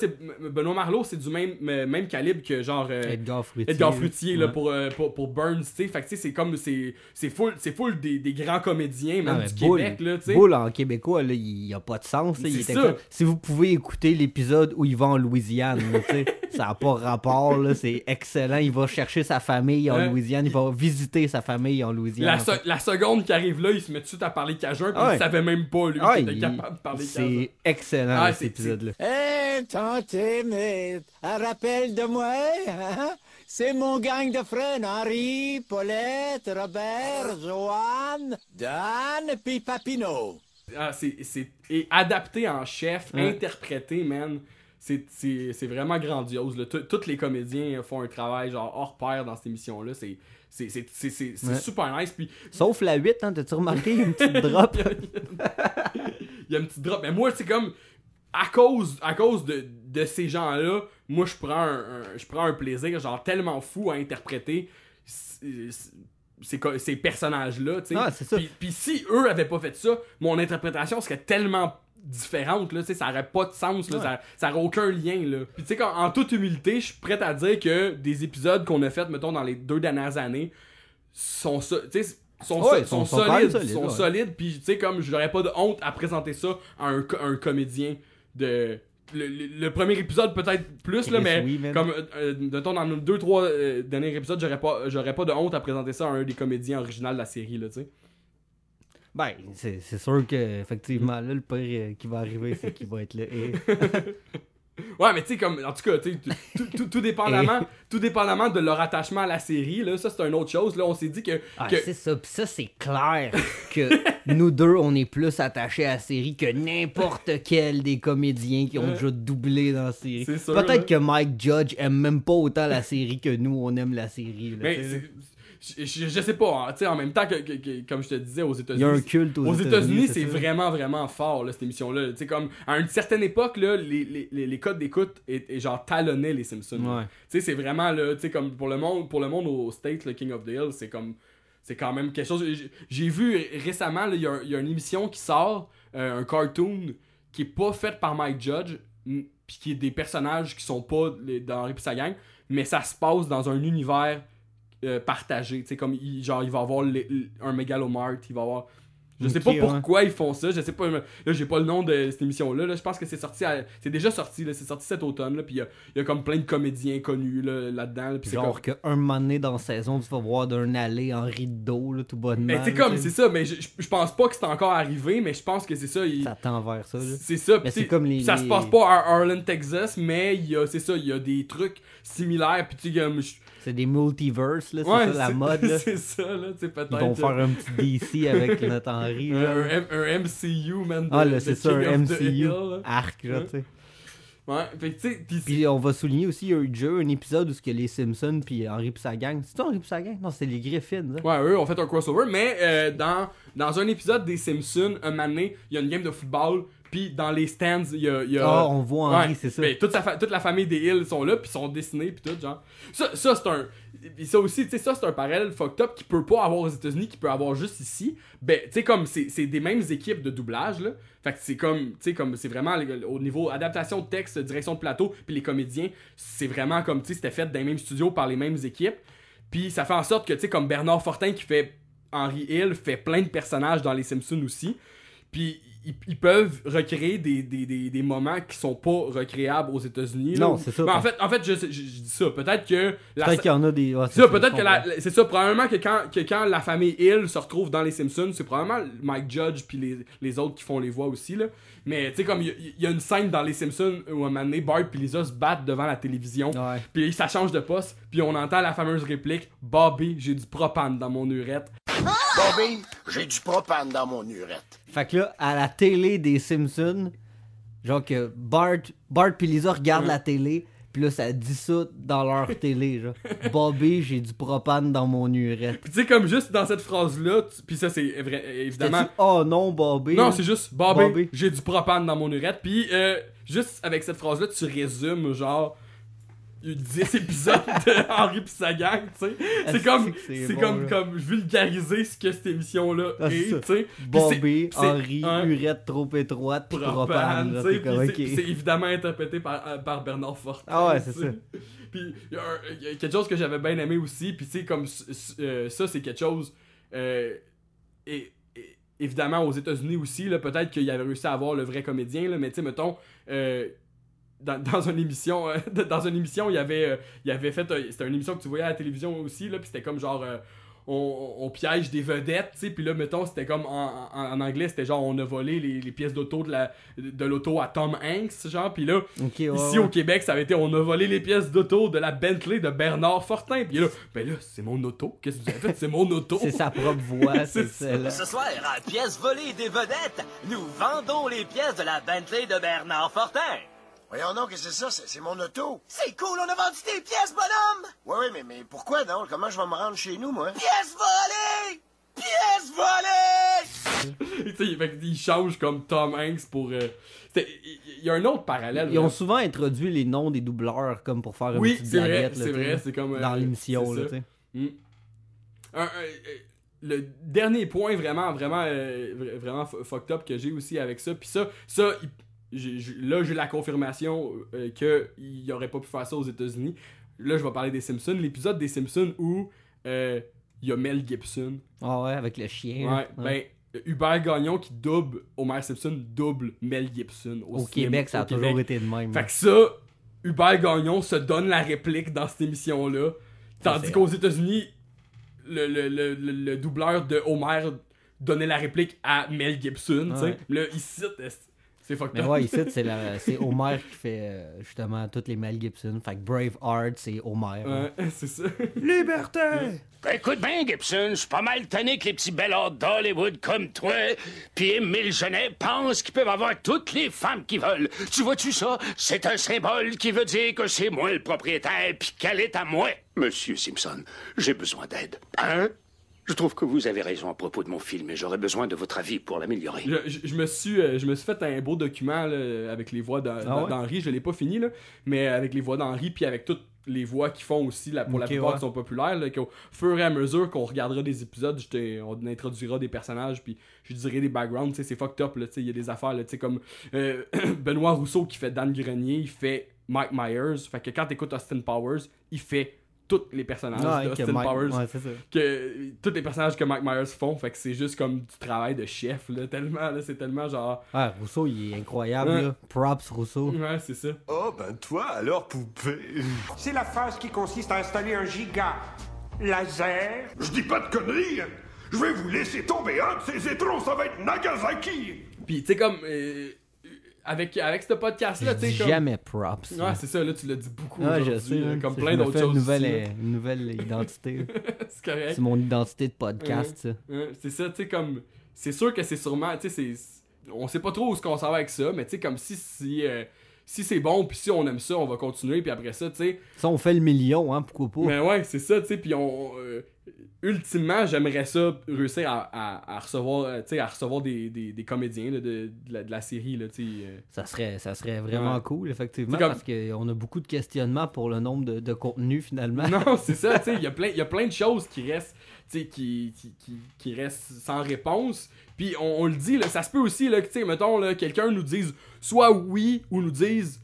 Benoît Marleau, c'est du même, même calibre que genre. euh, Edgar Fruitier. Edgar Fruitier là, Ouais. pour, euh, pour, pour Burns, tu sais. Fait que tu sais, c'est comme. C'est, full, full des, des grands comédiens, même Ah, du Québec, là, tu sais. En québécois, là, il n'y a pas de sens. là, il est. Si vous pouvez écouter l'épisode où il va en Louisiane, là, tu sais, ça n'a pas rapport. là, C'est excellent. Il va chercher sa famille en Ouais. Louisiane. Il va visiter sa famille en Louisiane. La, en se- fait. la seconde qui arrive là, il se met tout de suite à parler cajun, puis Ouais. il savait même pas, lui, qu'il était il- capable de parler cajun. C'est excellent, Ah, là, c'est- cet épisode-là. Hé, tante, mais un rappel de moi, hein? C'est mon gang de frères, Henri, Paulette, Robert, Joanne, Dan, puis Papineau. Ah, c'est, c'est et adapté en chef, Ouais. interprété, man. C'est, vraiment grandiose. Là. Tous les comédiens font un travail genre hors pair dans cette émission-là. C'est, Ouais. super nice. Puis Sauf la 8, hein, t'as-tu remarqué? Il y a une petite drop? il y a un petit drop. Mais moi, c'est comme. À cause, à cause de, de ces gens-là, moi, je prends un, un- je prends un plaisir, genre, tellement fou à interpréter c- c- ces, personnages-là, tu sais. Ah, c'est ça. Puis, puis si eux avaient pas fait ça, mon interprétation serait tellement différente, là, ça aurait pas de sens, là, Ouais. ça, ça aurait aucun lien, là. Puis tu sais, en toute humilité, je suis prêt à dire que des épisodes qu'on a fait, mettons, dans les deux dernières années, sont ça, tu sais, sont, Ouais, so- sont, sont- sont quand même solides, solides, sont ouais. solides, puis tu sais, comme j'aurais pas de honte à présenter ça à un, co- un comédien de. Le, le- le premier épisode peut-être plus là mais oui, comme euh, euh, dans nos deux trois euh, derniers épisodes j'aurais pas j'aurais pas de honte à présenter ça à un des comédiens originaux de la série là tu sais Ben, c'est sûr que, effectivement, là, le pire euh, qui va arriver, c'est qu'il va être là. Et... Ouais, mais tu sais, comme, en tout cas, tu tout, tout- dépendamment, tout dépendamment de leur attachement à la série, là, ça c'est une autre chose. Là, on s'est dit que. Ah, que- c'est ça. Puis ça, c'est clair que nous deux, on est plus attachés à la série que n'importe quel des comédiens qui ont Ouais. déjà doublé dans la série. Peut-être que Mike Judge aime même pas autant la série que nous, on aime la série. là, mais je, je- je sais pas, hein, tu sais, en même temps que, que- que- comme je te disais, aux États-Unis. Il y a un culte aux États-Unis, États-Unis, c'est vraiment, vraiment fort, là, cette émission-là. Tu sais, comme, à une certaine époque, là, les, les, les, les codes d'écoute et, et genre talonnaient les Simpsons. Ouais. Tu sais, c'est vraiment, là, tu sais, comme pour le monde, pour le monde au States, le King of the Hill, c'est comme. C'est quand même quelque chose. j'ai- vu récemment, il y, a y a une émission qui sort, euh, un cartoon, qui est pas fait par Mike Judge, puis qui est des personnages qui sont pas les- dans Rip gang, mais ça se passe dans un univers euh, partagé. Tu sais, comme, il, genre, il va avoir un Megalomart, il va avoir. Je sais pas ouais. pourquoi ils font ça, je sais pas. Là, j'ai pas le nom de cette émission-là. Là. Je pense que c'est sorti. à- C'est déjà sorti, là. C'est sorti cet automne, là. Puis il y a, il y a comme plein de comédiens connus là, là-dedans. là, Genre comme- qu'un moment donné dans la saison, tu vas voir d'un allée en rideau, là, tout bonnement. Mais c'est comme, c'est ça, mais je, pense pas que c'est encore arrivé, mais je pense que c'est ça. il- Ça tend vers ça. là. C'est ça, Mais pis c'est comme les- ça se passe pas à Arlen, Texas, mais y a, c'est ça, il y a des trucs similaires, puis tu sais, C'est des multiverses, là, c'est Ouais, ça la mode. là. c'est ça, là, tu sais, peut-être. Ils vont euh, faire un petit DC avec notre Henry. un, là. un M- un MCU, man. Ah, là, c'est ça, un MCU. Hill, là. Arc, Ouais. tu sais. Ouais, fait que tu sais, Puis on va souligner aussi, il y a eu déjà un épisode où ce que les Simpsons puis Henry pis sa gang. C'est toi Henry pis sa gang? Non, c'est les Griffins. hein? Ouais, eux ont fait un crossover, mais euh, dans, dans un épisode des Simpsons, un moment donné, il y a une game de football, puis dans les stands, il y a. il y a- Ah, on voit Henry, c'est ça. toute, sa fa- toute la famille des Hills sont là, puis sont dessinés, puis tout, genre. Ça, ça c'est un. Puis ça aussi, tu sais, ça, c'est un parallèle fucked up qui peut pas avoir aux États-Unis, qui peut avoir juste ici. Ben, tu sais, comme c'est des mêmes équipes de doublage, là. Fait que c'est comme, tu sais, comme c'est vraiment au niveau adaptation de texte, direction de plateau, puis les comédiens, c'est vraiment comme, tu sais, c'était fait dans les mêmes studios par les mêmes équipes. Puis ça fait en sorte que, tu sais, comme Bernard Fortin qui fait Henry Hill, fait plein de personnages dans Les Simpsons aussi. Puis ils, ils peuvent recréer des, des, des, des moments qui sont pas recréables aux États-Unis. Non, c'est ça. Mais en fait, en fait je, je, je dis ça. Peut-être que. Peut-être qu'il y en a des. ouais, c'est ça, peut-être que la- c'est ça, probablement que quand, que quand la famille Hill se retrouve dans les Simpsons, c'est probablement Mike Judge puis les, les autres qui font les voix aussi là. Mais tu sais comme il y, a- il y a une scène dans les Simpsons où à un moment donné Bart puis Lisa se battent devant la télévision. Puis ça change de poste, puis on entend la fameuse réplique Bobby, j'ai du propane dans mon urette. Bobby, j'ai du propane dans mon urette. Fait que là, à la télé des Simpsons, genre que Bart, Bart pis Lisa regardent la télé, puis là, ça dit ça dans leur télé, genre. Bobby, j'ai du propane dans mon urette. Puis tu sais comme juste dans cette phrase là, puis ça c'est vrai évidemment C'était-tu, Oh non, Bobby. Non, c'est juste Bobby, Bobby. j'ai du propane dans mon urette. Puis euh, juste avec cette phrase-là, tu résumes genre 10 épisodes de Henri pis sa gang, tu sais. C'est Est-ce comme, c'est c'est bon, comme, là? comme vulgariser ce que cette émission-là Ah, c'est est, tu sais. C'est- c'est Henri, un urette trop étroite, pis propane. propane, c'est- C'est évidemment interprété par, euh, par Bernard Fortin. Ah ouais, c'est ça. Puis il y, a y quelque chose que j'avais bien aimé aussi, puis tu sais, comme euh, ça, c'est quelque chose. euh, et, et- évidemment, aux États-Unis aussi, peut-être qu'il avait réussi à avoir le vrai comédien, là, mais tu sais, mettons. euh, dans, dans une émission euh, dans une émission il y avait euh, il avait fait euh, c'était une émission que tu voyais à la télévision aussi là puis c'était comme genre euh, on, on piège des vedettes, tu sais, puis là, mettons, c'était comme en, en- en anglais, c'était genre on a volé les, les pièces d'auto de la de l'auto à Tom Hanks, genre, puis là, Ok, ouais, ici ouais. au Québec, ça avait été on a volé les pièces d'auto de la Bentley de Bernard Fortin, puis là, ben là, c'est mon auto, qu'est-ce que vous avez fait, c'est mon auto. C'est sa propre voix, c'est celle-là. Ce soir, à Pièces volées des vedettes, nous vendons les pièces de la Bentley de Bernard Fortin. Voyons donc, qu'est-ce que c'est ça? C'est mon auto. C'est cool, on a vendu tes pièces, bonhomme! Oui, oui, mais, mais pourquoi donc? Comment je vais me rendre chez nous, moi? Pièces volées! Pièces volées! Tu sais, fait qu'il change comme Tom Hanks pour. euh, Il y a un autre parallèle. Ils ont souvent introduit les noms des doubleurs comme pour faire une Oui, petite c'est vrai, blaguette, là, c'est vrai, c'est comme. euh, dans l'émission c'est là, tu sais. Mm. Euh, le dernier point vraiment, vraiment, euh, vra- vraiment fu- fucked up que j'ai aussi avec ça, puis ça, ça, il- là j'ai la confirmation euh, que il aurait pas pu faire ça aux États-Unis. Là, je vais parler des Simpsons, l'épisode des Simpsons où euh, il y a Mel Gibson. Ah ouais, avec le chien. Ouais, ben Hubert Gagnon qui double Homer Simpson double Mel Gibson Au cinéma- Québec, ça a au toujours été de même. Fait que ça, Hubert Gagnon se donne la réplique dans cette émission-là. Tandis qu'aux États-Unis, le, le, le, le- le doubleur de Homer donnait la réplique à Mel Gibson. Ouais. Là, ici, c'est fucked Mais ouais, ici, c'est la- c'est Homer qui fait euh, justement toutes les Mel Gibson. Fait que Braveheart, c'est Homer. Ouais, c'est ça. Liberté! Ben, écoute bien, Gibson, je suis pas mal tanné que les petits bellards d'Hollywood comme toi, puis Émile Genet pensent qu'ils peuvent avoir toutes les femmes qu'ils veulent. Tu vois-tu ça? C'est un symbole qui veut dire que c'est moi le propriétaire, puis qu'elle est à moi. Monsieur Simpson, j'ai besoin d'aide. Hein? Je trouve que vous avez raison à propos de mon film et j'aurais besoin de votre avis pour l'améliorer. Je, je- je me suis, euh, je me suis fait un beau document là, avec les voix d'Hen- Ah ouais? d'Henri. Je l'ai pas fini, là, mais avec les voix d'Henri, puis avec toutes les voix qu'ils font aussi là, pour la plupart ouais. qui sont populaires. Là, qu'au fur et à mesure qu'on regardera des épisodes, on introduira des personnages, puis je dirai des backgrounds. tu sais, C'est fucked up. là, tu sais, Il y a des affaires là, tu sais, comme euh, Benoît Rousseau qui fait Dan Grenier, il fait Mike Myers. Fait que quand t'écoutes Austin Powers, il fait tous les personnages Ouais, que d'Austin Mike- Powers ouais, c'est ça. que tous les personnages que Mike Myers font fait que c'est juste comme du travail de chef là tellement là c'est tellement genre Ah, Rousseau, il est incroyable, Ouais. là. Props, Rousseau. ouais c'est ça Oh, ben toi alors, poupée. C'est la phase qui consiste à installer un giga laser. Je dis pas de conneries. Je vais vous laisser tomber un de ces étrons, ça va être Nagasaki. puis tu sais comme euh, avec avec ce podcast là Je tu sais dis comme- jamais props. ouais c'est ça là tu l'as dit beaucoup Ah, je sais. là, là. comme plein d'autres choses Une nouvelle, aussi, euh, une nouvelle identité. c'est correct c'est mon identité de podcast, ça. Ouais, c'est ça tu sais comme c'est sûr que c'est sûrement tu sais on sait pas trop où ce qu'on s'en va avec ça mais tu sais comme si si euh, si c'est bon puis si on aime ça on va continuer puis après ça tu sais Ça, on fait le million, hein, pourquoi pas? Mais ouais, c'est ça, tu sais, puis on... euh, ultimement, j'aimerais ça réussir à, à- à recevoir, euh, tu sais, à recevoir des, des, des comédiens là, de, de la, de la série, là, tu sais. euh. Ça serait, ça serait vraiment Ouais. cool, effectivement, comme- parce qu'on a beaucoup de questionnements pour le nombre de, de contenus, finalement. Non, c'est ça, tu sais, il y a plein- y a plein de choses qui restent, qui, qui, qui, qui restent sans réponse. Puis on, on le dit, là, ça se peut aussi, là, que, tu sais, mettons, là, quelqu'un nous dise soit oui ou nous dise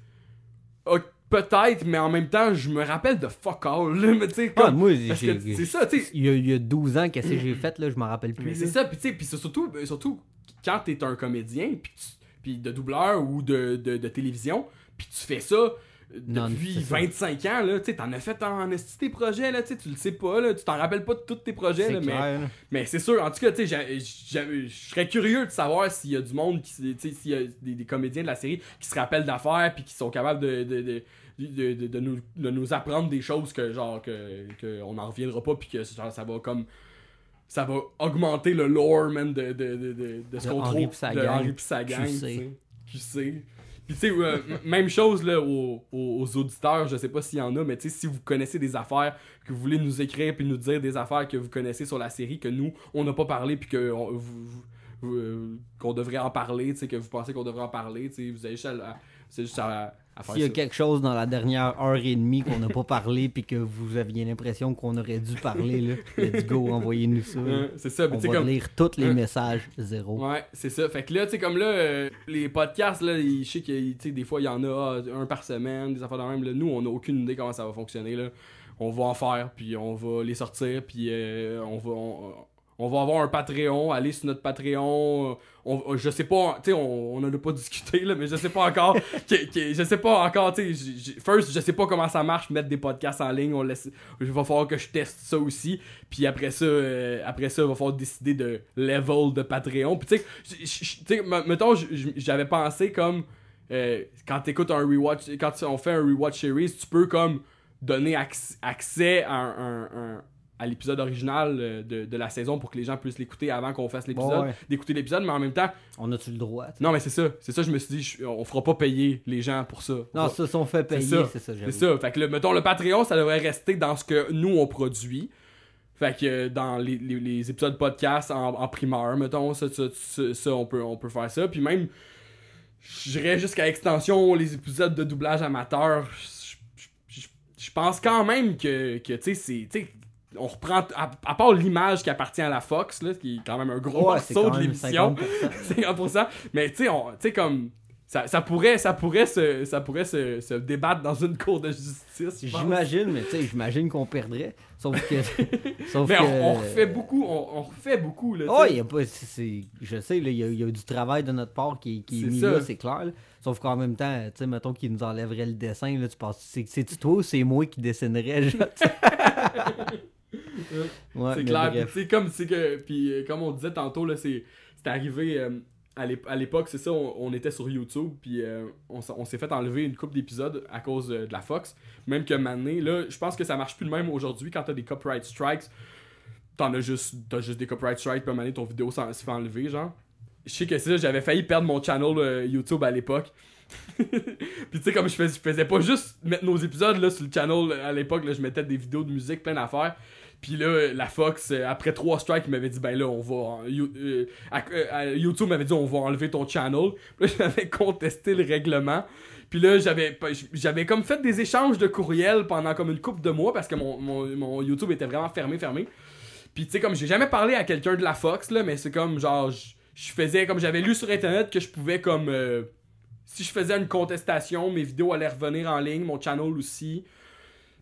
Ah, peut-être, mais en même temps, je me rappelle de fuck all, là, mais tu sais, Ah, moi, c'est ça, tu sais, Il y, a, il y a 12 ans, qu'est-ce que j'ai fait, là, je m'en rappelle plus. Mais c'est ça, puis tu sais, puis surtout, euh, surtout quand t'es un comédien, puis de doubleur ou de, de, de télévision, puis tu fais ça Non, depuis c'est ça. 25 ans, là, tu t'en as fait en esti tes projets, là, tu le sais pas, là, tu t'en rappelles pas de tous tes projets, là, mais, clair, mais c'est sûr, en tout cas, tu sais, je serais curieux de savoir s'il y a du monde, qui, s'il y a des, des comédiens de la série qui se rappellent d'affaires, puis qui sont capables de, de, de, de, de- de nous, de nous apprendre des choses que, genre, que, que on n'en reviendra pas, puis que genre, ça va comme ça va augmenter le lore, man, de, de, de, de, de ce qu'on trouve de. Henri pis sa gang, tu sais. Puis tu sais, euh, même chose là, aux, aux- auditeurs, je sais pas s'il y en a, mais tu sais, si vous connaissez des affaires, que vous voulez nous écrire puis nous dire des affaires que vous connaissez sur la série, que nous, on n'a pas parlé puis que vous- euh, qu'on devrait en parler, que vous pensez qu'on devrait en parler, vous avez juste à, à- juste à, S'il y a ça. quelque chose dans la dernière heure et demie qu'on n'a pas parlé puis que vous aviez l'impression qu'on aurait dû parler, là, let's go, envoyez-nous ça. Ouais, c'est ça, mais On va comme- lire tous les Ouais. messages, zéro. Ouais, c'est ça. Fait que là, tu sais, comme là, euh, les podcasts, là, ils- je sais que, des fois, il y en a un par semaine, des affaires de même. Là, nous, on n'a aucune idée comment ça va fonctionner, là. On va en faire, puis on va les sortir, puis euh, on va... On, on va avoir un Patreon, aller sur notre Patreon. On, je sais pas, tu sais, on, on en a pas discuté, là, mais je sais pas encore. que- que- je sais pas encore, tu sais. First, je sais pas comment ça marche, mettre des podcasts en ligne. On laisse, il va falloir que je teste ça aussi. Puis après ça, euh, après ça, il va falloir décider de level de Patreon. Puis tu sais, mettons, j'avais pensé comme euh, quand t'écoutes un rewatch, quand on fait un rewatch series, tu peux comme donner acc- accès à un- un- un- à l'épisode original euh, de, de la saison pour que les gens puissent l'écouter avant qu'on fasse l'épisode, Bon, ouais. d'écouter l'épisode, mais en même temps. On a-tu le droit? Non, mais c'est ça. C'est ça, je me suis dit, je- on fera pas payer les gens pour ça. Non, On- ça, on fait payer, ça. c'est ça, C'est ça. Fait que, le, mettons, le Patreon, ça devrait rester dans ce que nous, on produit. Fait que euh, dans les, les- les épisodes podcast en, en primeur, mettons, ça, ça, ça, ça, on, peut, on peut faire ça. Puis même, j'irais jusqu'à extension, les épisodes de doublage amateur. Je- je- je- Je pense quand même que, que tu sais, c'est. On reprend, à, à part l'image qui appartient à la Fox, là, qui est quand même un gros Ouais, morceau de l'émission. 50%. Mais tu sais, comme. Ça, ça pourrait, ça pourrait, se, ça pourrait se, se débattre dans une cour de justice. J'imagine, mais tu sais, j'imagine qu'on perdrait. Sauf que. sauf Mais que... on, refait beaucoup, on, on refait beaucoup, là. Oh, y a pas. je sais, il y, a, il y a du travail de notre part qui, qui est mis ça. là, c'est clair. là. Sauf qu'en même temps, tu sais, mettons qu'il nous enlèverait le dessin, là, tu penses, c'est, toi ou c'est moi qui dessinerais? Ouais, c'est clair. Puis, tu sais, comme c'est que, puis euh, comme on disait tantôt là, c'est, arrivé euh, à l'ép- à l'époque, c'est ça, on, on était sur YouTube, puis euh, on, s'est fait enlever une couple d'épisodes à cause de la Fox. Même que Mané, là, je pense que ça marche plus de même aujourd'hui quand t'as des copyright strikes. T'en as juste, t'as juste des copyright strikes, puis donné, ton vidéo s'en- se fait enlever, genre. Je sais que c'est ça, j'avais failli perdre mon channel euh, YouTube à l'époque. Puis tu sais, comme je faisais, je faisais pas juste mettre nos épisodes là, sur le channel à l'époque, là, je mettais des vidéos de musique, plein d'affaires. Puis là, la Fox, euh, après trois strikes, il m'avait dit, ben là, on va. euh, euh, YouTube m'avait dit, on va enlever ton channel. Puis là, j'avais contesté le règlement. Puis là, j'avais j'avais comme fait des échanges de courriels pendant comme une couple de mois parce que mon, YouTube était vraiment fermé, fermé. Puis tu sais, comme j'ai jamais parlé à quelqu'un de la Fox, là, mais c'est comme genre, je faisais comme j'avais lu sur internet que je pouvais comme. si je faisais une contestation, mes vidéos allaient revenir en ligne, mon channel aussi.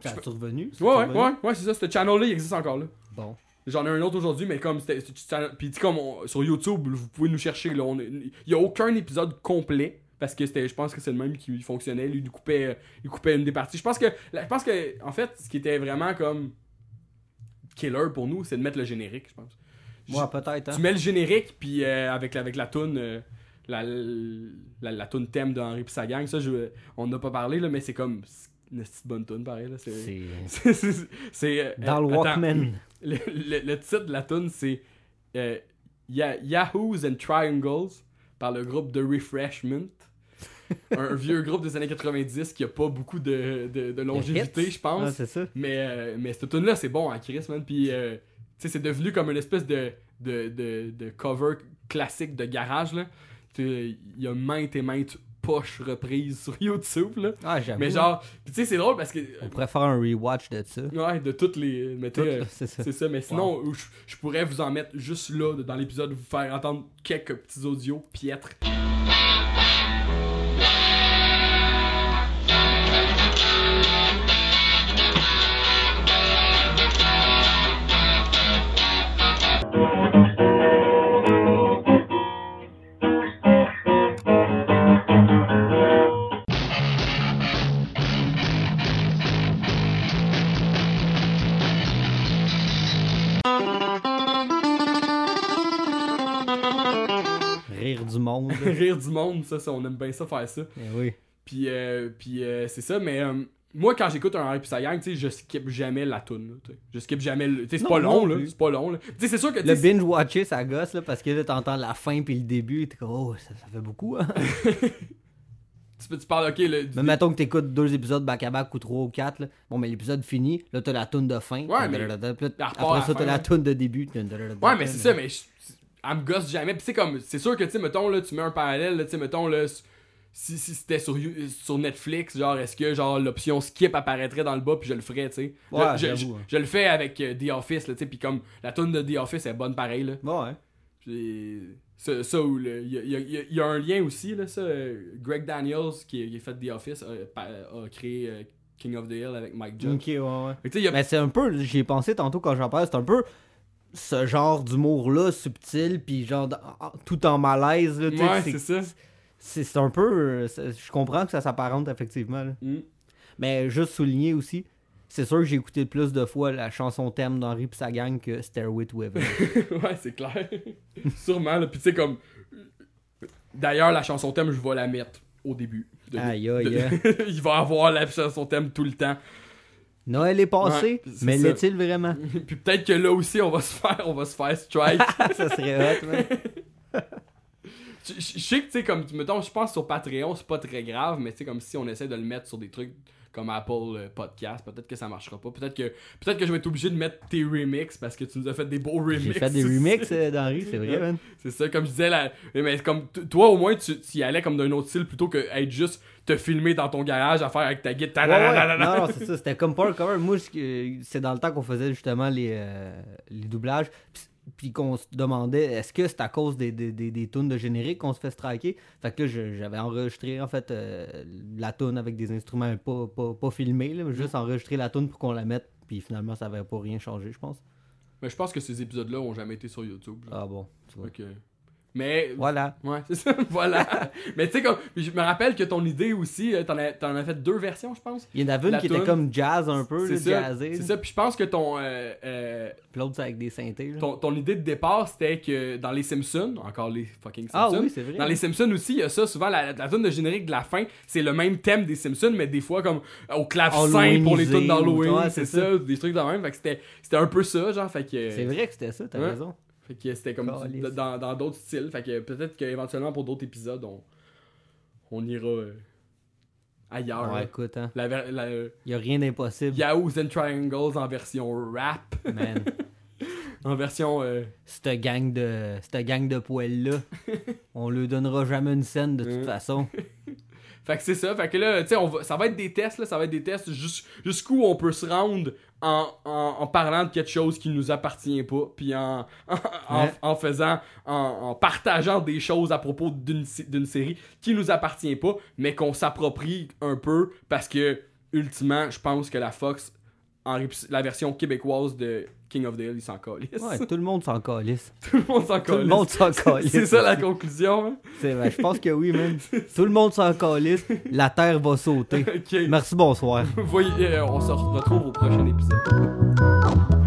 Ça a-tu revenu? Ouais, ouais, ouais, ouais, c'est ça. Ce channel-là, il existe encore là. Bon. J'en ai un autre aujourd'hui, mais comme c'était. Puis comme on- sur YouTube, vous pouvez nous chercher. là. on Il y a aucun épisode complet. Parce que c'était, je pense que c'est le même qui fonctionnait. Lui, il coupait, il coupait une des parties. Je pense que, je pense que, en fait, ce qui était vraiment comme killer pour nous, c'est de mettre le générique, je pense. Ouais, peut-être, hein. Tu mets le générique, puis euh, avec, la- avec la toune, euh, la, la, la toune thème de Henri pis sa gang, ça, je, on n'a pas parlé, là, mais c'est comme une petite bonne toune, pareil. Là, c'est, euh, Dans le Walkman. le, le- le titre de la tune c'est euh, Ya- Yahoos and Triangles par le groupe The Refreshment. un vieux groupe des années 90 qui a pas beaucoup de, de, de longévité, je pense. Ah, ça. Mais, euh, mais cette tune là c'est bon, hein, Chris, man. Puis, euh, tu sais, c'est devenu comme une espèce de, de, de, de cover classique de garage, là. Il y a maintes et maintes poches reprises sur YouTube, là. Ah. Mais genre, tu sais, c'est drôle parce que. On pourrait faire un rewatch de ça. Ouais, de toutes les. Toutes, euh, c'est ça. c'est ça. Mais sinon, je, je pourrais vous en mettre juste là, dans l'épisode, vous faire entendre quelques petits audios piètres. Du monde, ça, ça, on aime bien ça faire ça. Eh oui. Puis, euh, puis euh, c'est ça, mais euh, moi, quand j'écoute un Henri pis sa gang, tu sais, je skip jamais la tune. Je skip jamais le. Tu sais, c'est pas long, là. C'est pas long, là. Tu sais, c'est sûr que. Le binge-watcher, ça gosse, là, parce que là, t'entends la fin puis le début, et t'es comme, oh, ça, ça fait beaucoup, hein. tu, parles, ok, le. Mais mettons que t'écoutes deux épisodes back-à-back ou trois ou quatre, là. bon, mais l'épisode finit, là, t'as la toune de fin. Ouais, mais- après ça, t'as la toune de début. Ouais, mais c'est ça, mais elle me gosse jamais. Puis c'est comme, c'est sûr que, tu sais, mettons, là, tu mets un parallèle, tu sais, mettons, là, si, si c'était sur, sur Netflix, genre, est-ce que, genre, l'option skip apparaîtrait dans le bas, puis je le ferais, tu sais? Je- Ouais, je, je, j'avoue, hein. je le fais avec euh, The Office, là, tu sais, puis comme, la tune de The Office est bonne pareil, là. Ouais. Puis, ça, ça où, il y y a- y un lien aussi, là, ça. euh, Greg Daniels, qui, qui a fait The Office, a, créé euh, King of the Hill avec Mike Judge. Ok, ouais, ouais. Mais c'est un peu, j'y ai pensé tantôt quand j'en parle, c'est un peu ce genre d'humour-là, subtil, puis genre tout en malaise, là, Ouais, c'est ça. C'est un peu. euh, Je comprends que ça s'apparente effectivement. là. Mm. Mais juste souligner aussi, c'est sûr que j'ai écouté plus de fois la chanson thème d'Henri pis sa gang que Stairway to Heaven. ouais, c'est clair. Sûrement, là. Puis tu sais, comme. D'ailleurs, la chanson thème, je vais la mettre au début. de- Aïe, aïe, de- hein. Il va avoir la chanson thème tout le temps. Noël est passé, Ouais, mais l'est-il vraiment? Puis peut-être que là aussi, on va se faire, on va se faire strike. Ça serait hot, man. Je sais que, tu sais, comme, mettons, je pense sur Patreon, c'est pas très grave, mais tu sais, comme si on essaie de le mettre sur des trucs comme Apple euh, Podcast, peut-être que ça marchera pas. Peut-être que, peut-être que je vais être obligé de mettre tes remixes parce que tu nous as fait des beaux remixes. J'ai fait des remixes euh, d'Henri, c'est vrai, man. C'est ça, comme je disais, là, mais comme toi au moins tu, tu y allais comme d'un autre style plutôt que être juste te filmer dans ton garage à faire avec ta. Ouais, ouais. Non, non, c'est ça, c'était comme pas cover. Moi, que- c'est dans le temps qu'on faisait justement les, euh, les doublages, puis qu'on se demandait est-ce que c'est à cause des, des, des, des tunes de générique qu'on se fait striker? Fait que là, j'avais enregistré en fait euh, la tune avec des instruments pas, pas, pas filmés, là, mais juste enregistré la tune pour qu'on la mette, puis finalement, ça avait pas rien changé, je pense. Mais je pense que ces épisodes-là ont jamais été sur YouTube. genre. Ah bon, tu vois. Ok. Mais. Voilà. Ouais, c'est ça, voilà. Mais tu sais, comme. Je me rappelle que ton idée aussi, euh, t'en as, t'en as fait deux versions, je pense. Il y en avait une qui était comme jazz un peu, C'est là, ça, jazzé. C'est ça, puis je pense que ton. euh, euh, l'autre, c'est avec des synthés. là. ton, ton idée de départ, c'était que dans les Simpsons, encore les fucking Ah Simpsons, oui, c'est vrai. dans les Simpsons aussi, il y a ça, souvent la, la zone de générique de la fin, c'est le même thème des Simpsons, mais des fois comme au clavecin pour les tunes d'Halloween, ouais, c'est ça, ça. des trucs de même, fait que c'était, c'était un peu ça, genre, fait que... C'est vrai que c'était ça, t'as Ouais. raison. Fait que c'était comme dans dans d'autres styles, fait que peut-être qu'éventuellement pour d'autres épisodes, on, on ira euh, ailleurs. Ouais, là. écoute, hein. La, y a rien d'impossible. Yahoo's and Triangles en version rap. Man. en version... euh, Cette gang de, cette gang de poils-là, on leur donnera jamais une scène de toute façon. Fait que c'est ça, fait que là, tu sais, on va- ça va être des tests, là, ça va être des tests jus- jusqu'où on peut se rendre en, en, en parlant de quelque chose qui nous appartient pas, puis en, en, en- Ouais. en faisant, en, partageant des choses à propos d'une série qui nous appartient pas, mais qu'on s'approprie un peu parce que, ultimement, je pense que la Fox, en la version québécoise de King of the Hill, ils s'en calissent. Ouais, tout le monde s'en calisse. Tout le monde s'en Tout le calisse. monde s'en calisse. C'est ça la conclusion, hein? C'est vrai, je pense que oui, man. Tout le monde s'en calisse. La terre va sauter. Merci, bonsoir. Voyez, euh, on se retrouve au prochain épisode.